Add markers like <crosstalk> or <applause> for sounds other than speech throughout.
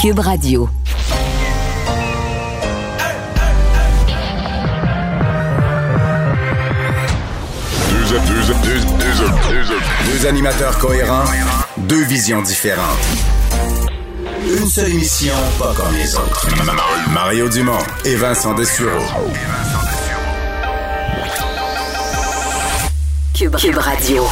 Cube Radio. Deux animateurs cohérents, deux visions différentes. Une seule émission, pas comme les autres. Mario Dumont et Vincent Dessureau. Cube, Cube Radio.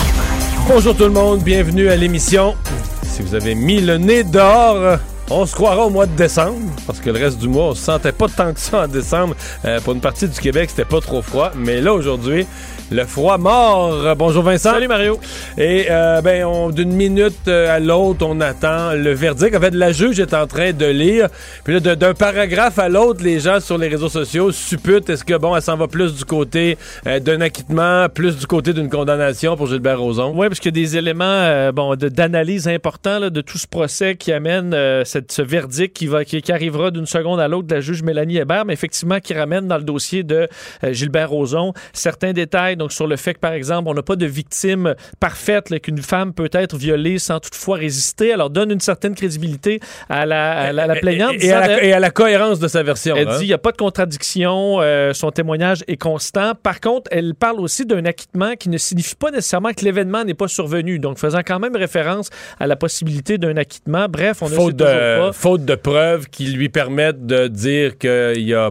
Bonjour tout le monde, bienvenue à l'émission. Si vous avez mis le nez dehors, on se croira au mois de décembre, parce que le reste du mois, on se sentait pas tant que ça en décembre. Euh, pour une partie du Québec, c'était pas trop froid. Mais là, aujourd'hui, le froid mort. Bonjour Vincent. Salut Mario. Et euh, ben, on- d'une minute euh, à l'autre, on attend le verdict. En fait, la juge est en train de lire. Puis là, de- d'un paragraphe à l'autre, les gens sur les réseaux sociaux supputent est-ce que, bon, elle s'en va plus du côté euh, d'un acquittement, plus du côté d'une condamnation pour Gilbert Rozon? Oui, parce qu'il y a des éléments euh, bon, de- d'analyse importants là, de tout ce procès qui amène euh, cette, ce verdict qui, va, qui, qui arrivera d'une seconde à l'autre de la juge Mélanie Hébert, mais effectivement qui ramène dans le dossier de euh, Gilbert Rozon certains détails donc sur le fait que, par exemple, on n'a pas de victime parfaite, là, qu'une femme peut être violée sans toutefois résister. Alors, donne une certaine crédibilité à la, à la, la plaignante. Et, et à la, et à la cohérence de sa version. Elle hein. dit il n'y a pas de contradiction, euh, son témoignage est constant. Par contre, elle parle aussi d'un acquittement qui ne signifie pas nécessairement que l'événement n'est pas survenu. Donc, faisant quand même référence à la possibilité d'un acquittement. Bref, on faute de, pas. faute de preuves qui lui permettent de dire qu'il y a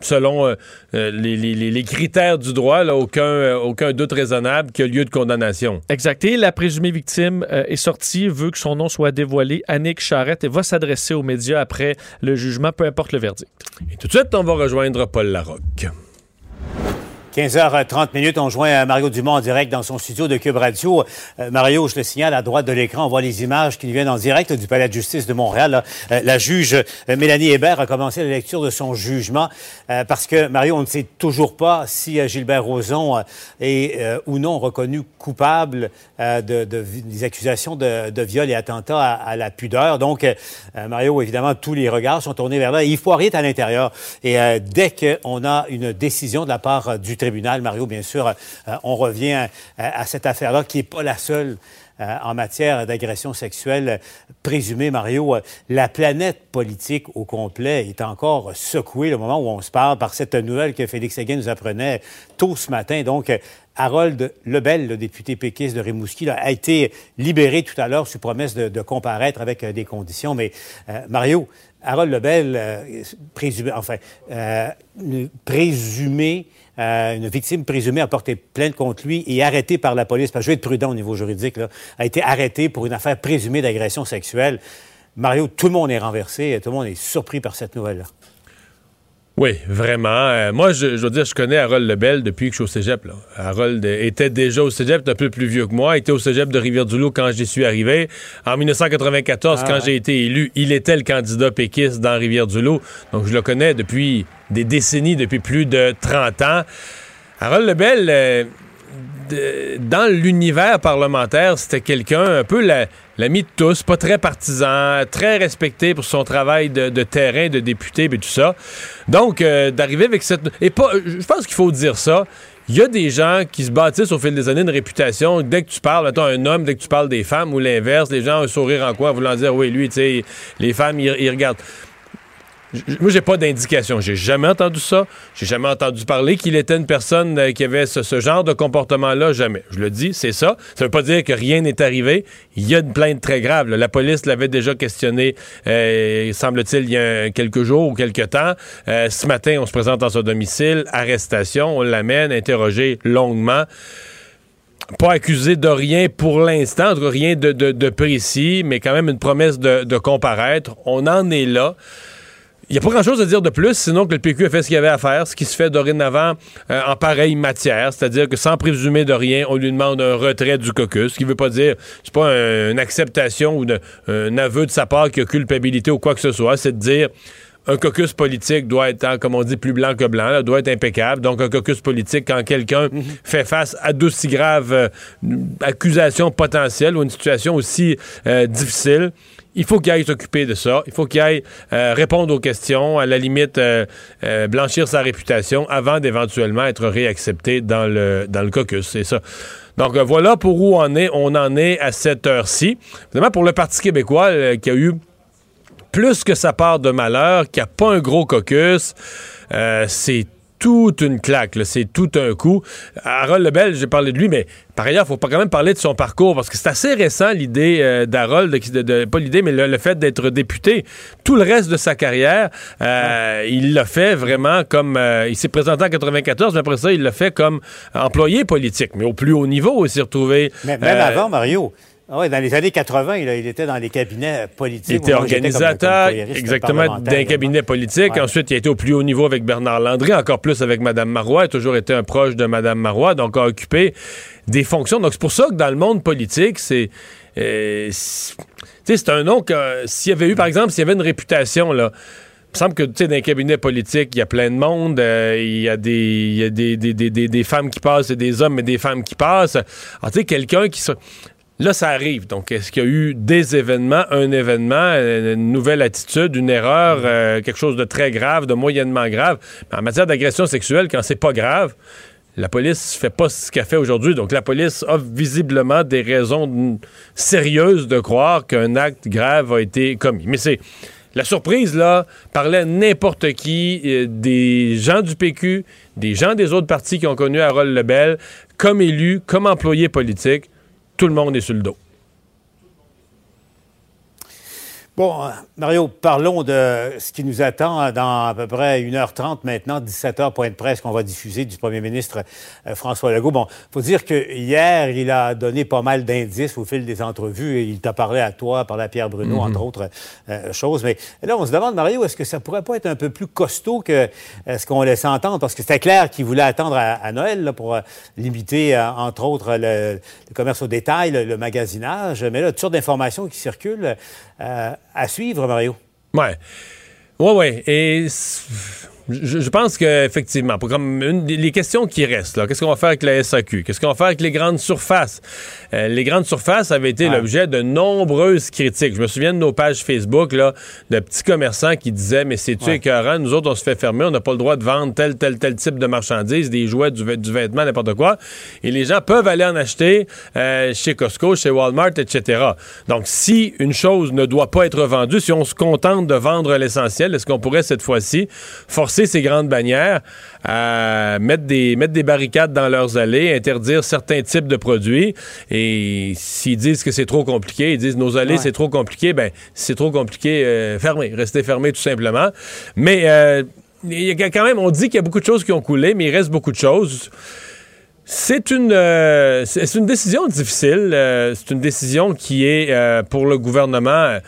selon euh, euh, les, les- les- les critères du droit, là, aucun, euh, aucun doute raisonnable qu'il y a lieu de condamnation. Exact. Et la présumée victime euh, est sortie, veut que son nom soit dévoilé. Annick Charrette et va s'adresser aux médias après le jugement, peu importe le verdict. Et tout de suite, on va rejoindre Paul Larocque. 15h30 minutes, on joint euh, Mario Dumont en direct dans son studio de Cube Radio. Euh, Mario, je le signale, à droite de l'écran, on voit les images qui viennent en direct du Palais de justice de Montréal. Euh, la juge Mélanie Hébert a commencé la lecture de son jugement parce que, Mario, on ne sait toujours pas si Gilbert Rozon est ou non reconnu coupable de, des accusations de, viol et attentat à, à la pudeur. Donc, Mario, évidemment, tous les regards sont tournés vers là. Il faut est à l'intérieur. Et dès qu'on a une décision de la part du tribunal, Mario, bien sûr, euh, on revient à, à cette affaire-là qui n'est pas la seule. euh, en matière d'agression sexuelle euh, présumée, Mario, euh, la planète politique au complet est encore secouée le moment où on se parle par cette nouvelle que Félix Séguin nous apprenait tôt ce matin. Donc, euh, Harold Lebel, le député péquiste de Rimouski, a été libéré tout à l'heure sous promesse de, comparaître avec euh, des conditions. Mais euh, Mario, Harold Lebel, euh, présumé, enfin, euh, présumé, euh, une victime présumée a porté plainte contre lui et arrêté par la police, je vais être prudent au niveau juridique, là, a été arrêté pour une affaire présumée d'agression sexuelle. Mario, tout le monde est renversé, tout le monde est surpris par cette nouvelle-là. Oui, vraiment. Euh, moi, je, je veux dire, je connais Harold Lebel depuis que je suis au cégep. Là. Harold était déjà au cégep, un peu plus vieux que moi. Il était au cégep de Rivière-du-Loup quand j'y suis arrivé. En 1994, Ah, quand ouais. j'ai été élu, il était le candidat péquiste dans Rivière-du-Loup. Donc, je le connais depuis des décennies, depuis plus de 30 ans. Harold Lebel, euh, de- dans l'univers parlementaire, c'était quelqu'un un peu la- l'ami de tous, pas très partisan, très respecté pour son travail de, terrain, de député, et tout ça. Donc, euh, d'arriver avec cette... Et pas, je pense qu'il faut dire ça. Il y a des gens qui se bâtissent au fil des années une réputation. Dès que tu parles, mettons, un homme, dès que tu parles des femmes ou l'inverse, les gens ont un sourire en en voulant dire, oui, lui, tu sais, les femmes, ils regardent. Moi, j'ai pas d'indication. J'ai jamais entendu ça. J'ai jamais entendu parler qu'il était une personne euh, qui avait ce, genre de comportement-là. Jamais. Je le dis, c'est ça. Ça veut pas dire que rien n'est arrivé. Il y a une plainte très grave. La police l'avait déjà questionné, euh, semble-t-il, il y a quelques jours ou quelques temps. Euh, ce matin, on se présente dans son domicile, arrestation, on l'amène, interrogé longuement pas accusé de rien pour l'instant, en tout cas rien de, précis, mais quand même une promesse de comparaître. On en est là. Il n'y a pas grand-chose à dire de plus, sinon que le PQ a fait ce qu'il avait à faire, ce qui se fait dorénavant euh, en pareille matière, c'est-à-dire que sans présumer de rien, on lui demande un retrait du caucus, ce qui ne veut pas dire, c'est pas un- une acceptation ou de- un aveu de sa part qu'il y a culpabilité ou quoi que ce soit, c'est de dire un caucus politique doit être, hein, comme on dit, plus blanc que blanc, là, doit être impeccable. Donc, un caucus politique, quand quelqu'un fait face à d'aussi graves euh, accusations potentielles ou une situation aussi euh, difficile, il faut qu'il aille s'occuper de ça. Il faut qu'il aille euh, répondre aux questions, à la limite euh, euh, blanchir sa réputation avant d'éventuellement être réaccepté dans le, dans le caucus. C'est ça. Donc voilà pour où on, est, on en est à cette heure-ci. Évidemment, pour le Parti québécois, qui a eu plus que sa part de malheur, qui a pas un gros caucus. C'est toute une claque, c'est tout un coup. Harold Lebel, j'ai parlé de lui, mais par ailleurs, il faut pas quand même parler de son parcours parce que c'est assez récent l'idée euh, d'Harold, de, pas l'idée, mais le, fait d'être député. Tout le reste de sa carrière, euh, il l'a fait vraiment comme euh, il s'est présenté en 94, mais après ça, il l'a fait comme employé politique, mais au plus haut niveau, il s'est retrouvé. Mais même avant, Mario. Ah oui, dans les années 80, il, était dans les cabinets politiques. Il était organisateur, exactement, d'un cabinet politique. Ensuite, il a été au plus haut niveau avec Bernard Landry, encore plus avec Mme Marois. Il a toujours été un proche de Mme Marois, donc a occupé des fonctions. Donc, c'est pour ça que dans le monde politique, c'est... Euh, c'est un nom que, s'il y avait eu, par exemple, s'il y avait une réputation, là, il me semble que, tu sais, dans un cabinet politique, il y a plein de monde. Euh, il y a, des, il y a des, des, des, des, femmes qui passent et des hommes, mais des femmes qui passent. Alors, tu sais, quelqu'un qui... Là, ça arrive. Donc, est-ce qu'il y a eu des événements, un événement, une nouvelle attitude, une erreur, euh, quelque chose de très grave, de moyennement grave? en matière d'agression sexuelle, quand c'est pas grave, la police fait pas ce qu'elle fait aujourd'hui. Donc, la police a visiblement des raisons sérieuses de croire qu'un acte grave a été commis. Mais c'est. La surprise, là, parlait n'importe qui, euh, des gens du PQ, des gens des autres partis qui ont connu Harold Lebel, comme élu, comme employé politique tout le monde est sur le dos. Bon, euh, Mario, parlons de ce qui nous attend dans à peu près 1h30 maintenant, 17h, point de presse qu'on va diffuser du premier ministre euh, François Legault. Bon, faut dire que hier, il a donné pas mal d'indices au fil des entrevues. Il t'a parlé à toi, parlé à Pierre Bruno, entre autres euh, choses. Mais là, on se demande, Mario, est-ce que ça pourrait pas être un peu plus costaud que ce qu'on laissait entendre? Parce que c'était clair qu'il voulait attendre à, Noël pour limiter, entre autres, le, commerce au détail, le, magasinage. Mais là, toutes sortes d'informations qui circulent à suivre, Mario. Ouais. Ouais, ouais. Et je, pense qu'effectivement, comme une les questions qui restent, qu'est-ce qu'on va faire avec la SAQ? Qu'est-ce qu'on va faire avec les grandes surfaces? Euh, les grandes surfaces avaient été l'objet de nombreuses critiques. Je me souviens de nos pages Facebook, là, de petits commerçants qui disaient, mais c'est-tu ouais. écœurant? Nous autres, on se fait fermer, on n'a pas le droit de vendre tel, tel, tel type de marchandises, des jouets, du, vêtement, n'importe quoi. Et les gens peuvent aller en acheter euh, chez Costco, chez Walmart, etc. Donc, si une chose ne doit pas être vendue, si on se contente de vendre l'essentiel, est-ce qu'on pourrait cette fois-ci forcer ces grandes bannières à mettre des, mettre des barricades dans leurs allées, interdire certains types de produits. Et s'ils disent que c'est trop compliqué, ils disent nos allées, c'est trop compliqué, ben, c'est trop compliqué, euh, fermez, restez fermés tout simplement. Mais euh, il y a quand même, on dit qu'il y a beaucoup de choses qui ont coulé, mais il reste beaucoup de choses. C'est une, euh, c'est une décision difficile. c'est une décision qui est pour le gouvernement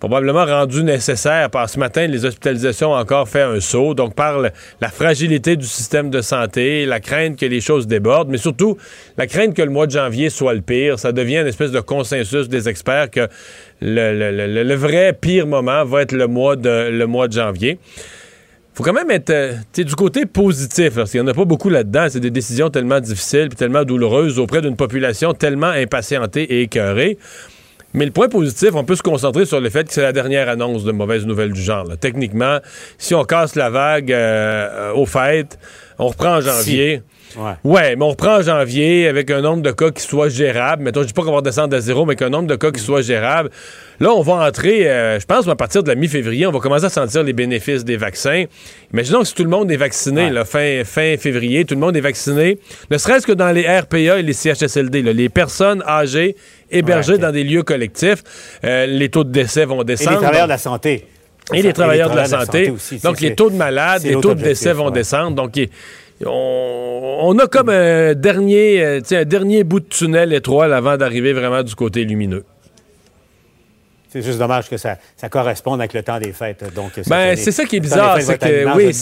probablement rendu nécessaire par ce matin, les hospitalisations ont encore fait un saut. Donc, par la fragilité du système de santé, la crainte que les choses débordent, mais surtout la crainte que le mois de janvier soit le pire. Ça devient une espèce de consensus des experts que le, vrai pire moment va être le mois de, le mois de janvier faut quand même être euh, du côté positif, parce qu'il n'y en a pas beaucoup là-dedans. C'est des décisions tellement difficiles et tellement douloureuses auprès d'une population tellement impatientée et écœurée. Mais le point positif, on peut se concentrer sur le fait que c'est la dernière annonce de mauvaise nouvelle du genre. Techniquement, si on casse la vague euh, au fait, on reprend en janvier. Ouais. mais on reprend en janvier avec un nombre de cas qui soit gérable. Mettons, je dis pas qu'on va descendre à zéro, mais qu'un nombre de cas qui soit gérable. Là, on va entrer, euh, je pense, à partir de la mi-février, on va commencer à sentir les bénéfices des vaccins. Imaginons que si tout le monde est vacciné, fin, fin février, tout le monde est vacciné, ne serait-ce que dans les RPA et les CHSLD, les personnes âgées hébergées dans des lieux collectifs, euh, les taux de décès vont descendre. Et les travailleurs de la santé. Et les travailleurs, de la santé. donc, les taux de malades, les taux de décès vont descendre. Donc, on, a comme un dernier, euh, un dernier bout de tunnel étroit avant d'arriver vraiment du côté lumineux. C'est juste dommage que ça, ça, corresponde avec le temps des fêtes. Donc, ben, c'est ça qui est bizarre. C'est que, oui,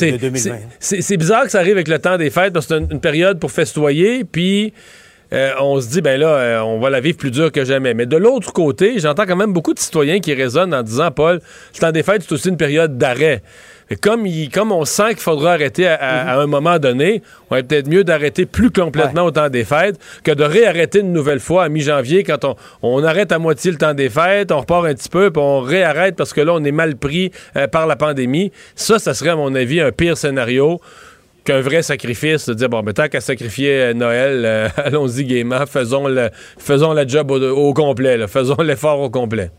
c'est bizarre que ça arrive avec le temps des fêtes parce que c'est une, période pour festoyer, puis euh, on se dit, ben là, euh, on va la vivre plus dur que jamais. Mais de l'autre côté, j'entends quand même beaucoup de citoyens qui résonnent en disant, Paul, le temps des fêtes, c'est aussi une période d'arrêt. Comme, il, comme on sent qu'il faudra arrêter à, un moment donné, on va peut-être mieux d'arrêter plus complètement au temps des fêtes que de réarrêter une nouvelle fois à mi-janvier quand on, on, arrête à moitié le temps des fêtes, on repart un petit peu, puis on réarrête parce que là, on est mal pris euh, par la pandémie. Ça, ça serait, à mon avis, un pire scénario qu'un vrai sacrifice, de dire, bon, mais tant qu'à sacrifier euh, Noël, euh, <laughs> allons-y gaiement, faisons le, faisons la job au, complet, faisons <laughs> l'effort au complet.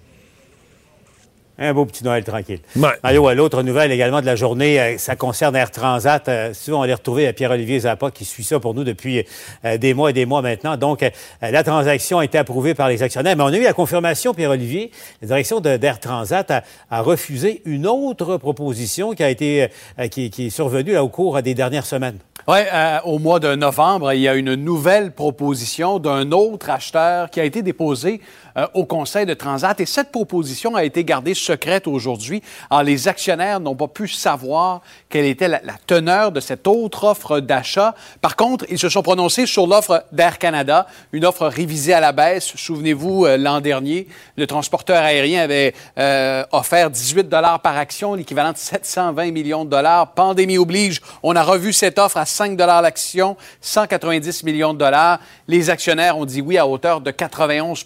Un beau petit Noël tranquille. Ouais. Mario, l'autre nouvelle également de la journée, euh, ça concerne Air Transat. Euh, souvent, on allait retrouver à Pierre-Olivier Zappa qui suit ça pour nous depuis euh, des mois et des mois maintenant. Donc, la transaction a été approuvée par les actionnaires. Mais on a eu la confirmation, Pierre-Olivier, la direction d'Air Transat a, a refusé une autre proposition qui a été qui, qui est survenue là, au cours des dernières semaines. Oui, au mois de novembre, il y a une nouvelle proposition d'un autre acheteur qui a été déposée euh, au Conseil de Transat et cette proposition a été gardée secrète aujourd'hui. Alors, les actionnaires n'ont pas pu savoir quelle était la, teneur de cette autre offre d'achat. Par contre, ils se sont prononcés sur l'offre d'Air Canada, une offre révisée à la baisse. Souvenez-vous, euh, l'an dernier, le transporteur aérien avait euh, offert 18 dollars par action, l'équivalent de 720 millions de dollars. Pandémie oblige, on a revu cette offre à 5 dollars l'action, 190 millions de dollars. Les actionnaires ont dit oui à hauteur de 91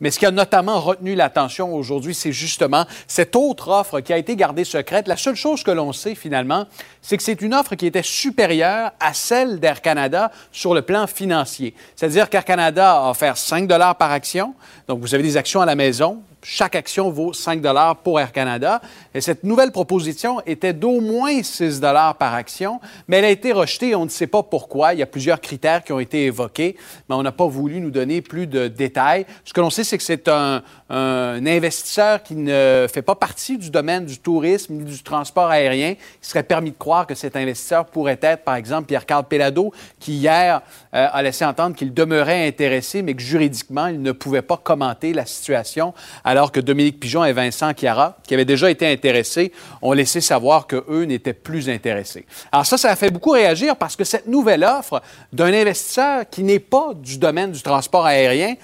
mais ce qui a notamment retenu l'attention aujourd'hui, c'est justement cette autre offre qui a été gardée secrète. La seule chose que l'on sait finalement, c'est que c'est une offre qui était supérieure à celle d'Air Canada sur le plan financier. C'est-à-dire qu'Air Canada a offert 5 dollars par action. Donc, vous avez des actions à la maison. Chaque action vaut 5 dollars pour Air Canada. Et cette nouvelle proposition était d'au moins 6 dollars par action, mais elle a été rejetée. On ne sait pas pourquoi. Il y a plusieurs critères qui ont été évoqués, mais on n'a pas voulu nous donner plus de détails. Ce que l'on sait, c'est que c'est un, investisseur qui ne fait pas partie du domaine du tourisme ni du transport aérien. Il serait permis de croire que cet investisseur pourrait être, par exemple, Pierre-Carl Pellado, qui hier euh, a laissé entendre qu'il demeurait intéressé, mais que juridiquement, il ne pouvait pas commenter la situation, alors que Dominique Pigeon et Vincent Chiara, qui avaient déjà été intéressés, ont laissé savoir qu'eux n'étaient plus intéressés. Alors ça, ça a fait beaucoup réagir parce que cette nouvelle offre d'un investisseur qui n'est pas du domaine du transport aérien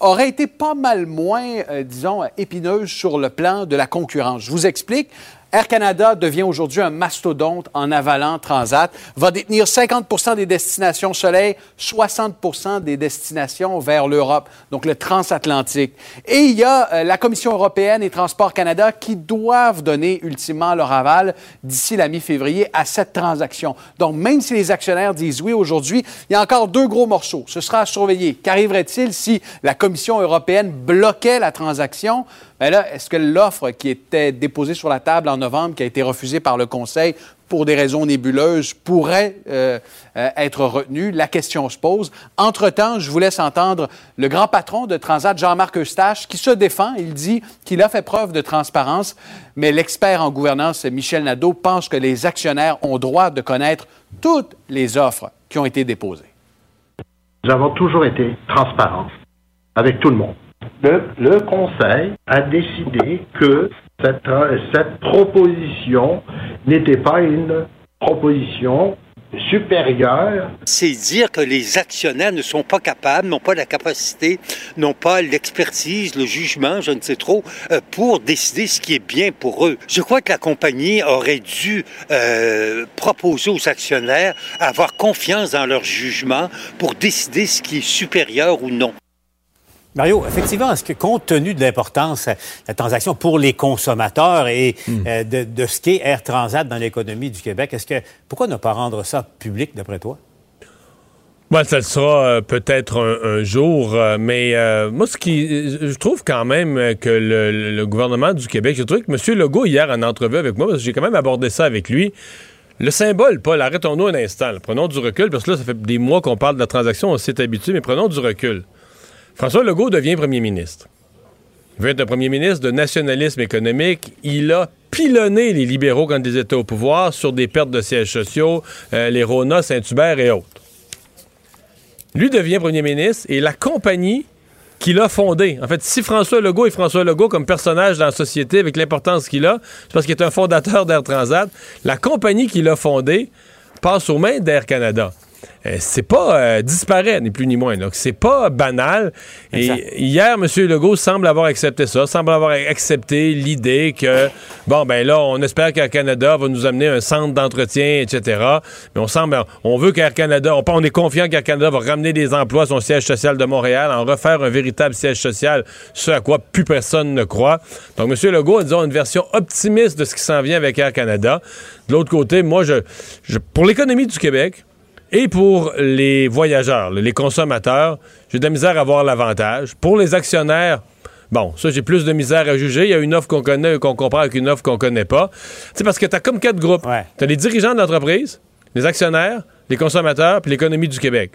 aurait été pas mal moins, euh, disons, épineuse sur le plan de la concurrence. Je vous explique. Air Canada devient aujourd'hui un mastodonte en avalant Transat, va détenir 50% des destinations soleil, 60% des destinations vers l'Europe, donc le transatlantique. Et il y a euh, la Commission européenne et Transport Canada qui doivent donner ultimement leur aval d'ici la mi-février à cette transaction. Donc, même si les actionnaires disent oui aujourd'hui, il y a encore deux gros morceaux. Ce sera à surveiller. Qu'arriverait-il si la Commission européenne bloquait la transaction? Ben là, est-ce que l'offre qui était déposée sur la table en novembre, qui a été refusée par le Conseil pour des raisons nébuleuses, pourrait euh, euh, être retenue? La question se pose. Entre-temps, je vous laisse entendre le grand patron de Transat, Jean-Marc Eustache, qui se défend. Il dit qu'il a fait preuve de transparence, mais l'expert en gouvernance, Michel Nadeau, pense que les actionnaires ont droit de connaître toutes les offres qui ont été déposées. Nous avons toujours été transparents avec tout le monde. Le, Conseil a décidé que cette, cette proposition n'était pas une proposition supérieure. C'est dire que les actionnaires ne sont pas capables, n'ont pas la capacité, n'ont pas l'expertise, le jugement, je ne sais trop, euh, pour décider ce qui est bien pour eux. Je crois que la compagnie aurait dû euh, proposer aux actionnaires avoir confiance dans leur jugement pour décider ce qui est supérieur ou non. Mario, effectivement, est-ce que compte tenu de l'importance de la transaction pour les consommateurs et Hmm. euh, de, de ce qu'est Air Transat dans l'économie du Québec, est-ce que pourquoi ne pas rendre ça public d'après toi? Ça le sera euh, peut-être un, un jour, euh, mais euh, moi, ce qui, je trouve quand même euh, que le, le- le gouvernement du Québec, j'ai trouvé que M. Legault, hier, en entrevue avec moi, parce que j'ai quand même abordé ça avec lui, le symbole, Paul, arrêtons-nous un instant. là. Prenons du recul, parce que là, ça fait des mois qu'on parle de la transaction, on s'est habitué, mais prenons du recul. François Legault devient premier ministre. Il veut être un premier ministre de nationalisme économique. Il a pilonné les libéraux quand ils étaient au pouvoir sur des pertes de sièges sociaux, euh, les Rona, Saint-Hubert et autres. Lui devient premier ministre et la compagnie qu'il a fondée. En fait, si François Legault est François Legault comme personnage dans la société avec l'importance qu'il a, c'est parce qu'il est un fondateur d'Air Transat. La compagnie qu'il a fondée passe aux mains d'Air Canada. Euh, c'est pas euh, disparaît, ni plus ni moins. Donc, c'est pas banal. Exact. Et hier, M. Legault semble avoir accepté ça, semble avoir accepté l'idée que, bon, ben là, on espère qu'Air Canada va nous amener un centre d'entretien, etc. Mais on semble, on veut qu'Air Canada, on, on est confiant qu'Air Canada va ramener des emplois à son siège social de Montréal, en refaire un véritable siège social, ce à quoi plus personne ne croit. Donc, M. Legault a, disons, une version optimiste de ce qui s'en vient avec Air Canada. De l'autre côté, moi, je, je pour l'économie du Québec, et pour les voyageurs, les consommateurs, j'ai de la misère à voir l'avantage. Pour les actionnaires, Bon, ça, j'ai plus de misère à juger. Il y a une offre qu'on connaît, qu'on comprend avec une offre qu'on connaît pas. C'est parce que tu as comme quatre groupes. Ouais. Tu as les dirigeants de l'entreprise, les actionnaires, les consommateurs, puis l'économie du Québec.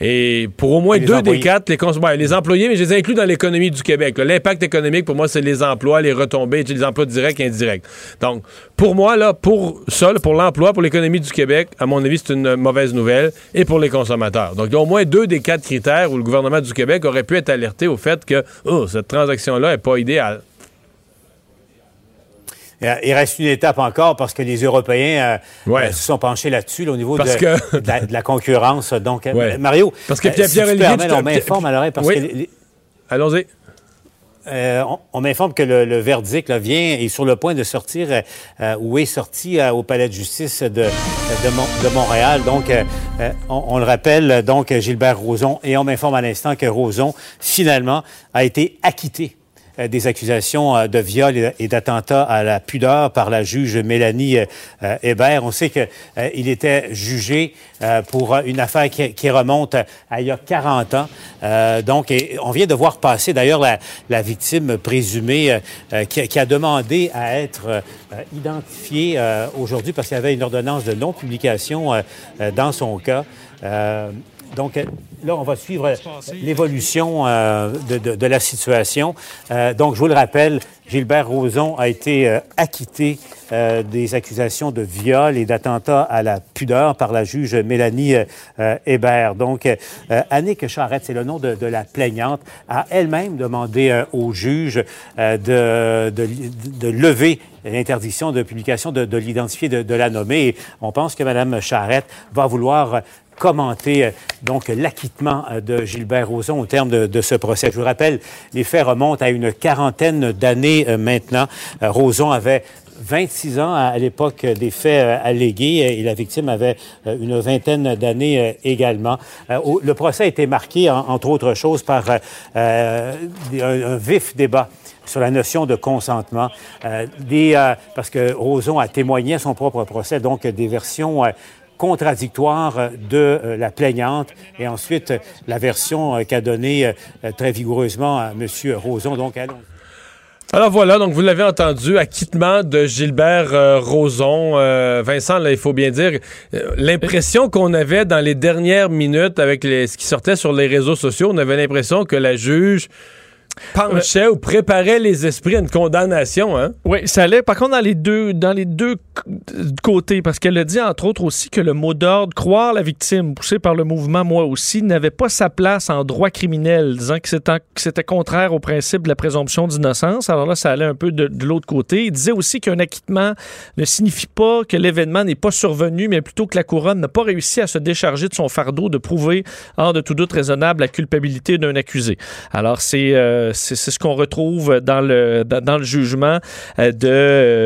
Et pour au moins les deux employés. des quatre, les, ouais, les employés, mais je les inclus dans l'économie du Québec. L'impact économique, pour moi, c'est les emplois, les retombées, les emplois directs et indirects. Donc, pour moi, là, pour ça, là, pour l'emploi, pour l'économie du Québec, à mon avis, c'est une mauvaise nouvelle, et pour les consommateurs. Donc, il y a au moins deux des quatre critères où le gouvernement du Québec aurait pu être alerté au fait que oh, cette transaction-là n'est pas idéale. Euh, Il reste une étape encore parce que les Européens euh, Ouais. euh, se sont penchés là-dessus là, au niveau de, que- de la, de la concurrence. Donc, Ouais. Mario, Parce que Pierre- si tu permets, on m'informe à l'oreille parce Oui. que les- Allons-y. Euh, on, on m'informe que le, le verdict là, vient est sur le point de sortir euh, ou est sorti euh, au palais de justice de, de, Mon- de Montréal. Donc, on, on le rappelle, donc Gilbert Rozon, et on m'informe à l'instant que Rozon, finalement, a été acquitté des accusations euh, de viol et d'attentat à la pudeur par la juge Mélanie euh, euh, Hébert. On sait qu'il était jugé euh, pour euh, une affaire qui, remonte à, il y a 40 ans. Euh, donc, on vient de voir passer d'ailleurs la, victime présumée euh, euh, qui, a- demandé à être euh, euh, identifiée euh, aujourd'hui parce qu'il y avait une ordonnance de non-publication euh, euh, dans son cas. Euh, donc, euh, là, on va suivre l'évolution euh, de, la situation. Euh, donc, je vous le rappelle, Gilbert Rozon a été euh, acquitté euh, des accusations de viol et d'attentat à la pudeur par la juge Mélanie euh, euh, Hébert. Donc, euh, Annick Charrette, c'est le nom de, la plaignante, a elle-même demandé euh, au juge euh, de, lever l'interdiction de publication, de, de l'identifier, de, la nommer. Et on pense que Mme Charrette va vouloir euh, commenter euh, donc l'acquittement euh, de Gilbert Rozon au terme de, ce procès. Je vous rappelle, les faits remontent à une quarantaine d'années euh, maintenant. Rozon avait 26 ans à, l'époque des faits allégués et la victime avait une vingtaine d'années également. Le procès a été marqué, en- entre autres choses, par un, vif débat sur la notion de consentement. Parce que Roson a témoigné à son propre procès, donc des versions contradictoires euh, de euh, la plaignante et ensuite euh, la version euh, qu'a donnée très vigoureusement à M. Roson. Donc. Alors voilà, donc vous l'avez entendu, acquittement de Gilbert euh, Vincent, il faut bien dire, l'impression qu'on avait dans les dernières minutes avec ce qui sortait sur les réseaux sociaux, on avait l'impression que la juge penchait ou préparait les esprits à une condamnation. Hein? Oui, ça allait. Par contre, dans les deux, dans les deux côtés, parce qu'elle a dit entre autres aussi que le mot d'ordre croire la victime, poussé par le mouvement moi aussi, n'avait pas sa place en droit criminel, disant que c'était, contraire au principe de la présomption d'innocence. Alors là, ça allait un peu de, de l'autre côté. Il disait aussi qu'un acquittement ne signifie pas que l'événement n'est pas survenu, mais plutôt que la couronne n'a pas réussi à se décharger de son fardeau de prouver hors de tout doute raisonnable la culpabilité d'un accusé. Alors c'est euh, c'est c'est ce qu'on retrouve dans le dans, le jugement euh,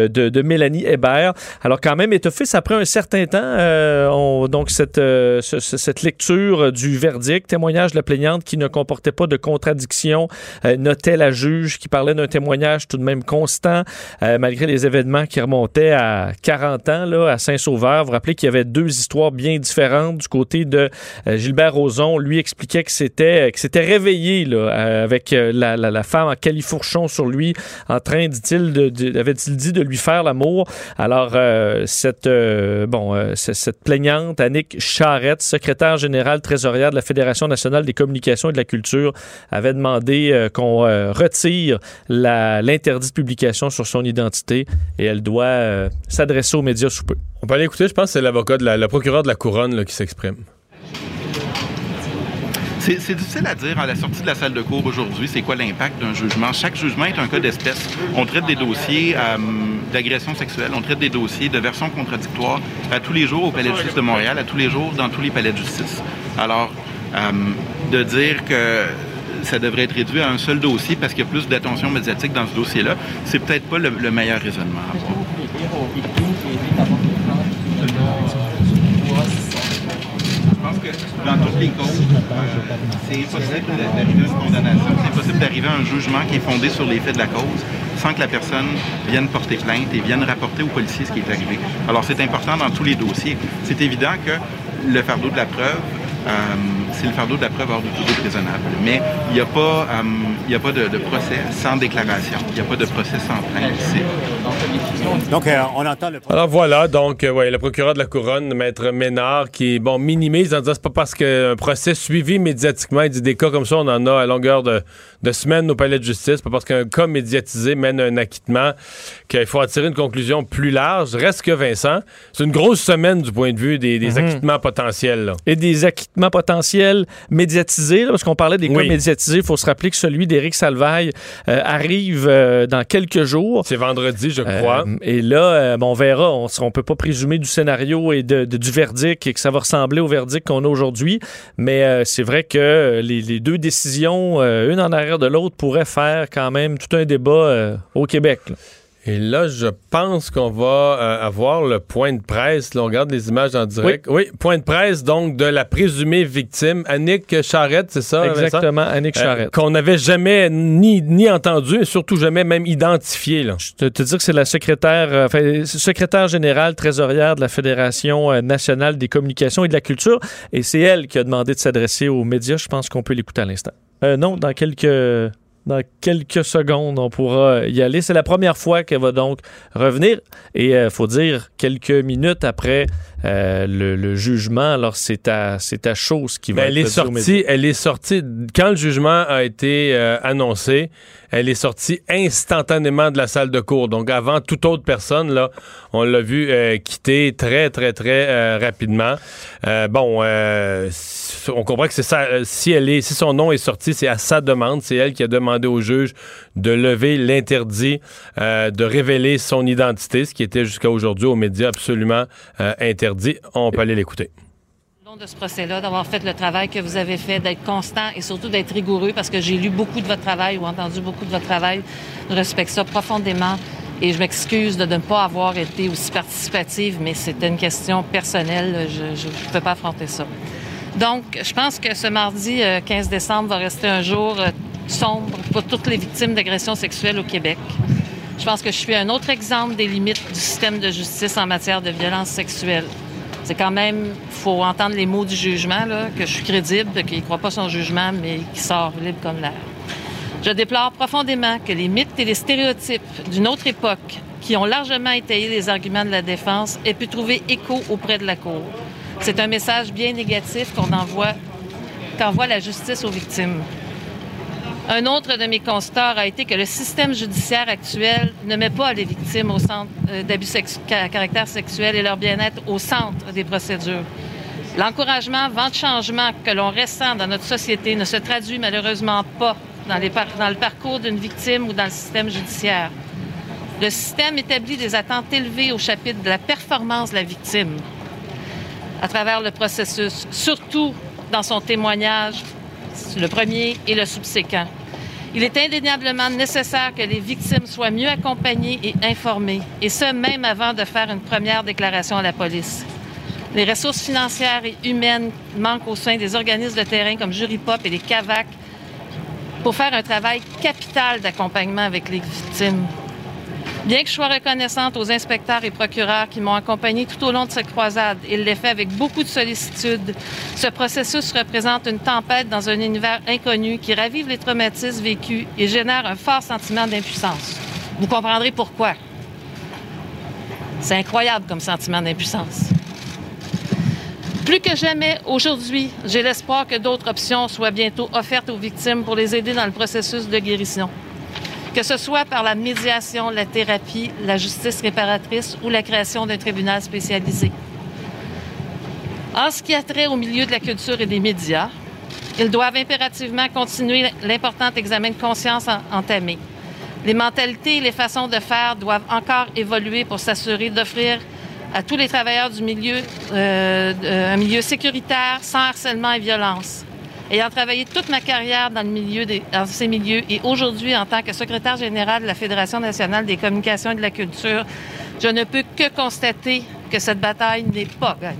de, de Mélanie Hébert. Alors quand même étoffé, prend un certain temps. euh, on- donc cette euh, ce- ce- cette lecture du verdict, témoignage de la plaignante qui ne comportait pas de contradiction, euh, notait la juge qui parlait d'un témoignage tout de même constant euh, malgré les événements qui remontaient à 40 ans là à Saint-Sauveur. Vous vous rappelez qu'il y avait deux histoires bien différentes du côté de euh, Gilbert Rozon. Lui expliquait que c'était que c'était réveillé là euh, avec euh, la, femme en califourchon sur lui en train dit-il avait-il dit de lui faire l'amour? Alors euh, cette euh, bon euh, cette plaignante Annick Charrette, secrétaire générale trésorière de la Fédération nationale des communications et de la culture, avait demandé qu'on retire l'interdit de publication sur son identité et elle doit s'adresser aux médias sous peu. On peut aller écouter, je pense c'est l'avocat, de la, le procureur de la couronne là, qui s'exprime. C'est difficile à dire à la sortie de la salle de cours aujourd'hui, c'est quoi l'impact d'un jugement. Chaque jugement est un cas d'espèce. On traite des dossiers euh, d'agression sexuelle, on traite des dossiers de versions contradictoires à tous les jours au Palais de justice de Montréal, à tous les jours dans tous les palais de justice. Alors, euh, de dire que ça devrait être réduit à un seul dossier parce qu'il y a plus d'attention médiatique dans ce dossier-là, c'est peut-être pas le, le meilleur raisonnement à avoir. Dans toutes les causes, c'est impossible d'arriver à une condamnation, c'est impossible d'arriver à un jugement qui est fondé sur les faits de la cause sans que la personne vienne porter plainte et vienne rapporter aux policiers ce qui est arrivé. Alors c'est important dans tous les dossiers. C'est évident que le fardeau de la preuve c'est le fardeau de la preuve hors de tout doute raisonnable. Mais il n'y a pas, euh, il y a pas de, de, procès sans déclaration. Il n'y a pas de procès sans plainte ici. Donc, euh, on entend le... Alors voilà, donc, euh, ouais, le procureur de la Couronne, Maître Ménard, qui, bon, minimise en disant c'est pas parce qu'un procès suivi médiatiquement, il dit des cas comme ça, on en a à longueur de, de semaines au palais de justice, pas parce qu'un cas médiatisé mène à un acquittement qu'il faut attirer une conclusion plus large. Reste que Vincent, c'est une grosse semaine du point de vue des, des acquittements potentiels. là. Et des acquittements potentiels médiatisés, là, parce qu'on parlait des cas Oui. médiatisés, il faut se rappeler que celui d'Éric Salvaille euh, arrive euh, dans quelques jours. C'est vendredi, je crois. Euh, et là, bon, on verra. On ne peut pas présumer du scénario et de, de- du verdict et que ça va ressembler au verdict qu'on a aujourd'hui. Mais c'est vrai que les, les deux décisions, une en arrière de l'autre, pourraient faire quand même tout un débat euh, au Québec. là. Et là, je pense qu'on va euh, avoir le point de presse. Là, on regarde les images en direct. Oui. point de presse, donc, de la présumée victime, Annick Charrette, c'est ça? Vincent? Exactement, Annick Euh, Charrette. qu'on n'avait jamais ni, ni entendu et surtout jamais même identifié. Là. Je te, te dire que c'est la secrétaire, euh, enfin, secrétaire générale trésorière de la Fédération nationale des communications et de la culture. Et c'est elle qui a demandé de s'adresser aux médias. Je pense qu'on peut l'écouter à l'instant. Euh, non, dans quelques, dans quelques secondes, on pourra y aller. C'est la première fois qu'elle va donc revenir. Et il faut dire, quelques minutes après euh, le, le jugement, alors c'est à, c'est à chose qui va Ben, elle être est sortie, elle est sortie quand le jugement a été euh, annoncé. Elle est sortie instantanément de la salle de cours. Donc avant toute autre personne là, on l'a vu euh, quitter très très très euh, rapidement. Euh, bon, euh, on comprend que c'est ça. euh, Si elle est, si son nom est sorti, c'est à sa demande. C'est elle qui a demandé au juge de lever l'interdit euh, de révéler son identité, ce qui était jusqu'à aujourd'hui aux médias absolument euh, interdit. On peut aller l'écouter. de ce procès-là, d'avoir fait le travail que vous avez fait, d'être constant et surtout d'être rigoureux parce que j'ai lu beaucoup de votre travail ou entendu beaucoup de votre travail. Je respecte ça profondément et je m'excuse de ne pas avoir été aussi participative, mais c'était une question personnelle. Je ne peux pas affronter ça. Donc, je pense que ce mardi euh, 15 décembre va rester un jour euh, sombre pour toutes les victimes d'agressions sexuelles au Québec. Je pense que je suis un autre exemple des limites du système de justice en matière de violence sexuelle. C'est quand même, faut entendre les mots du jugement, que je suis crédible, qu'il ne croit pas son jugement, mais qui sort libre comme l'air. Je déplore profondément que les mythes et les stéréotypes d'une autre époque, qui ont largement étayé les arguments de la défense, aient pu trouver écho auprès de la Cour. C'est un message bien négatif qu'on envoie, qu'envoie la justice aux victimes. Un autre de mes constats a été que le système judiciaire actuel ne met pas les victimes au centre euh, d'abus à caractère sexuel et leur bien-être au centre des procédures. L'encouragement, vent de changement que l'on ressent dans notre société ne se traduit malheureusement pas dans, dans le parcours d'une victime ou dans le système judiciaire. Le système établit des attentes élevées au chapitre de la performance de la victime à travers le processus, surtout dans son témoignage, le premier et le subséquent. Il est indéniablement nécessaire que les victimes soient mieux accompagnées et informées, et ce, même avant de faire une première déclaration à la police. Les ressources financières et humaines manquent au sein des organismes de terrain comme Juripop et les CAVAC pour faire un travail capital d'accompagnement avec les victimes. Bien que je sois reconnaissante aux inspecteurs et procureurs qui m'ont accompagnée tout au long de cette croisade, et l'ai fait avec beaucoup de sollicitude, ce processus représente une tempête dans un univers inconnu qui ravive les traumatismes vécus et génère un fort sentiment d'impuissance. Vous comprendrez pourquoi. C'est incroyable comme sentiment d'impuissance. Plus que jamais, aujourd'hui, j'ai l'espoir que d'autres options soient bientôt offertes aux victimes pour les aider dans le processus de guérison que ce soit par la médiation, la thérapie, la justice réparatrice ou la création d'un tribunal spécialisé. En ce qui a trait au milieu de la culture et des médias, ils doivent impérativement continuer l'important examen de conscience en- entamé. Les mentalités et les façons de faire doivent encore évoluer pour s'assurer d'offrir à tous les travailleurs du milieu euh, un milieu sécuritaire, sans harcèlement et violence. Ayant travaillé toute ma carrière dans, ces milieux et aujourd'hui en tant que secrétaire général de la Fédération nationale des communications et de la culture, je ne peux que constater que cette bataille n'est pas gagnée.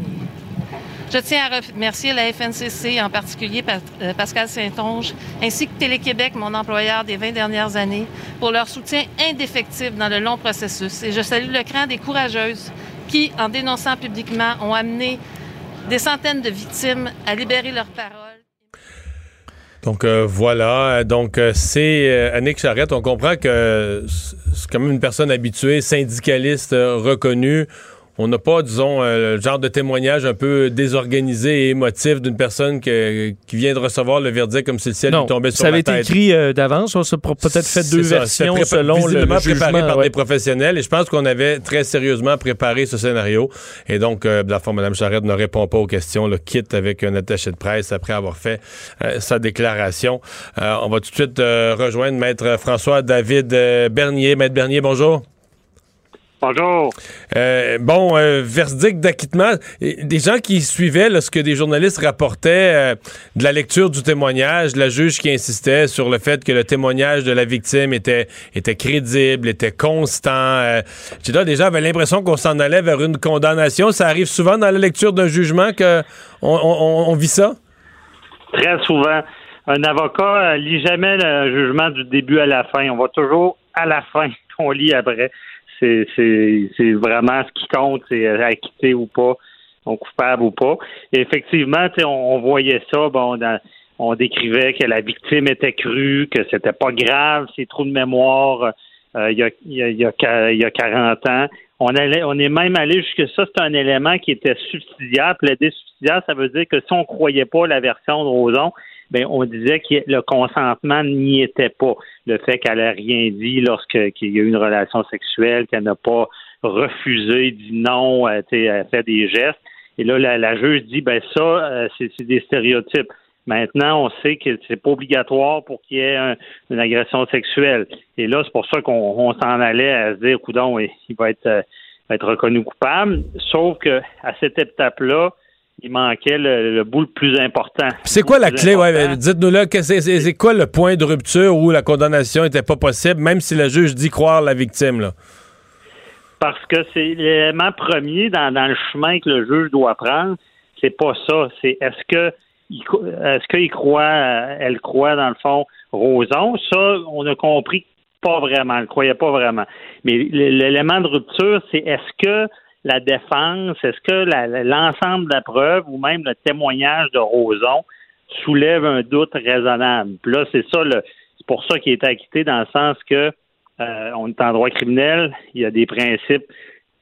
Je tiens à remercier la FNCC, en particulier euh, Pascal Saint-Onge, ainsi que Télé-Québec, mon employeur des 20 dernières années, pour leur soutien indéfectible dans le long processus. Et je salue le cran des courageuses qui, en dénonçant publiquement, ont amené des centaines de victimes à libérer leur parole. Donc euh, voilà, donc euh, c'est euh, Annick Charrette. On comprend que c'est quand même une personne habituée, syndicaliste reconnue on n'a pas, disons, euh, le genre de témoignage un peu désorganisé et émotif d'une personne qui vient de recevoir le verdict comme si le ciel lui tombait sur la tête. Ça avait été écrit euh, d'avance. On s'est peut-être fait deux versions selon le, le préparé par des professionnels. Et je pense qu'on avait très sérieusement préparé ce scénario. Et donc, euh, la fois, Mme Charette ne répond pas aux questions. Le quitte avec un attaché de presse après avoir fait sa déclaration. on va tout de suite rejoindre Maître François-David Bernier. Maître Bernier, bonjour. Bonjour. Euh, bon, euh, verdict d'acquittement. Des gens qui suivaient lorsque des journalistes rapportaient euh, de la lecture du témoignage, la juge qui insistait sur le fait que le témoignage de la victime était, était crédible, était constant. Euh, des gens avaient l'impression qu'on s'en allait vers une condamnation. Ça arrive souvent dans la lecture d'un jugement que on, vit ça? Très souvent. Un avocat lit jamais le jugement du début à la fin. On va toujours à la fin <laughs> qu'on lit après c'est vraiment ce qui compte, c'est acquitté ou pas, on coupable ou pas. Et effectivement, on, on voyait ça, bon, on décrivait que la victime était crue, que c'était pas grave, ses trous de mémoire euh, il, y a, il, y a, il y a 40 ans. On, allait, on est même allé jusque ça, c'est un élément qui était subsidiaire. Plaider subsidiaire, ça veut dire que si on croyait pas la version de Roson, ben on disait que le consentement n'y était pas. Le fait qu'elle n'a rien dit lorsqu'il y a eu une relation sexuelle, qu'elle n'a pas refusé, dit non, elle, a fait des gestes. Et là, la, juge dit ben ça, euh, c'est des stéréotypes. Maintenant, on sait que c'est pas obligatoire pour qu'il y ait une agression sexuelle. Et là, c'est pour ça qu'on s'en allait à se dire, coudon, il va être, euh, va être reconnu coupable. Sauf que à cette étape-là, il manquait le, bout le plus important. C'est quoi la clé? Ouais, dites-nous là, c'est quoi le point de rupture où la condamnation n'était pas possible, même si le juge dit croire la victime? Là? Parce que c'est l'élément premier dans, le chemin que le juge doit prendre. C'est pas ça. C'est est-ce que est-ce qu'il croit, elle croit dans le fond Roson? Ça, on a compris pas vraiment. Elle ne croyait pas vraiment. Mais l'élément de rupture, c'est est-ce que la défense, est-ce que l'ensemble de la preuve ou même le témoignage de Roson soulève un doute raisonnable? Puis là, c'est ça, c'est pour ça qu'il est acquitté dans le sens que euh, on est en droit criminel, il y a des principes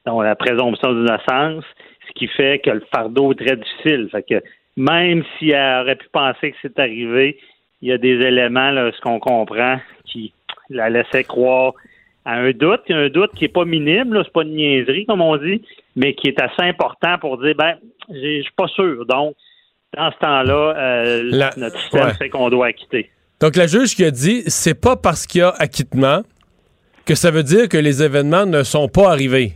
dont la présomption d'innocence, ce qui fait que le fardeau est très difficile. Fait que même si elle aurait pu penser que c'est arrivé, il y a des éléments, là, ce qu'on comprend, qui la laissaient croire un doute, un doute qui n'est pas minime, c'est pas une niaiserie, comme on dit, mais qui est assez important pour dire ben, je suis pas sûr. Donc, dans ce temps-là, euh, notre système fait qu'on doit acquitter. Donc, la juge qui a dit c'est pas parce qu'il y a acquittement que ça veut dire que les événements ne sont pas arrivés.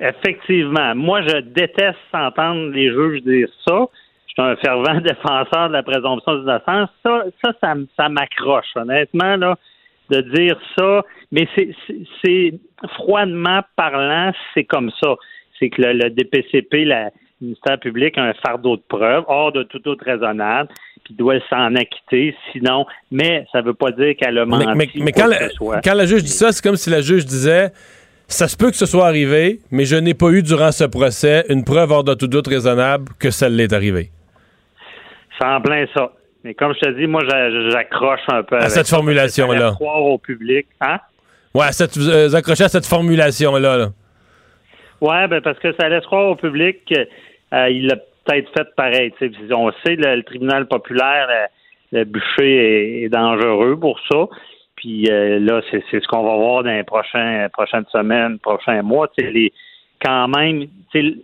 Effectivement. Moi, je déteste entendre les juges dire ça. Je suis un fervent <laughs> défenseur de la présomption d'innocence. Ça, ça, ça, ça m'accroche, honnêtement. Là, de dire ça, mais c'est froidement parlant, c'est comme ça. C'est que le, DPCP, le ministère public, a un fardeau de preuves hors de tout autre raisonnable, puis doit s'en acquitter, sinon, mais ça ne veut pas dire qu'elle a menti. Mais, quand, la, quand la juge dit ça, c'est comme si la juge disait ça se peut que ce soit arrivé, mais je n'ai pas eu durant ce procès une preuve hors de tout doute raisonnable que ça l'est arrivé. C'est en plein ça. Mais comme je te dis, moi, j'accroche un peu à cette formulation-là. croire au public. Hein? Ouais, à cette, euh, à cette formulation-là. Là. Ouais, ben parce que ça laisse croire au public qu'il euh, l'a peut-être fait pareil. On sait, le, le tribunal populaire, le, bûcher est, dangereux pour ça. Puis euh, là, c'est ce qu'on va voir dans les prochains, prochaines semaines, prochains mois. Les, quand même,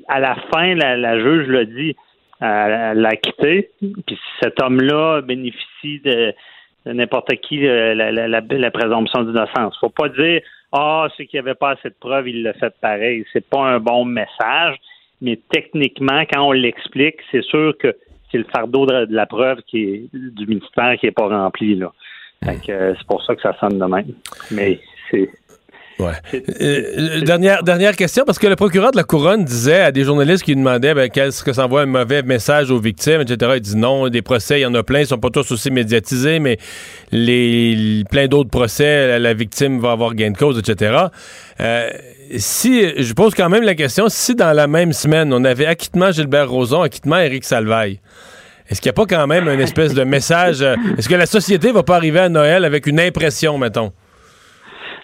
à la fin, la, la juge l'a dit, elle l'a quitté. Puis cet homme-là bénéficie de, n'importe qui euh, la, la, la, présomption d'innocence. Faut pas dire Ah, c'est qu'il n'y avait pas assez de preuves, il l'a fait pareil. C'est pas un bon message. Mais techniquement, quand on l'explique, c'est sûr que c'est le fardeau de, la preuve qui est, du ministère qui n'est pas rempli. Là. Euh, c'est pour ça que ça sonne de même. Mais c'est Ouais. Euh, dernière, dernière question, parce que le procureur de la Couronne disait à des journalistes qui lui demandaient ben, qu'est-ce que ça envoie un mauvais message aux victimes, etc. Il dit non, des procès, il y en a plein, ils sont pas tous aussi médiatisés, mais les plein d'autres procès, la, victime va avoir gain de cause, etc. Euh, si, je pose quand même la question, si dans la même semaine, on avait acquittement Gilbert Rozon, acquittement Éric Salvaille, est-ce qu'il n'y a pas quand même une espèce de message? Euh, est-ce que la société va pas arriver à Noël avec une impression, mettons?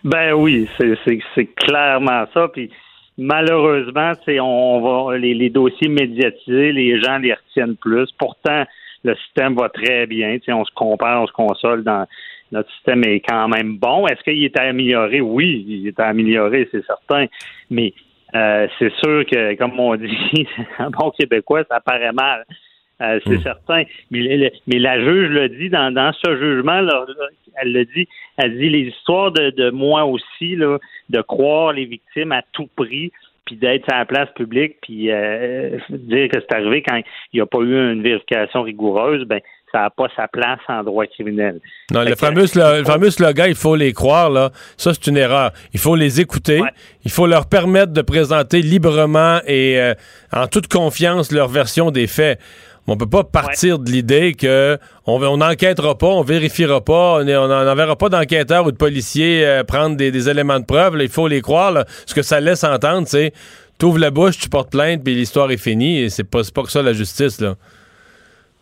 Ben oui, c'est clairement ça. Puis malheureusement, c'est on va les, dossiers médiatisés, les gens les retiennent plus. Pourtant, le système va très bien. on se compare, on se console dans notre système est quand même bon. Est-ce qu'il est amélioré? Oui, il est amélioré, c'est certain. Mais euh, c'est sûr que, comme on <laughs> dit, en bon québécois, ça paraît mal. Euh, c'est hmm. certain. Mais, mais, la juge le dit dans, dans ce jugement, là, elle le dit, elle dit les histoires de, de moi aussi, là, de croire les victimes à tout prix, puis d'être à la place publique, puis euh, dire que c'est arrivé quand il n'y a pas eu une vérification rigoureuse, ben ça n'a pas sa place en droit criminel. Non, le fameux, le, fameux slogan, il faut les croire, là, ça, c'est une erreur. Il faut les écouter. Il faut leur permettre de présenter librement et euh, en toute confiance leur version des faits. On peut pas partir de l'idée que on n'enquêtera pas, on vérifiera pas, on n'enverra pas d'enquêteurs ou de policiers euh, prendre des, éléments de preuve. il faut les croire. Ce que ça laisse entendre, c'est ouvres la bouche, tu portes plainte, puis l'histoire est finie. Et c'est pas, pas que ça la justice. Là.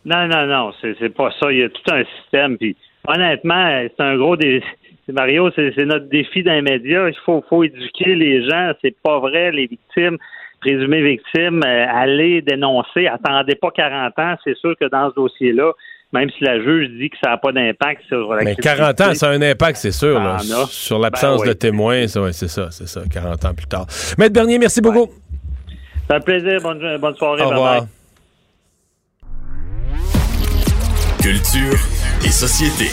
Non, non, non, c'est pas ça. Il y a tout un système. Puis honnêtement, c'est un gros défi. Mario, c'est notre défi d'un média. Il faut, faut éduquer les gens. C'est pas vrai, les victimes présumées victimes, euh, aller dénoncer, attendez pas 40 ans, c'est sûr que dans ce dossier-là, même si la juge dit que ça n'a pas d'impact sur la Mais 40 ans, ça a un impact, c'est sûr, là, sur l'absence ben de témoins. c'est ça, c'est ça, 40 ans plus tard. Maître Bernier, merci beaucoup. Ça fait plaisir. Bonne, bonne soirée. Au revoir. Culture et société.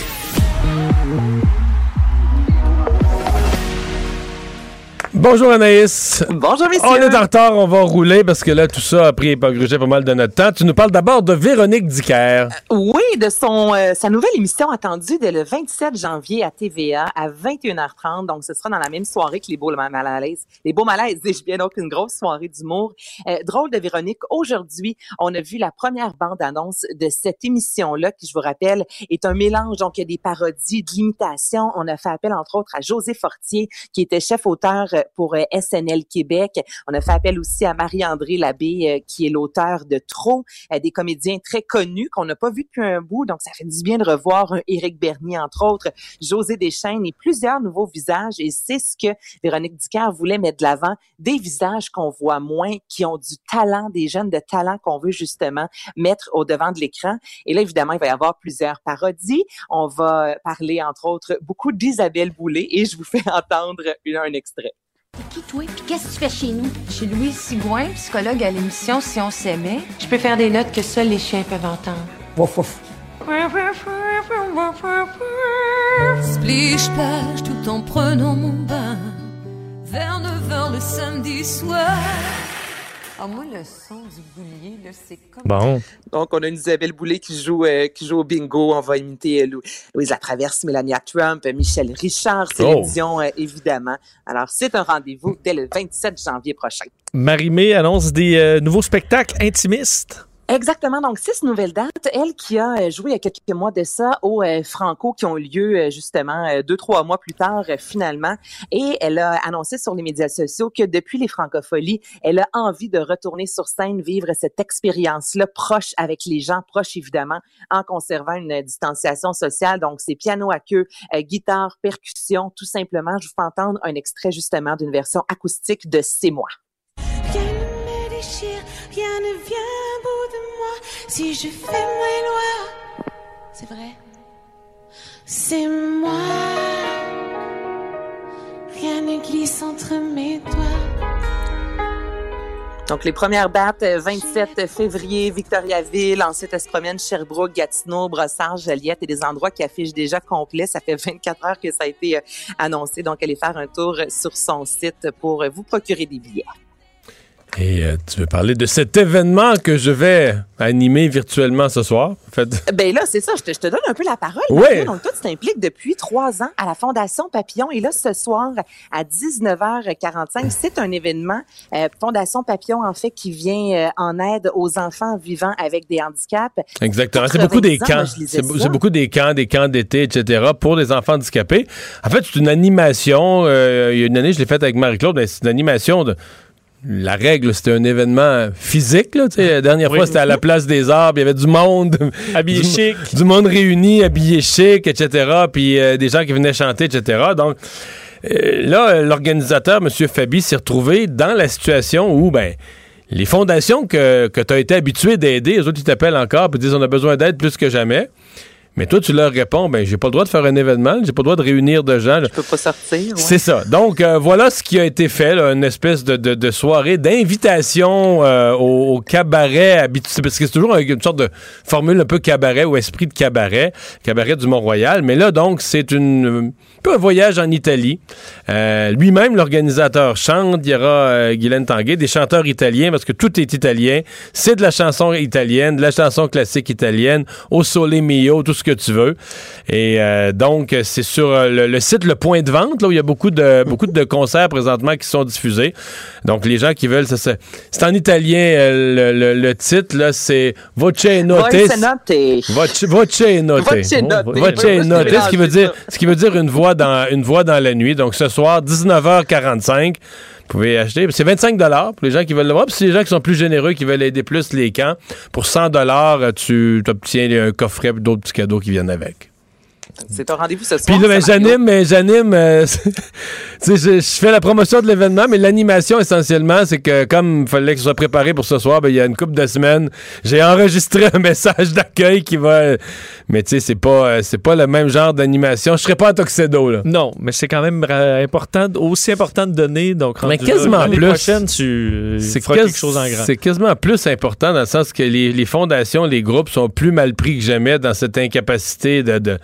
Bonjour Anaïs. Bonjour messieurs. On est en retard, on va rouler parce que là tout ça a pris pas pas mal de notre temps. Tu nous parles d'abord de Véronique Dicker. oui, de son euh, sa nouvelle émission attendue dès le 27 janvier à TVA à 21h30. Donc ce sera dans la même soirée que les beaux malaises. Les beaux malaises, dis-je bien donc une grosse soirée d'humour. Euh, drôle de Véronique. Aujourd'hui, on a vu la première bande annonce de cette émission là qui je vous rappelle est un mélange donc il y a des parodies, de l'imitation. On a fait appel entre autres à José Fortier qui était chef auteur euh, pour euh, SNL Québec. On a fait appel aussi à Marie-André Labbé, euh, qui est l'auteur de Trop, euh, des comédiens très connus qu'on n'a pas vu depuis un bout. Donc, ça fait du bien de revoir un Éric Bernier, entre autres, José Deschênes et plusieurs nouveaux visages. Et c'est ce que Véronique Ducard voulait mettre de l'avant, des visages qu'on voit moins, qui ont du talent, des jeunes de talent qu'on veut justement mettre au devant de l'écran. Et là, évidemment, il va y avoir plusieurs parodies. On va parler, entre autres, beaucoup d'Isabelle Boulay et je vous fais <laughs> entendre un extrait. Qui toi? Puis qu'est-ce que tu fais chez nous? Je suis Louise Sigouin, psychologue à l'émission Si on s'aimait. Je peux faire des notes que seuls les chiens peuvent entendre. Wouf wouf. Splish plage tout en prenant mon bain. Vers 9h le samedi soir. Ah, moi, le son du boulier, c'est comme. Bon. Donc, on a une Isabelle Boulay qui joue, euh, qui joue au bingo. On va imiter euh, Louise Latraverse, Mélania Trump, Michel Richard, Céline oh. Euh, évidemment. Alors, c'est un rendez-vous dès le 27 janvier prochain. Marie-Mé annonce des nouveaux spectacles intimistes. Exactement. Donc, six nouvelles dates. Elle qui a euh, joué il y a quelques mois de ça au euh, Franco qui ont lieu euh, justement deux, trois mois plus tard finalement. Et elle a annoncé sur les médias sociaux que depuis les francopholies, elle a envie de retourner sur scène, vivre cette expérience-là proche avec les gens, proche évidemment, en conservant une distanciation sociale. Donc, c'est piano à queue, guitare, percussion, tout simplement. Je vous fais entendre un extrait justement d'une version acoustique de C'est moi. Si je fais mes lois. C'est vrai. C'est moi. Rien ne glisse entre mes doigts. Donc, les premières dates, 27 euh, février, Victoriaville. Ensuite, elle se promène Sherbrooke, Gatineau, Brossard, Joliette et des endroits qui affichent déjà complet. Ça fait 24 heures que ça a été euh, annoncé. Donc, allez faire un tour sur son site pour vous procurer des billets. Et euh, tu veux parler de cet événement que je vais animer virtuellement ce soir? En fait, Ben là, c'est ça, je te, je te donne un peu la parole. Mario. Donc, toi, tu t'impliques depuis trois ans à la Fondation Papillon. Et là, ce soir, à 19h45, c'est un événement, euh, Fondation Papillon, en fait, qui vient euh, en aide aux enfants vivant avec des handicaps. Exactement. C'est beaucoup des 90 ans, camps. C'est beaucoup des camps, des camps d'été, etc. pour les enfants handicapés. En fait, c'est une animation. euh, il y a une année, je l'ai faite avec Marie-Claude. mais C'est une animation de. La règle, c'était un événement physique. Là, la dernière fois, c'était à la place des arbres. Il y avait du monde. Habillé <laughs> du, chic. Du monde réuni, habillé chic, etc. Puis euh, des gens qui venaient chanter, etc. Donc, euh, là, l'organisateur, M. Fabi, s'est retrouvé dans la situation où, ben, les fondations que, que tu as été habitué d'aider, les autres, ils t'appellent encore et disent on a besoin d'aide plus que jamais. Mais toi, tu leur réponds, ben, j'ai pas le droit de faire un événement, j'ai pas le droit de réunir de gens. Je peux pas sortir. ouais. C'est ça. Donc, euh, voilà ce qui a été fait, là, une espèce de, de- de soirée d'invitation euh, au, au cabaret habituel. Parce que c'est toujours une sorte de formule un peu cabaret ou esprit de cabaret, cabaret du Mont-Royal. Mais là, donc, c'est une, un peu un voyage en Italie. Euh, Lui-même, l'organisateur, chante. Il y aura Guylaine Tanguay, des chanteurs italiens, parce que tout est italien. C'est de la chanson italienne, de la chanson classique italienne, au sole mio, tout ce que tu veux. Et euh, donc, c'est sur euh, le, le site Le Point de Vente, là où il y a beaucoup de, <laughs> beaucoup de concerts présentement qui sont diffusés. Donc, les gens qui veulent, ça, c'est c'est en italien, euh, le, le- le titre, là, c'est Voce Note. Voice note. Voce, voce note. Voce note. Voce note. Ce qui veut dire, ce qui veut dire une voix dans, une voix dans la nuit. Donc, ce soir, 19h45. Vous pouvez acheter. C'est 25 pour les gens qui veulent le voir. Puis, c'est les gens qui sont plus généreux, qui veulent aider plus les camps. Pour 100 tu obtiens un coffret et d'autres petits cadeaux qui viennent avec. C'est ton rendez-vous ce soir. Puis là, ben, j'anime, mais j'anime. euh, <laughs> tu sais, je, je fais la promotion de l'événement, mais l'animation essentiellement, c'est que comme il fallait que je sois préparé pour ce soir, ben, il y a une couple de semaines, j'ai enregistré un <laughs> message d'accueil qui va. Mais tu sais, c'est pas, euh, c'est pas le même genre d'animation. Je serais pas en tuxedo, là. Non, mais c'est quand même euh, important, aussi important de donner. Donc, Mais là, quasiment plus. prochaine, tu euh, C'est feras quas- quelque chose en grand. C'est quasiment plus important dans le sens que les, les fondations, les groupes sont plus mal pris que jamais dans cette incapacité de, de,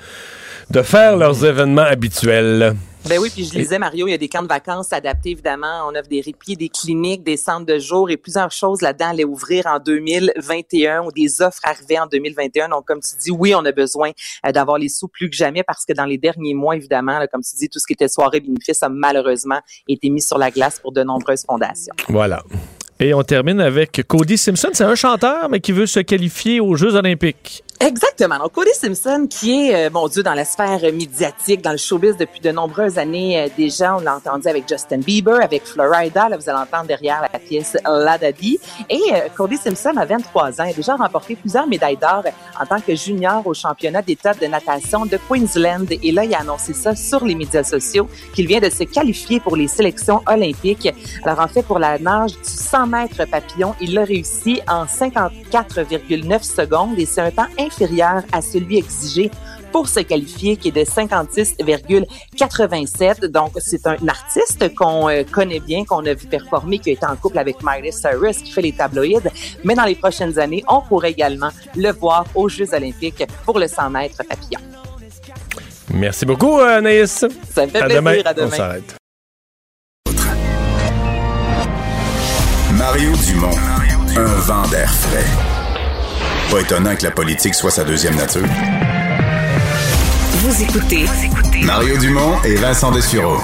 de faire leurs événements habituels. Ben oui, puis je lisais, Mario, il y a des camps de vacances adaptés, évidemment. On offre des répits, des cliniques, des centres de jour et plusieurs choses là-dedans allaient ouvrir en 2021 ou des offres arrivaient en 2021. Donc, comme tu dis, oui, on a besoin euh, d'avoir les sous plus que jamais parce que dans les derniers mois, évidemment, là, comme tu dis, tout ce qui était soirée bénéfice a malheureusement été mis sur la glace pour de nombreuses fondations. Voilà. Et on termine avec Cody Simpson. C'est un chanteur, mais qui veut se qualifier aux Jeux olympiques. Exactement. Donc, Cody Simpson, qui est, euh, mon Dieu, dans la sphère médiatique, dans le showbiz depuis de nombreuses années euh, déjà. On l'a entendu avec Justin Bieber, avec Florida. Là, vous allez entendre derrière la pièce La Daddy. Et euh, Cody Simpson a 23 ans. Il a déjà remporté plusieurs médailles d'or en tant que junior au championnat d'État de natation de Queensland. Et là, il a annoncé ça sur les médias sociaux qu'il vient de se qualifier pour les sélections olympiques. Alors, en fait, pour la nage du 100 mètres papillon, il l'a réussi en 54,9 secondes et c'est un temps inférieur à celui exigé pour se qualifier, qui est de 56,87. Donc, c'est un artiste qu'on euh, connaît bien, qu'on a vu performer, qui a été en couple avec Miley Cyrus, qui fait les tabloïds. Mais dans les prochaines années, on pourrait également le voir aux Jeux olympiques pour le 100 mètres papillon. Merci beaucoup, euh, Anaïs. Ça me fait À plaisir. demain. À demain. On s'arrête. Mario Dumont, un vent d'air frais. Pas étonnant que la politique soit sa deuxième nature. Vous écoutez Mario Dumont et Vincent Dessureau.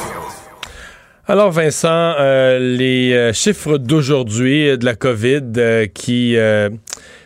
Alors, Vincent, euh, les euh, chiffres d'aujourd'hui euh, de la COVID euh, qui euh,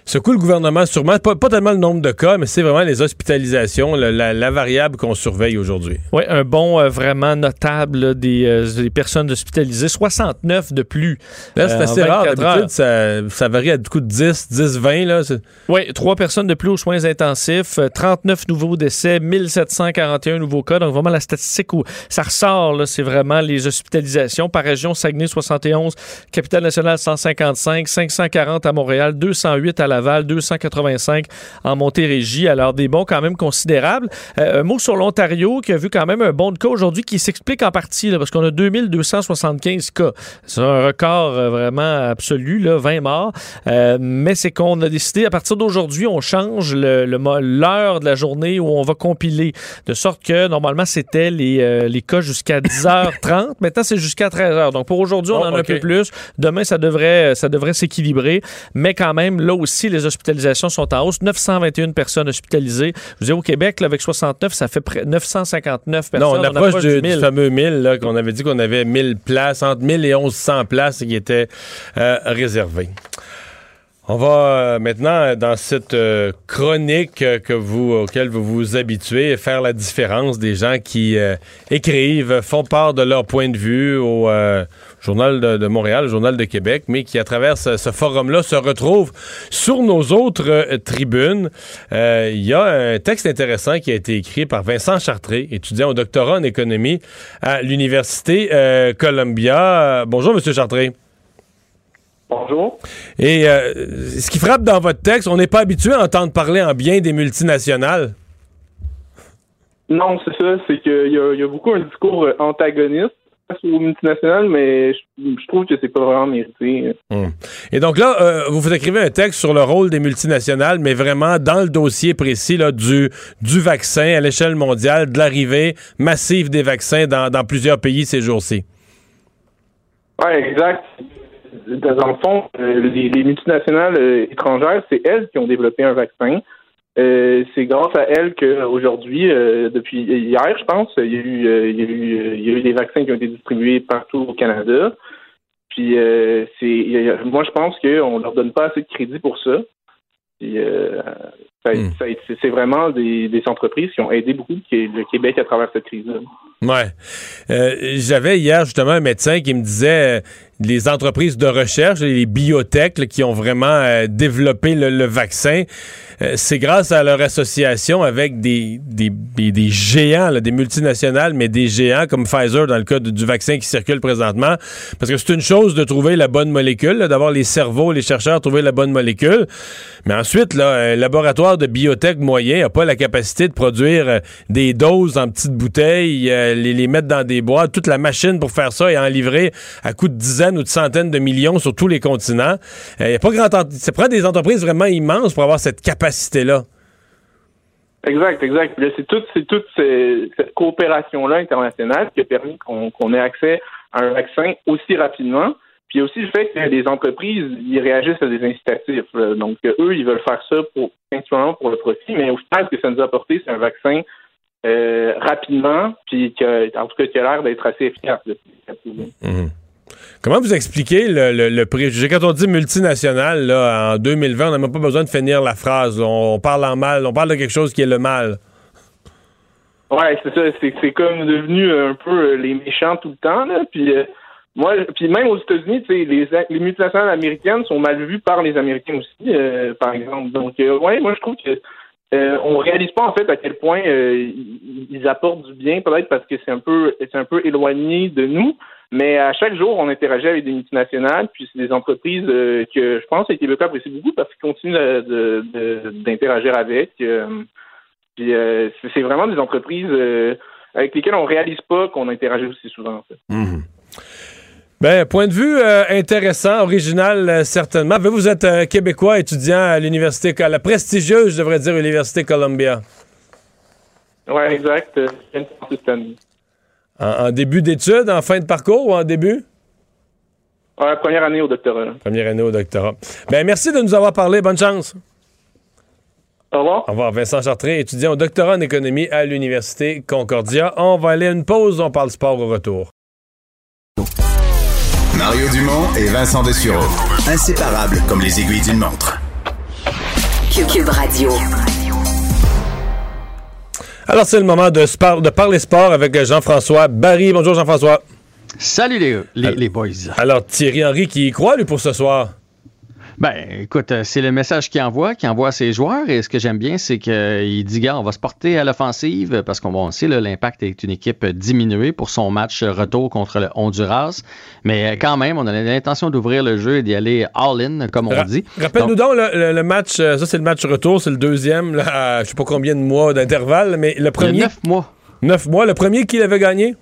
secouent le gouvernement sûrement, pas, pas tellement le nombre de cas, mais c'est vraiment les hospitalisations, la, la- la variable qu'on surveille aujourd'hui. Oui, un bond euh, vraiment notable là, des, euh, des personnes hospitalisées. 69 de plus. Là, c'est euh, assez rare. 24 D'habitude, ça, ça varie à du coup de 10, 10, 20. Là. Oui, trois personnes de plus aux soins intensifs, euh, 39 nouveaux décès, 1741 nouveaux cas. Donc, vraiment, la statistique où ça ressort, c'est vraiment les hospitalisations. Par région, Saguenay, 71, Capitale-Nationale, 155, 540 à Montréal, 208 à Laval, 285 en Montérégie. Alors, des bons quand même considérables. Euh, un mot sur l'Ontario qui a vu quand même un bon de cas aujourd'hui qui s'explique en partie là, parce qu'on a 2275 cas. C'est un record euh, vraiment absolu, là, 20 morts. Euh, mais c'est qu'on a décidé, à partir d'aujourd'hui, on change le- le l'heure de la journée où on va compiler. De sorte que, normalement, c'était les, les cas jusqu'à 10h30. Maintenant, c'est jusqu'à 13h. Donc, pour aujourd'hui, on Oh, en a un peu plus. Demain, ça devrait, ça devrait s'équilibrer. Mais quand même, là aussi, les hospitalisations sont en hausse. 921 personnes hospitalisées. Je vous dis, au Québec, là, avec 69, ça fait près 959 personnes. Non, on approche du, du du 1000. fameux 1000, là, qu'on avait dit qu'on avait 1000 places, entre 1000 et 1100 places qui étaient euh, réservées. On va euh, maintenant, dans cette euh, chronique que vous, auquel vous vous habituez, faire la différence des gens qui euh, écrivent, font part de leur point de vue au euh, Journal de, de Montréal, Journal de Québec, mais qui, à travers ce, ce forum-là, se retrouvent sur nos autres euh, tribunes. Euh, Il y a un texte intéressant qui a été écrit par Vincent Chartré, étudiant au doctorat en économie à l'Université euh, Columbia. Bonjour, Monsieur Chartré. Bonjour. Et ce qui frappe dans votre texte, on n'est pas habitué à entendre parler en bien des multinationales. Non, c'est ça. C'est qu'il y, a- il y a beaucoup un discours antagoniste aux multinationales, mais je, je trouve que c'est pas vraiment mérité. Hum. Et donc là, euh, vous vous écrivez un texte sur le rôle des multinationales, mais vraiment dans le dossier précis là, du, du vaccin à l'échelle mondiale, de l'arrivée massive des vaccins dans, dans plusieurs pays ces jours-ci. Oui, exact. Dans le fond, euh, les, les multinationales euh, étrangères, c'est elles qui ont développé un vaccin. Euh, c'est grâce à elles qu'aujourd'hui, euh, depuis hier, je pense, il y, a eu, euh, il, y a eu, il y a eu des vaccins qui ont été distribués partout au Canada. Puis, euh, c'est, moi, je pense qu'on leur donne pas assez de crédit pour ça. Puis, ça ça été- c'est vraiment des, des entreprises qui ont aidé beaucoup le Québec à travers cette crise-là. Ouais. Euh, J'avais hier justement un médecin qui me disait les entreprises de recherche, les biotech qui ont vraiment euh, développé le, vaccin, euh, c'est grâce à leur association avec des, des, géants, des multinationales, mais des géants comme Pfizer dans le cas du vaccin qui circule présentement. Parce que c'est une chose de trouver la bonne molécule, d'avoir les cerveaux, les chercheurs trouver la bonne molécule. Mais ensuite, là, un laboratoire de biotech moyen n'a pas la capacité de produire euh, des doses en petites bouteilles, euh, les, mettre dans des boîtes, toute la machine pour faire ça et en livrer à coût de dizaines ou de centaines de millions sur tous les continents. Il y a pas grand ça prend des entreprises vraiment immenses pour avoir cette capacité-là. Exact, exact. C'est toute, c'est toute ces- cette coopération-là internationale qui a permis qu'on ait accès à un vaccin aussi rapidement. Puis il y a aussi le fait que les entreprises, ils réagissent à des incitatifs. Donc, euh, eux, ils veulent faire ça pour, principalement pour le profit, mais au final, ce que ça nous a apporté, c'est un vaccin euh, rapidement, puis que, en tout cas, qui a l'air d'être assez efficace. là. Comment vous expliquez le, le, préjugé? Quand on dit multinational, là, en 2020, on n'a même pas besoin de finir la phrase. On, parle en mal, on parle de quelque chose qui est le mal. Ouais, c'est ça. C'est, comme devenu un peu euh, les méchants tout le temps. Là. Puis euh, moi, puis même aux États-Unis, les, les multinationales américaines sont mal vues par les Américains aussi, euh, par exemple. Donc, euh, ouais, moi je trouve que euh, on réalise pas en fait à quel point ils apportent du bien, peut-être parce que c'est un peu c'est un peu éloigné de nous. Mais à chaque jour, on interagit avec des multinationales, puis c'est des entreprises euh, que je pense que les Québécois apprécient beaucoup parce qu'ils continuent d'interagir avec. euh, puis euh, c'est vraiment des entreprises avec lesquelles on réalise pas qu'on interagit aussi souvent. En fait. Ben, point de vue intéressant, original, certainement. Vous êtes québécois, étudiant à l'université, à la prestigieuse, je devrais dire, Université Columbia. Ouais, exact. En, en début d'études, en fin de parcours ou en début? Ouais, première année au doctorat. Première année au doctorat. Ben, merci de nous avoir parlé. Bonne chance. Au revoir. Au revoir. Vincent Chartré, étudiant au doctorat en économie à l'Université Concordia. On va aller à une pause. On parle sport au retour. Mario Dumont et Vincent Dessureau. Inséparables comme les aiguilles d'une montre. Cube Radio. Alors, c'est le moment de, parler sport avec Jean-François Barry. Bonjour, Jean-François. Salut les, les, les boys. Alors, Thierry Henry qui y croit, lui, pour ce soir. Ben, écoute, euh, c'est le message qu'il envoie, qu'il envoie à ses joueurs. Et ce que j'aime bien, c'est qu'il dit, gars, on va se porter à l'offensive parce qu'on bon, sait, l'impact est une équipe diminuée pour son match retour contre le Honduras. Mais euh, quand même, on a l'intention d'ouvrir le jeu et d'y aller all-in, comme on dit. Rappelle-nous donc, le, match, euh, ça c'est le match retour, c'est le deuxième, là, je sais pas combien de mois d'intervalle, mais le premier. neuf mois. Neuf mois. Le premier, qui l'avait gagné?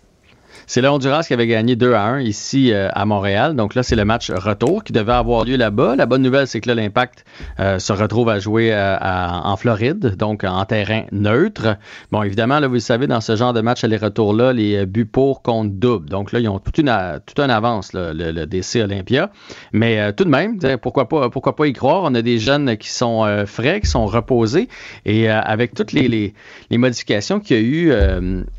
C'est le Honduras qui avait gagné 2 à 1 ici euh, à Montréal. Donc là, c'est le match retour qui devait avoir lieu là-bas. La bonne nouvelle, c'est que là, l'Impact euh, se retrouve à jouer euh, en Floride, donc en terrain neutre. Bon, évidemment, là, vous le savez, dans ce genre de match aller-retour-là, les buts pour comptent double. Donc là, ils ont toute une, toute une avance, le, DC Olympia. Mais tout de même, pourquoi pas, pourquoi pas y croire? On a des jeunes qui sont frais, qui sont reposés. Et avec toutes les, les, les modifications qu'il y a eu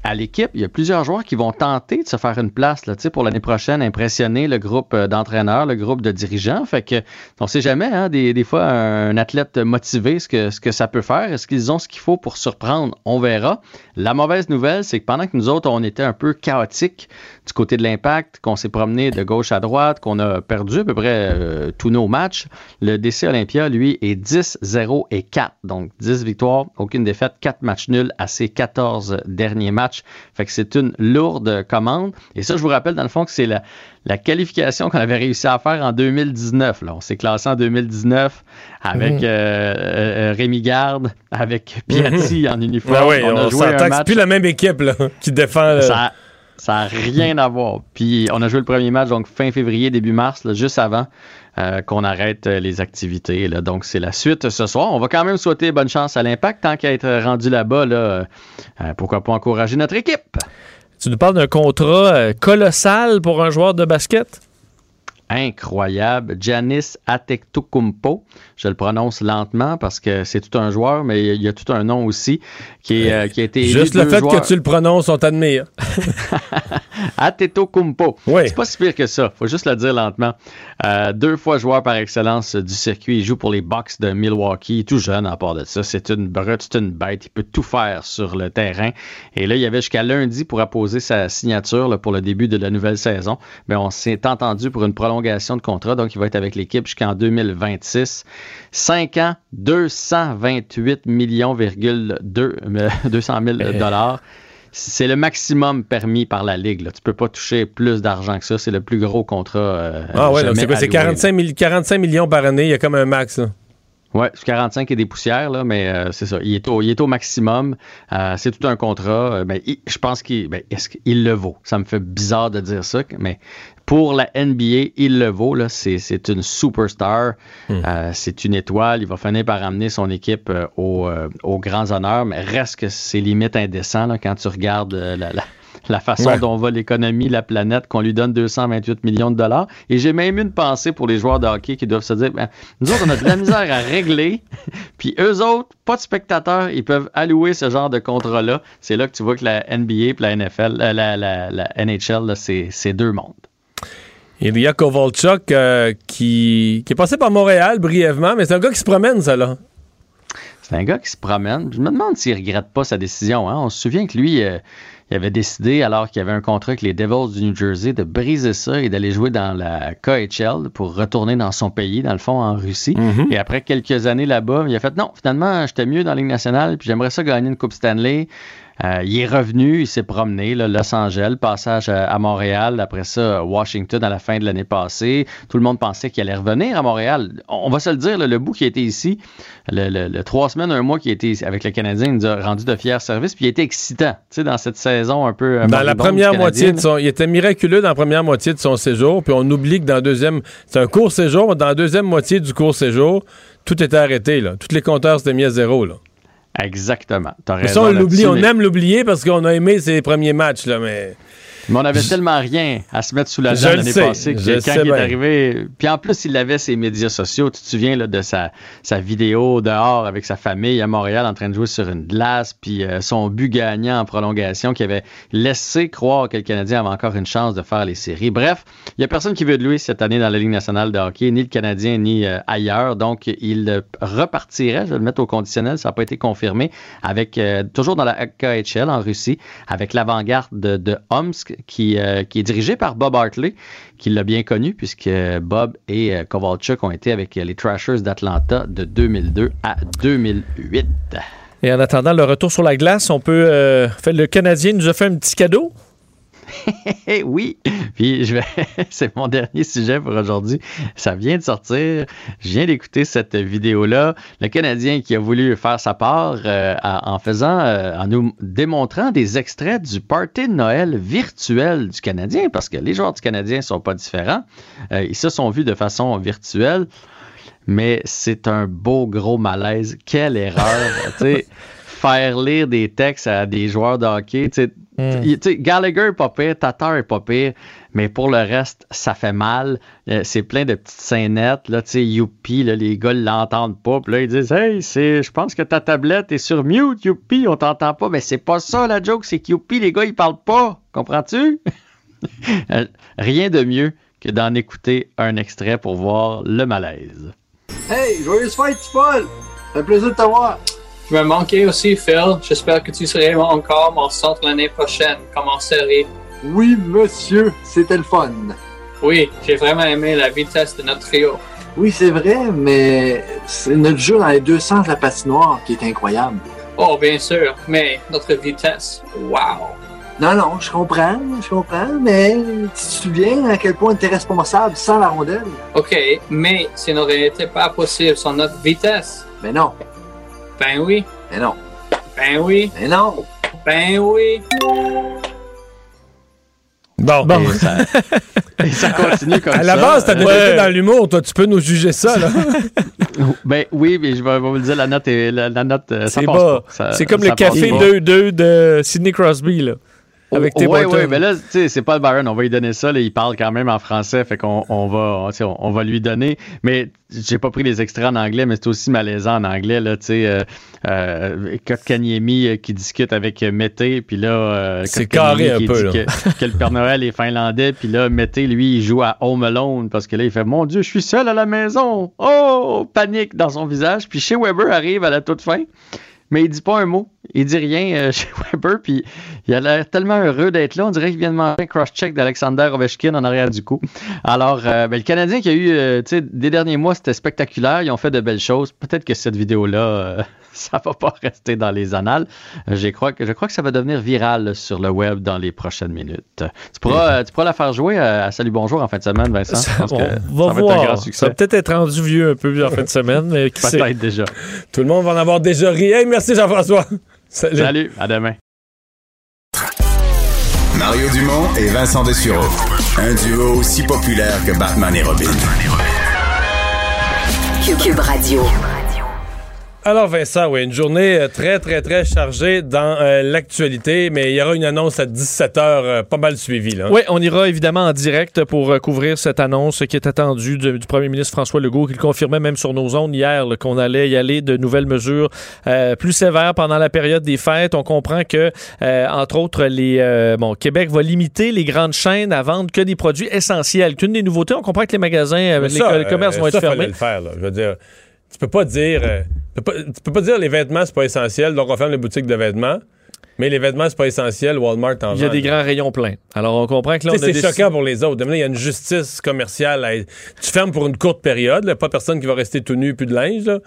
à l'équipe, il y a plusieurs joueurs qui vont tenter de se faire une place là, pour l'année prochaine, impressionner le groupe euh, d'entraîneurs, le groupe de dirigeants. Fait que on sait jamais, hein, des, fois, un athlète motivé, ce que, ça peut faire. Est-ce qu'ils ont ce qu'il faut pour surprendre? On verra. La mauvaise nouvelle, c'est que pendant que nous autres, on était un peu chaotiques du côté de l'impact, qu'on s'est promené de gauche à droite, qu'on a perdu à peu près euh, tous nos matchs, le DC Olympia, lui, est 10, 0 et 4. Donc 10 victoires, aucune défaite, 4 matchs nuls à ses 14 derniers matchs. Fait que c'est une lourde commande. Et ça, je vous rappelle, dans le fond, que c'est la, la qualification qu'on avait réussi à faire en 2019. Là. On s'est classé en 2019 avec mhm. euh, euh, Rémi Garde, avec Piatti en uniforme. Ah oui, on, a joué un match. plus la même équipe là, qui défend. Ça, ça n'a rien à voir. Puis on a joué le premier match, donc fin février, début mars, juste avant euh, qu'on arrête les activités. Là. Donc c'est la suite ce soir. On va quand même souhaiter bonne chance à l'impact tant qu'à être rendu là-bas. Là, pourquoi pas encourager notre équipe? Tu nous parles d'un contrat euh, colossal pour un joueur de basket? Incroyable. Janis Atektukumpo. Je le prononce lentement parce que c'est tout un joueur, mais il y a tout un nom aussi qui, euh, qui a été. Juste le fait que tu le prononces, on t'admire. <laughs> Kumpo. Oui. C'est pas si pire que ça. Faut juste le dire lentement. Euh, deux fois joueur par excellence du circuit. Il joue pour les Bucks de Milwaukee. Tout jeune à part de ça. C'est une brute, c'est une bête. Il peut tout faire sur le terrain. Et là, il y avait jusqu'à lundi pour apposer sa signature pour le début de la nouvelle saison. Mais on s'est entendu pour une prolongation de contrat. Donc, il va être avec l'équipe jusqu'en 2026. 5 ans, 228 millions, 200 000 <laughs> dollars c'est le maximum permis par la Ligue. Tu Tu peux pas toucher plus d'argent que ça. C'est le plus gros contrat. Euh, ah ouais, donc c'est 45, 45, millions par année. Il y a comme un max. Oui, 45 et des poussières, là, mais euh, c'est ça. Il est au, il est au maximum. Euh, c'est tout un contrat. Mais je pense qu'il ben, est-ce qu'il le vaut? Ça me fait bizarre de dire ça, mais pour la NBA, il le vaut. C'est, une superstar. Hmm. Euh, c'est une étoile. Il va finir par amener son équipe euh, euh, aux, grands honneurs, mais reste que c'est limite indécent quand tu regardes la, façon dont va l'économie, la planète, qu'on lui donne 228 millions de dollars. Et j'ai même une pensée pour les joueurs de hockey qui doivent se dire ben, nous autres, on a de la misère à régler, <laughs> puis eux autres, pas de spectateurs, ils peuvent allouer ce genre de contrat-là. C'est là que tu vois que la NBA et la NFL, la, la, NHL, c'est deux mondes. Ilya Kovalchuk euh, qui, qui est passé par Montréal brièvement, mais c'est un gars qui se promène, ça, là. C'est un gars qui se promène. Je me demande s'il regrette pas sa décision. Hein. On se souvient que lui, euh, il avait décidé, alors qu'il avait un contrat avec les Devils du New Jersey, de briser ça et d'aller jouer dans la KHL pour retourner dans son pays, dans le fond, en Russie. Mm-hmm. Et après quelques années là-bas, il a fait non, finalement, j'étais mieux dans la Ligue nationale, puis j'aimerais ça gagner une Coupe Stanley. Euh, il est revenu, il s'est promené, là, Los Angeles, passage à, Montréal, après ça, Washington à la fin de l'année passée. Tout le monde pensait qu'il allait revenir à Montréal. On, va se le dire, le bout qui était ici, le, trois semaines, un mois qui était avec le Canadien, il nous a rendu de fiers services, puis il était excitant, tu sais, dans cette saison un peu. Euh, dans la première moitié de son. Il était miraculeux dans la première moitié de son séjour, puis on oublie que dans le deuxième. C'est un court séjour, dans la deuxième moitié du court séjour, tout était arrêté, là. Tous les compteurs s'étaient mis à zéro, là. Exactement. ça, on l'oublie. On aime l'oublier parce qu'on a aimé ses premiers matchs, là, mais. Mais on avait tellement rien à se mettre sous la dent l'année passée que quand il est arrivé. Puis en plus, il avait ses médias sociaux. Tu te souviens là, de sa, sa vidéo dehors avec sa famille à Montréal en train de jouer sur une glace. Puis euh, son but gagnant en prolongation qui avait laissé croire que le Canadien avait encore une chance de faire les séries. Bref, il n'y a personne qui veut de lui cette année dans la Ligue nationale de hockey, ni le Canadien, ni euh, ailleurs. Donc, il repartirait, je vais le mettre au conditionnel, ça n'a pas été confirmé, avec euh, toujours dans la KHL en Russie, avec l'avant-garde de, de Omsk qui, euh, qui est dirigé par Bob Hartley, qui l'a bien connu puisque Bob et euh, Kovalchuk ont été avec les Trashers d'Atlanta de 2002 à 2008. Et en attendant le retour sur la glace, on peut. euh, fait, le Canadien nous a fait un petit cadeau. <laughs> Oui, puis je vais, <laughs> c'est mon dernier sujet pour aujourd'hui. Ça vient de sortir. Je viens d'écouter cette vidéo-là. Le Canadien qui a voulu faire sa part euh, en faisant, euh, en nous démontrant des extraits du party de Noël virtuel du Canadien, parce que les joueurs du Canadien sont pas différents. Euh, ils se sont vus de façon virtuelle, mais c'est un beau gros malaise. Quelle erreur! <laughs> faire lire des textes à des joueurs de hockey, sais, Gallagher est pas pire, Tatar est pas pire, mais pour le reste, ça fait mal. Euh, c'est plein de petites scénettes, là, tu sais, youpi, là, les gars l'entendent pas, puis là, ils disent, hey, c'est, je pense que ta tablette est sur mute, youpi, on t'entend pas, mais c'est pas ça la joke, c'est que youpi, les gars, ils parlent pas, comprends-tu? <laughs> Euh, Rien de mieux que d'en écouter un extrait pour voir le malaise. Hey, joyeuse fête, Paul! Ça fait plaisir de te Je me manquais aussi, Phil. J'espère que tu serais encore mon centre l'année prochaine, comme en série. Oui, monsieur, c'était le fun. Oui, j'ai vraiment aimé la vitesse de notre trio. Oui, c'est vrai, mais c'est notre jeu dans les deux sens de la patinoire qui est incroyable. Oh, bien sûr, mais notre vitesse, wow! Non, non, je comprends, je comprends, mais tu te souviens à quel point tu es responsable sans la rondelle? OK, mais ça n'aurait été pas possible sans notre vitesse. Mais non. Ben oui. Mais non. Ben oui. Mais non. Ben oui. Bon. Et ça, <laughs> et ça continue comme ça. À la base, t'as déjà Ouais. été dans l'humour, toi, tu peux nous juger ça, là. <laughs> Ben oui, mais je vais, vous le dire, la note, est, la, la note euh, ça C'est passe bas. pas. C'est comme ça le café passe pas. 2-2 de Sidney Crosby, là. Avec tes Oui, oui, mais là, tu sais, c'est pas le Byron, on va lui donner ça. Là, il parle quand même en français, fait qu'on on va, on, on, va lui donner. Mais j'ai pas pris les extraits en anglais, mais c'est aussi malaisant en anglais. Là, tu sais, euh, euh, Kotkaniemi euh, qui discute avec euh, Mété, puis là, euh, C'est carré un peu, là. Que, <laughs> que le Père Noël est finlandais, puis là, Mété, lui, il joue à Home Alone parce que là, il fait Mon Dieu, je suis seul à la maison. Oh, panique dans son visage. Puis chez Weber arrive à la toute fin. Mais il dit pas un mot. Il dit rien euh, <laughs> chez Weber. Puis il a l'air tellement heureux d'être là. On dirait qu'il vient de manger un cross-check d'Alexander Ovechkin en arrière du cou. Alors, euh, ben, le Canadien qui a eu, euh, tu sais, des derniers mois, c'était spectaculaire. Ils ont fait de belles choses. Peut-être que cette vidéo-là, <laughs> ça va pas rester dans les annales. Euh, Je crois, que, je crois que ça va devenir viral sur le web dans les prochaines minutes. Tu pourras, euh, tu pourras la faire jouer à, à Salut Bonjour en fin de semaine, Vincent. Je pense on que va ça va être un voir. grand Ça succès. va peut-être être rendu vieux un peu en fin de semaine, mais qui sait? Peut-être déjà. Tout le monde va en avoir déjà ri. Hey, merci Jean-François. <laughs> Salut. Salut, à demain. Mario Dumont et Vincent Dessureau. Un duo aussi populaire que Batman et Robin. Cube Radio. Alors Vincent, oui, une journée euh, très, très, très chargée dans euh, l'actualité, mais il y aura une annonce à 17h pas mal suivie. Là. Oui, on ira évidemment en direct pour euh, couvrir cette annonce qui est attendue du premier ministre François Legault, qui le confirmait même sur nos ondes hier qu'on allait y aller de nouvelles mesures euh, plus sévères pendant la période des fêtes. On comprend que, euh, entre autres, les euh, bon, Québec va limiter les grandes chaînes à vendre que des produits essentiels. Qu'une des nouveautés, on comprend que les magasins, euh, les, ça, co- les commerces euh, vont être ça, fermés. le faire, là. Je veux dire, tu peux pas dire, euh, tu, peux pas, dire les vêtements c'est pas essentiel, donc on ferme les boutiques de vêtements. Mais les vêtements c'est pas essentiel, Walmart en Il y a vend, des là. grands rayons pleins. Alors, on comprend que là, on c'est décidé- choquant pour les autres. Il y a une justice commerciale. à- Tu fermes pour une courte période. là. Pas personne qui va rester tout nu plus de linge. là.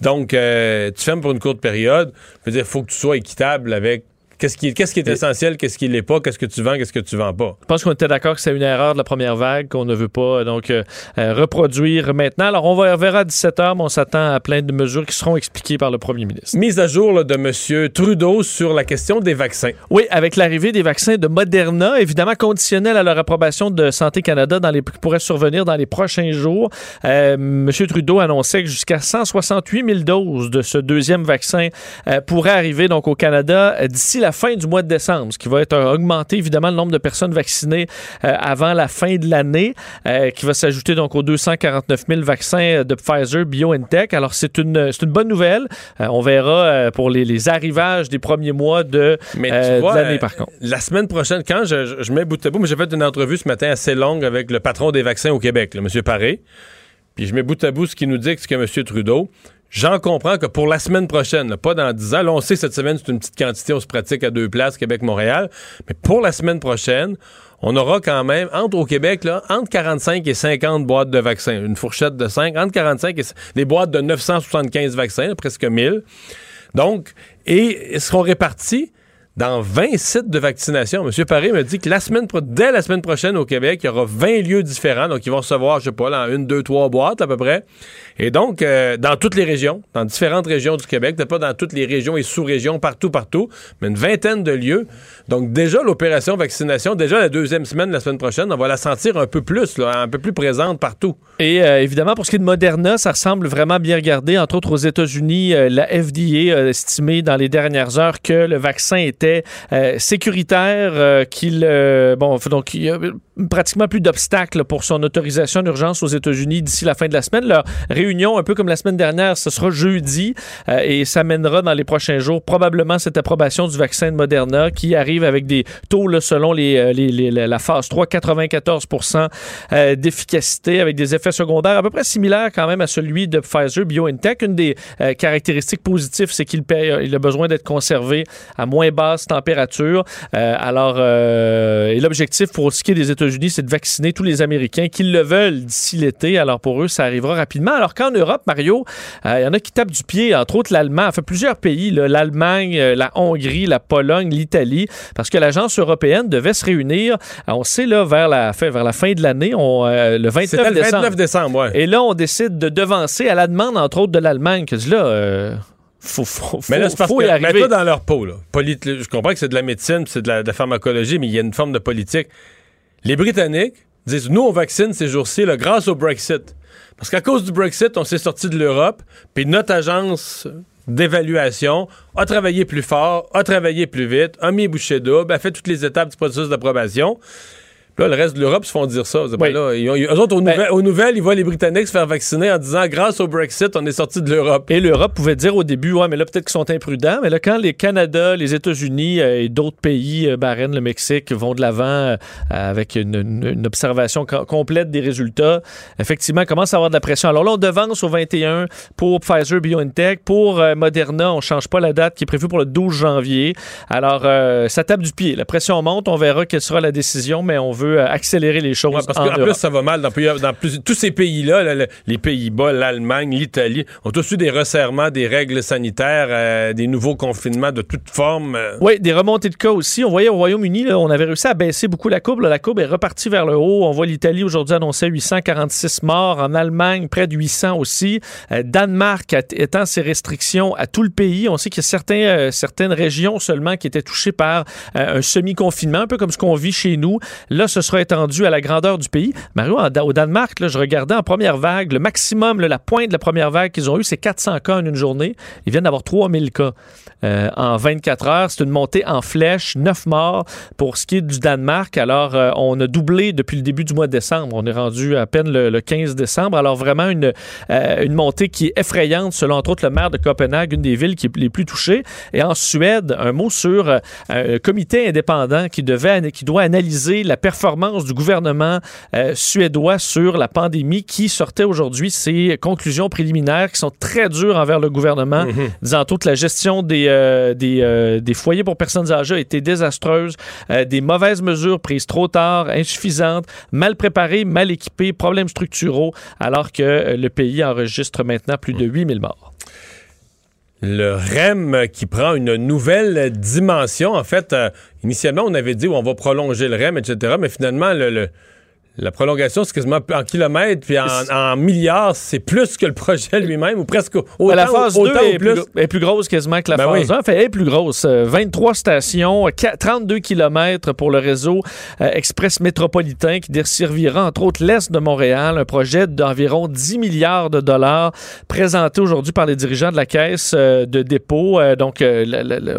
Donc, euh, tu fermes pour une courte période. Je veux dire, il faut que tu sois équitable avec qu'est-ce qui, qu'est-ce qui est essentiel, qu'est-ce qui l'est pas, qu'est-ce que tu vends, qu'est-ce que tu vends pas? Je pense qu'on était d'accord que c'est une erreur de la première vague qu'on ne veut pas euh, donc euh, euh, reproduire maintenant. Alors, on va, verra à 17h, mais on s'attend à plein de mesures qui seront expliquées par le premier ministre. Mise à jour là, de M. Trudeau sur la question des vaccins. Oui, avec l'arrivée des vaccins de Moderna, évidemment conditionnel à leur approbation de Santé Canada dans les, qui pourrait survenir dans les prochains jours. Euh, M. Trudeau annonçait que jusqu'à 168 000 doses de ce deuxième vaccin euh, pourraient arriver donc au Canada d'ici la fin du mois de décembre, ce qui va être euh, augmenter évidemment le nombre de personnes vaccinées euh, avant la fin de l'année, euh, qui va s'ajouter donc aux 249 000 vaccins de Pfizer BioNTech. Alors c'est une c'est une bonne nouvelle. Euh, on verra pour les, les arrivages des premiers mois de, Mais de l'année par contre. La semaine prochaine, quand je, mets bout à bout, moi, j'ai fait une entrevue ce matin assez longue avec le patron des vaccins au Québec, le M. Paré. Puis je mets bout à bout ce qu'il nous dit, ce que M. Trudeau. J'en comprends que pour la semaine prochaine, pas dans 10 ans, on sait cette semaine, c'est une petite quantité, on se pratique à deux places, Québec-Montréal, mais pour la semaine prochaine, on aura quand même, entre au Québec, là, entre 45 et 50 boîtes de vaccins. Une fourchette de 5, entre 45 et des boîtes de 975 vaccins, presque 1000. Donc, et ils seront répartis dans 20 sites de vaccination. M. Paré me dit que la semaine dès la semaine prochaine au Québec, il y aura 20 lieux différents. Donc, ils vont recevoir, je sais pas, là, une, deux, trois boîtes à peu près. Et donc, euh, dans toutes les régions, dans différentes régions du Québec, peut-être pas dans toutes les régions et sous-régions, partout, partout, mais une vingtaine de lieux. Donc, déjà, l'opération vaccination, déjà la deuxième semaine, la semaine prochaine, on va la sentir un peu plus, un peu plus présente partout. Et euh, évidemment, pour ce qui est de Moderna, ça ressemble vraiment bien regardé. Entre autres, aux États-Unis, euh, la FDA a estimé dans les dernières heures que le vaccin était euh, sécuritaire, euh, qu'il euh, bon, donc il y a pratiquement plus d'obstacles pour son autorisation d'urgence aux États-Unis d'ici la fin de la semaine. Leur réunion, un peu comme la semaine dernière, ce sera jeudi et ça mènera dans les prochains jours probablement cette approbation du vaccin de Moderna qui arrive avec des taux là, selon les, les- la phase 3, 94 euh, d'efficacité avec des effets secondaires à peu près similaires quand même à celui de Pfizer BioNTech. Une des caractéristiques positives, c'est qu'il il a besoin d'être conservé à moins basse température. Euh, alors, euh, et l'objectif pour ce qui est des États-Unis, c'est de vacciner tous les Américains qui le veulent d'ici l'été. Alors pour eux, ça arrivera rapidement. Alors qu'en Europe, Mario, euh, il y en a qui tapent du pied, entre autres l'Allemand, enfin plusieurs pays, l'Allemagne, la Hongrie, la Pologne, l'Italie, parce que l'agence européenne devait se réunir, on sait là, vers la fin, vers la fin de l'année, le 29 C'était le décembre. 29 décembre, ouais. Et là, on décide de devancer à la demande, entre autres, de l'Allemagne, que là, faut, faut, Mais là, parce faut que y arriver. mets-toi dans leur peau. Là. Polit- je comprends que c'est de la médecine, c'est de la, de la pharmacologie, mais il y a une forme de politique. Les Britanniques disent nous, on vaccine ces jours-ci là, grâce au Brexit. Parce qu'à cause du Brexit, on s'est sorti de l'Europe, puis notre agence d'évaluation a travaillé plus fort, a travaillé plus vite, a mis bouchée double, a fait toutes les étapes du processus d'approbation. Puis Là, le reste de l'Europe se font dire ça. Ben là, ils eux autres, aux, nouvelles, aux nouvelles, ils voient les Britanniques se faire vacciner en disant grâce au Brexit, on est sorti de l'Europe. Et l'Europe pouvait dire au début, ouais, mais là, peut-être qu'ils sont imprudents. Mais là, quand les Canada, les États-Unis euh, et d'autres pays, euh, Bahreïn, le Mexique, vont de l'avant euh, avec une, une- une observation co- complète des résultats, effectivement, commence à avoir de la pression. Alors là, on devance au 21 pour Pfizer BioNTech. Pour euh, Moderna, on change pas la date qui est prévue pour le 12 janvier. Alors, ça tape du pied. La pression monte. On verra quelle sera la décision, mais on veut euh, accélérer les choses Ouais, parce en qu'en plus, ça va mal dans, plus- tous ces pays-là, là, le- les Pays-Bas, l'Allemagne, l'Italie, ont tous eu des resserrements des règles sanitaires, euh, des nouveaux confinements de toutes formes. euh. Oui, des remontées de cas aussi. On voyait au Royaume-Uni, on avait réussi à baisser beaucoup la courbe. là. La courbe est repartie vers le haut. On voit l'Italie aujourd'hui annoncer 846 morts. En Allemagne, près de 800 aussi. Euh, Danemark étend ses restrictions à tout le pays. On sait qu'il y a certains, euh, certaines régions seulement qui étaient touchées par un semi-confinement, un peu comme ce qu'on vit chez nous. Là, ce sera étendu à la grandeur du pays. Mario, au Danemark, je regardais en première vague, le maximum, la pointe de la première vague qu'ils ont eu, c'est 400 cas en une journée. Ils viennent d'avoir 3000 cas euh, en 24 heures. C'est une montée en flèche, 9 morts pour ce qui est du Danemark. Alors, euh, on a doublé depuis le début du mois de décembre. On est rendu à peine le, le 15 décembre. Alors, vraiment une, euh, une montée qui est effrayante, selon entre autres le maire de Copenhague, une des villes qui est les plus touchées. Et en Suède, un mot sur un comité indépendant qui, devait, qui doit analyser la performance du gouvernement euh, suédois sur la pandémie qui sortait aujourd'hui. Ses conclusions préliminaires qui sont très dures envers le gouvernement, disant entre autres la gestion des, euh, des, euh, des foyers pour personnes âgées a été désastreuse, des mauvaises mesures prises trop tard, insuffisantes, mal préparées, mal équipées, problèmes structuraux, alors que le pays enregistre maintenant plus de 8000 morts. Le REM qui prend une nouvelle dimension. En fait, euh, initialement, on avait dit on va prolonger le REM, etc. Mais finalement, le- le- la prolongation, c'est quasiment en kilomètres, puis en, en milliards, c'est plus que le projet lui-même, ou presque autant, Ben, la phase autant 2 ou est plus, est plus grosse quasiment que la Ben phase oui. 1. Fait, elle est plus grosse. Euh, 23 stations, qua- 32 km pour le réseau euh, express métropolitain qui desservira entre autres l'Est de Montréal. Un projet d'environ 10 milliards de dollars présenté aujourd'hui par les dirigeants de la caisse euh, de dépôt. Euh, donc, euh,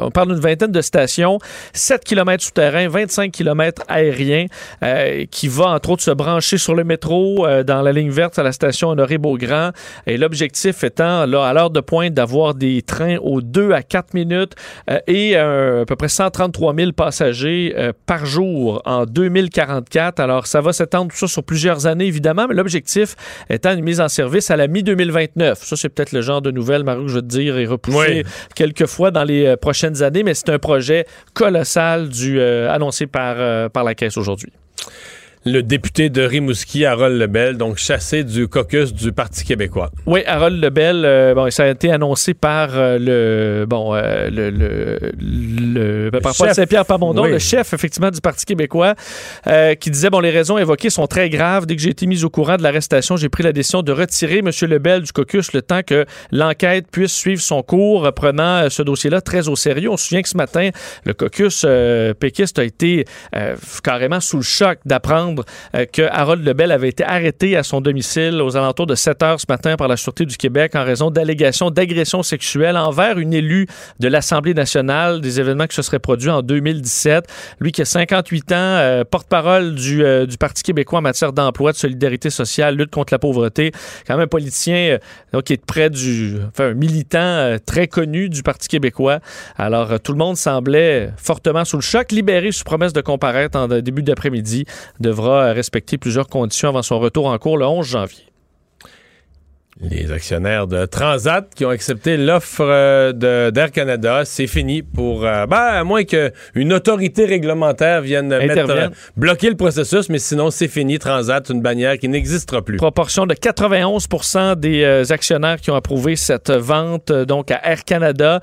on parle d'une vingtaine de stations, 7 km souterrains, 25 km aériens, euh, qui va entre autres se brancher sur le métro euh, dans la ligne verte à la station Honoré-Beaugrand. Et l'objectif étant, là, à l'heure de pointe, d'avoir des trains aux 2 à 4 minutes euh, et euh, à peu près 133 000 passagers par jour en 2044. Alors, ça va s'étendre tout ça sur plusieurs années, évidemment, mais l'objectif étant une mise en service à la mi-2029. Ça, c'est peut-être le genre de nouvelle, Marie, que je veux te dire, est repoussé Oui. quelques fois dans les prochaines années, mais c'est un projet colossal du, annoncé par, par la Caisse aujourd'hui. Le député de Rimouski, Harold Lebel, donc chassé du caucus du Parti québécois. Oui, Harold Lebel, euh, bon, ça a été annoncé par euh, le bon euh, le, le, le- par chef. Saint-Pierre Pabondon, Oui. le chef effectivement du Parti québécois, euh, qui disait bon les raisons évoquées sont très graves. Dès que j'ai été mis au courant de l'arrestation, j'ai pris la décision de retirer M. Lebel du caucus le temps que l'enquête puisse suivre son cours, prenant ce dossier-là très au sérieux. On se souvient que ce matin, le caucus péquiste a été carrément sous le choc d'apprendre euh, que Harold Lebel avait été arrêté à son domicile aux alentours de 7 heures ce matin par la Sûreté du Québec en raison d'allégations d'agression sexuelle envers une élue de l'Assemblée nationale, des événements qui se seraient produits en 2017. Lui qui a 58 ans, euh, porte-parole du, euh, du Parti québécois en matière d'emploi, de solidarité sociale, lutte contre la pauvreté, quand même un politicien donc, qui est près du... Enfin, un militant très connu du Parti québécois. Alors, tout le monde semblait fortement sous le choc. Libéré sous promesse de comparaître en début d'après-midi, devra euh, respecter plusieurs conditions avant son retour en cours le 11 janvier. Les actionnaires de Transat qui ont accepté l'offre euh, d'Air Canada, c'est fini pour, euh, ben, à moins qu'une autorité réglementaire vienne mettre, euh, bloquer le processus, mais sinon c'est fini. Transat, une bannière qui n'existera plus. Proportion de 91% des euh, actionnaires qui ont approuvé cette vente donc à Air Canada.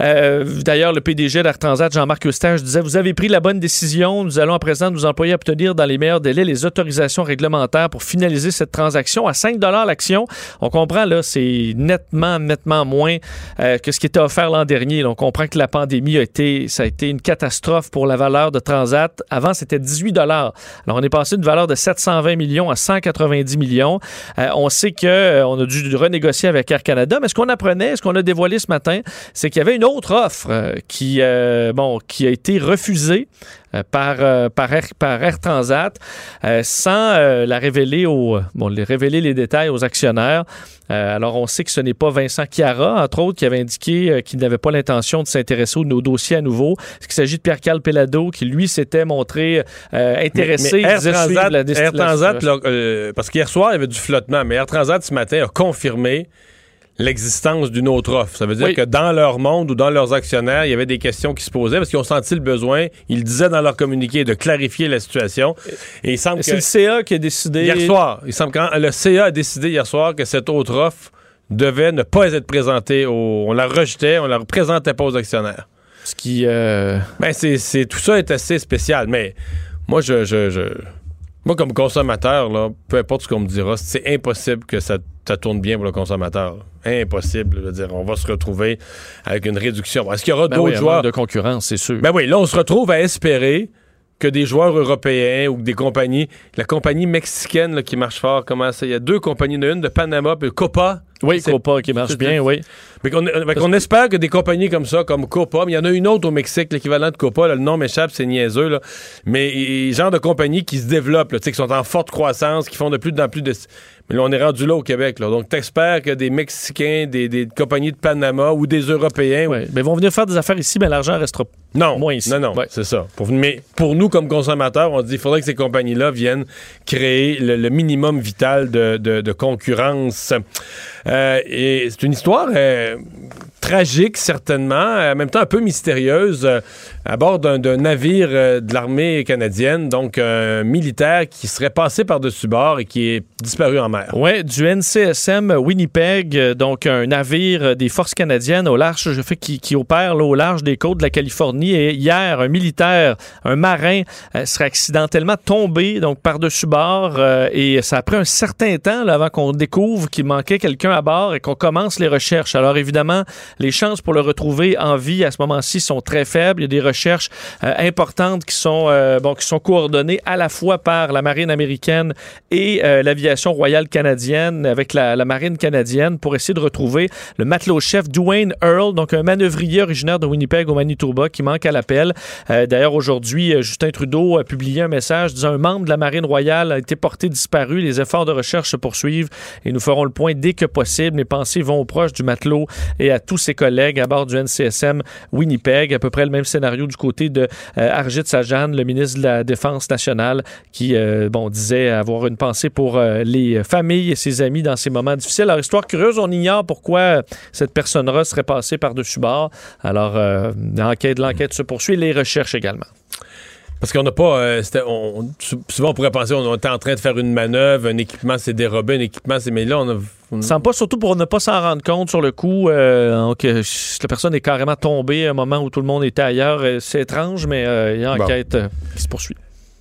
Euh, D'ailleurs, le PDG d'Air Transat, Jean-Marc Eustache, disait Vous avez pris la bonne décision. Nous allons à présent nous employer à obtenir dans les meilleurs délais les autorisations réglementaires pour finaliser cette transaction à 5 l'action. On comprend, là, c'est nettement, nettement moins euh, que ce qui était offert l'an dernier. On comprend que la pandémie a été, ça a été une catastrophe pour la valeur de Transat. Avant, c'était 18 Alors, on est passé d'une valeur de 720 millions à 190 millions. Euh, on sait que euh, a dû renégocier avec Air Canada, mais ce qu'on apprenait, ce qu'on a dévoilé ce matin, c'est qu'il y avait une autre offre qui, bon, qui a été refusée par, euh, par, Air, par Air Transat euh, sans euh, la révéler aux, bon, les révéler les détails aux actionnaires. Euh, alors, on sait que ce n'est pas Vincent Chiara, entre autres, qui avait indiqué euh, qu'il n'avait pas l'intention de s'intéresser au, au dossier à nouveau. Il s'agit de Pierre-Carl Pelado, qui, lui, s'était montré euh, intéressé. Mais, mais Air Transat, la desti- Air la- Transat, euh, parce qu'hier soir, il y avait du flottement, mais Air Transat, ce matin, a confirmé l'existence d'une autre offre. Ça veut dire Oui. que dans leur monde ou dans leurs actionnaires, il y avait des questions qui se posaient parce qu'ils ont senti le besoin, ils disaient dans leur communiqué, de clarifier la situation. Et il semble. C'est le CA qui a décidé. Hier soir, il semble que le CA a décidé hier soir que cette autre offre devait ne pas être présentée. Au, on la rejetait, on la présentait pas aux actionnaires. Ce qui. euh, Ben, c'est, c'est- tout ça est assez spécial. Mais moi, je, je, je- moi comme consommateur, là, peu importe ce qu'on me dira, c'est impossible que ça, ça tourne bien pour le consommateur. Impossible. Je veux dire, on va se retrouver avec une réduction. Est-ce qu'il y aura ben d'autres oui, joueurs? de concurrence, c'est sûr. Ben oui, là, on se retrouve à espérer que des joueurs européens ou des compagnies, la compagnie mexicaine là, qui marche fort, comment ça, il y a deux compagnies, une de Panama, puis Copa. oui, Copa qui marche bien, oui. Mais qu'on qu'on espère que des compagnies comme ça, comme Copa, mais il y en a une autre au Mexique, l'équivalent de Copa, là, le nom m'échappe, c'est niaiseux, là. mais et- genre de compagnies qui se développent, là, qui sont en forte croissance, qui font de plus en plus de... Mais là, on est rendu là au Québec. Là. Donc, t'espères que des Mexicains, des, des compagnies de Panama ou des Européens... Mais vont venir faire des affaires ici, mais l'argent restera Non, moins ici. non, non, Ouais. c'est ça. Pour, mais pour nous, comme consommateurs, on se dit qu'il faudrait que ces compagnies-là viennent créer le, le minimum vital de, de- de concurrence. Euh, et c'est une histoire euh, tragique, certainement, en même temps un peu mystérieuse, euh, à bord d'un navire euh, de l'armée canadienne, donc un militaire qui serait passé par-dessus bord et qui est disparu en mer. Oui, du NCSM Winnipeg, euh, donc un navire euh, des forces canadiennes au large, je fais qui, opère là, au large des côtes de la Californie. Et hier, un militaire, un marin, serait accidentellement tombé donc par-dessus bord. et ça a pris un certain temps avant qu'on découvre qu'il manquait quelqu'un à bord et qu'on commence les recherches. Alors évidemment, les chances pour le retrouver en vie à ce moment-ci sont très faibles. Il y a des recherches euh, importantes qui sont, euh, bon, qui sont coordonnées à la fois par la marine américaine et euh, l'aviation royale canadienne avec la, marine canadienne pour essayer de retrouver le matelot-chef Dwayne Earl, donc un manœuvrier originaire de Winnipeg au Manitoba qui manque à l'appel. D'ailleurs, aujourd'hui, Justin Trudeau a publié un message disant un membre de la marine royale a été porté disparu. Les efforts de recherche se poursuivent et nous ferons le point dès que possible. Mes pensées vont aux proches du matelot et à tous ses collègues à bord du NCSM Winnipeg. À peu près le même scénario du côté de euh, Arjit Sajan, le ministre de la Défense nationale, qui euh, bon, disait avoir une pensée pour euh, les familles et ses amis dans ces moments difficiles. Alors, histoire curieuse, on ignore pourquoi cette personne-là serait passée par-dessus bord. Alors, l'enquête se poursuit, les recherches également. Parce qu'on n'a pas. euh, on- souvent, on pourrait penser on était en train de faire une manœuvre, un équipement s'est dérobé, un équipement s'est. Mais là, on a. on- semble pas surtout pour ne pas s'en rendre compte sur le coup euh, euh, la personne est carrément tombée à un moment où tout le monde était ailleurs. Euh, C'est étrange, mais euh, il y a une Bon. enquête euh, qui se poursuit.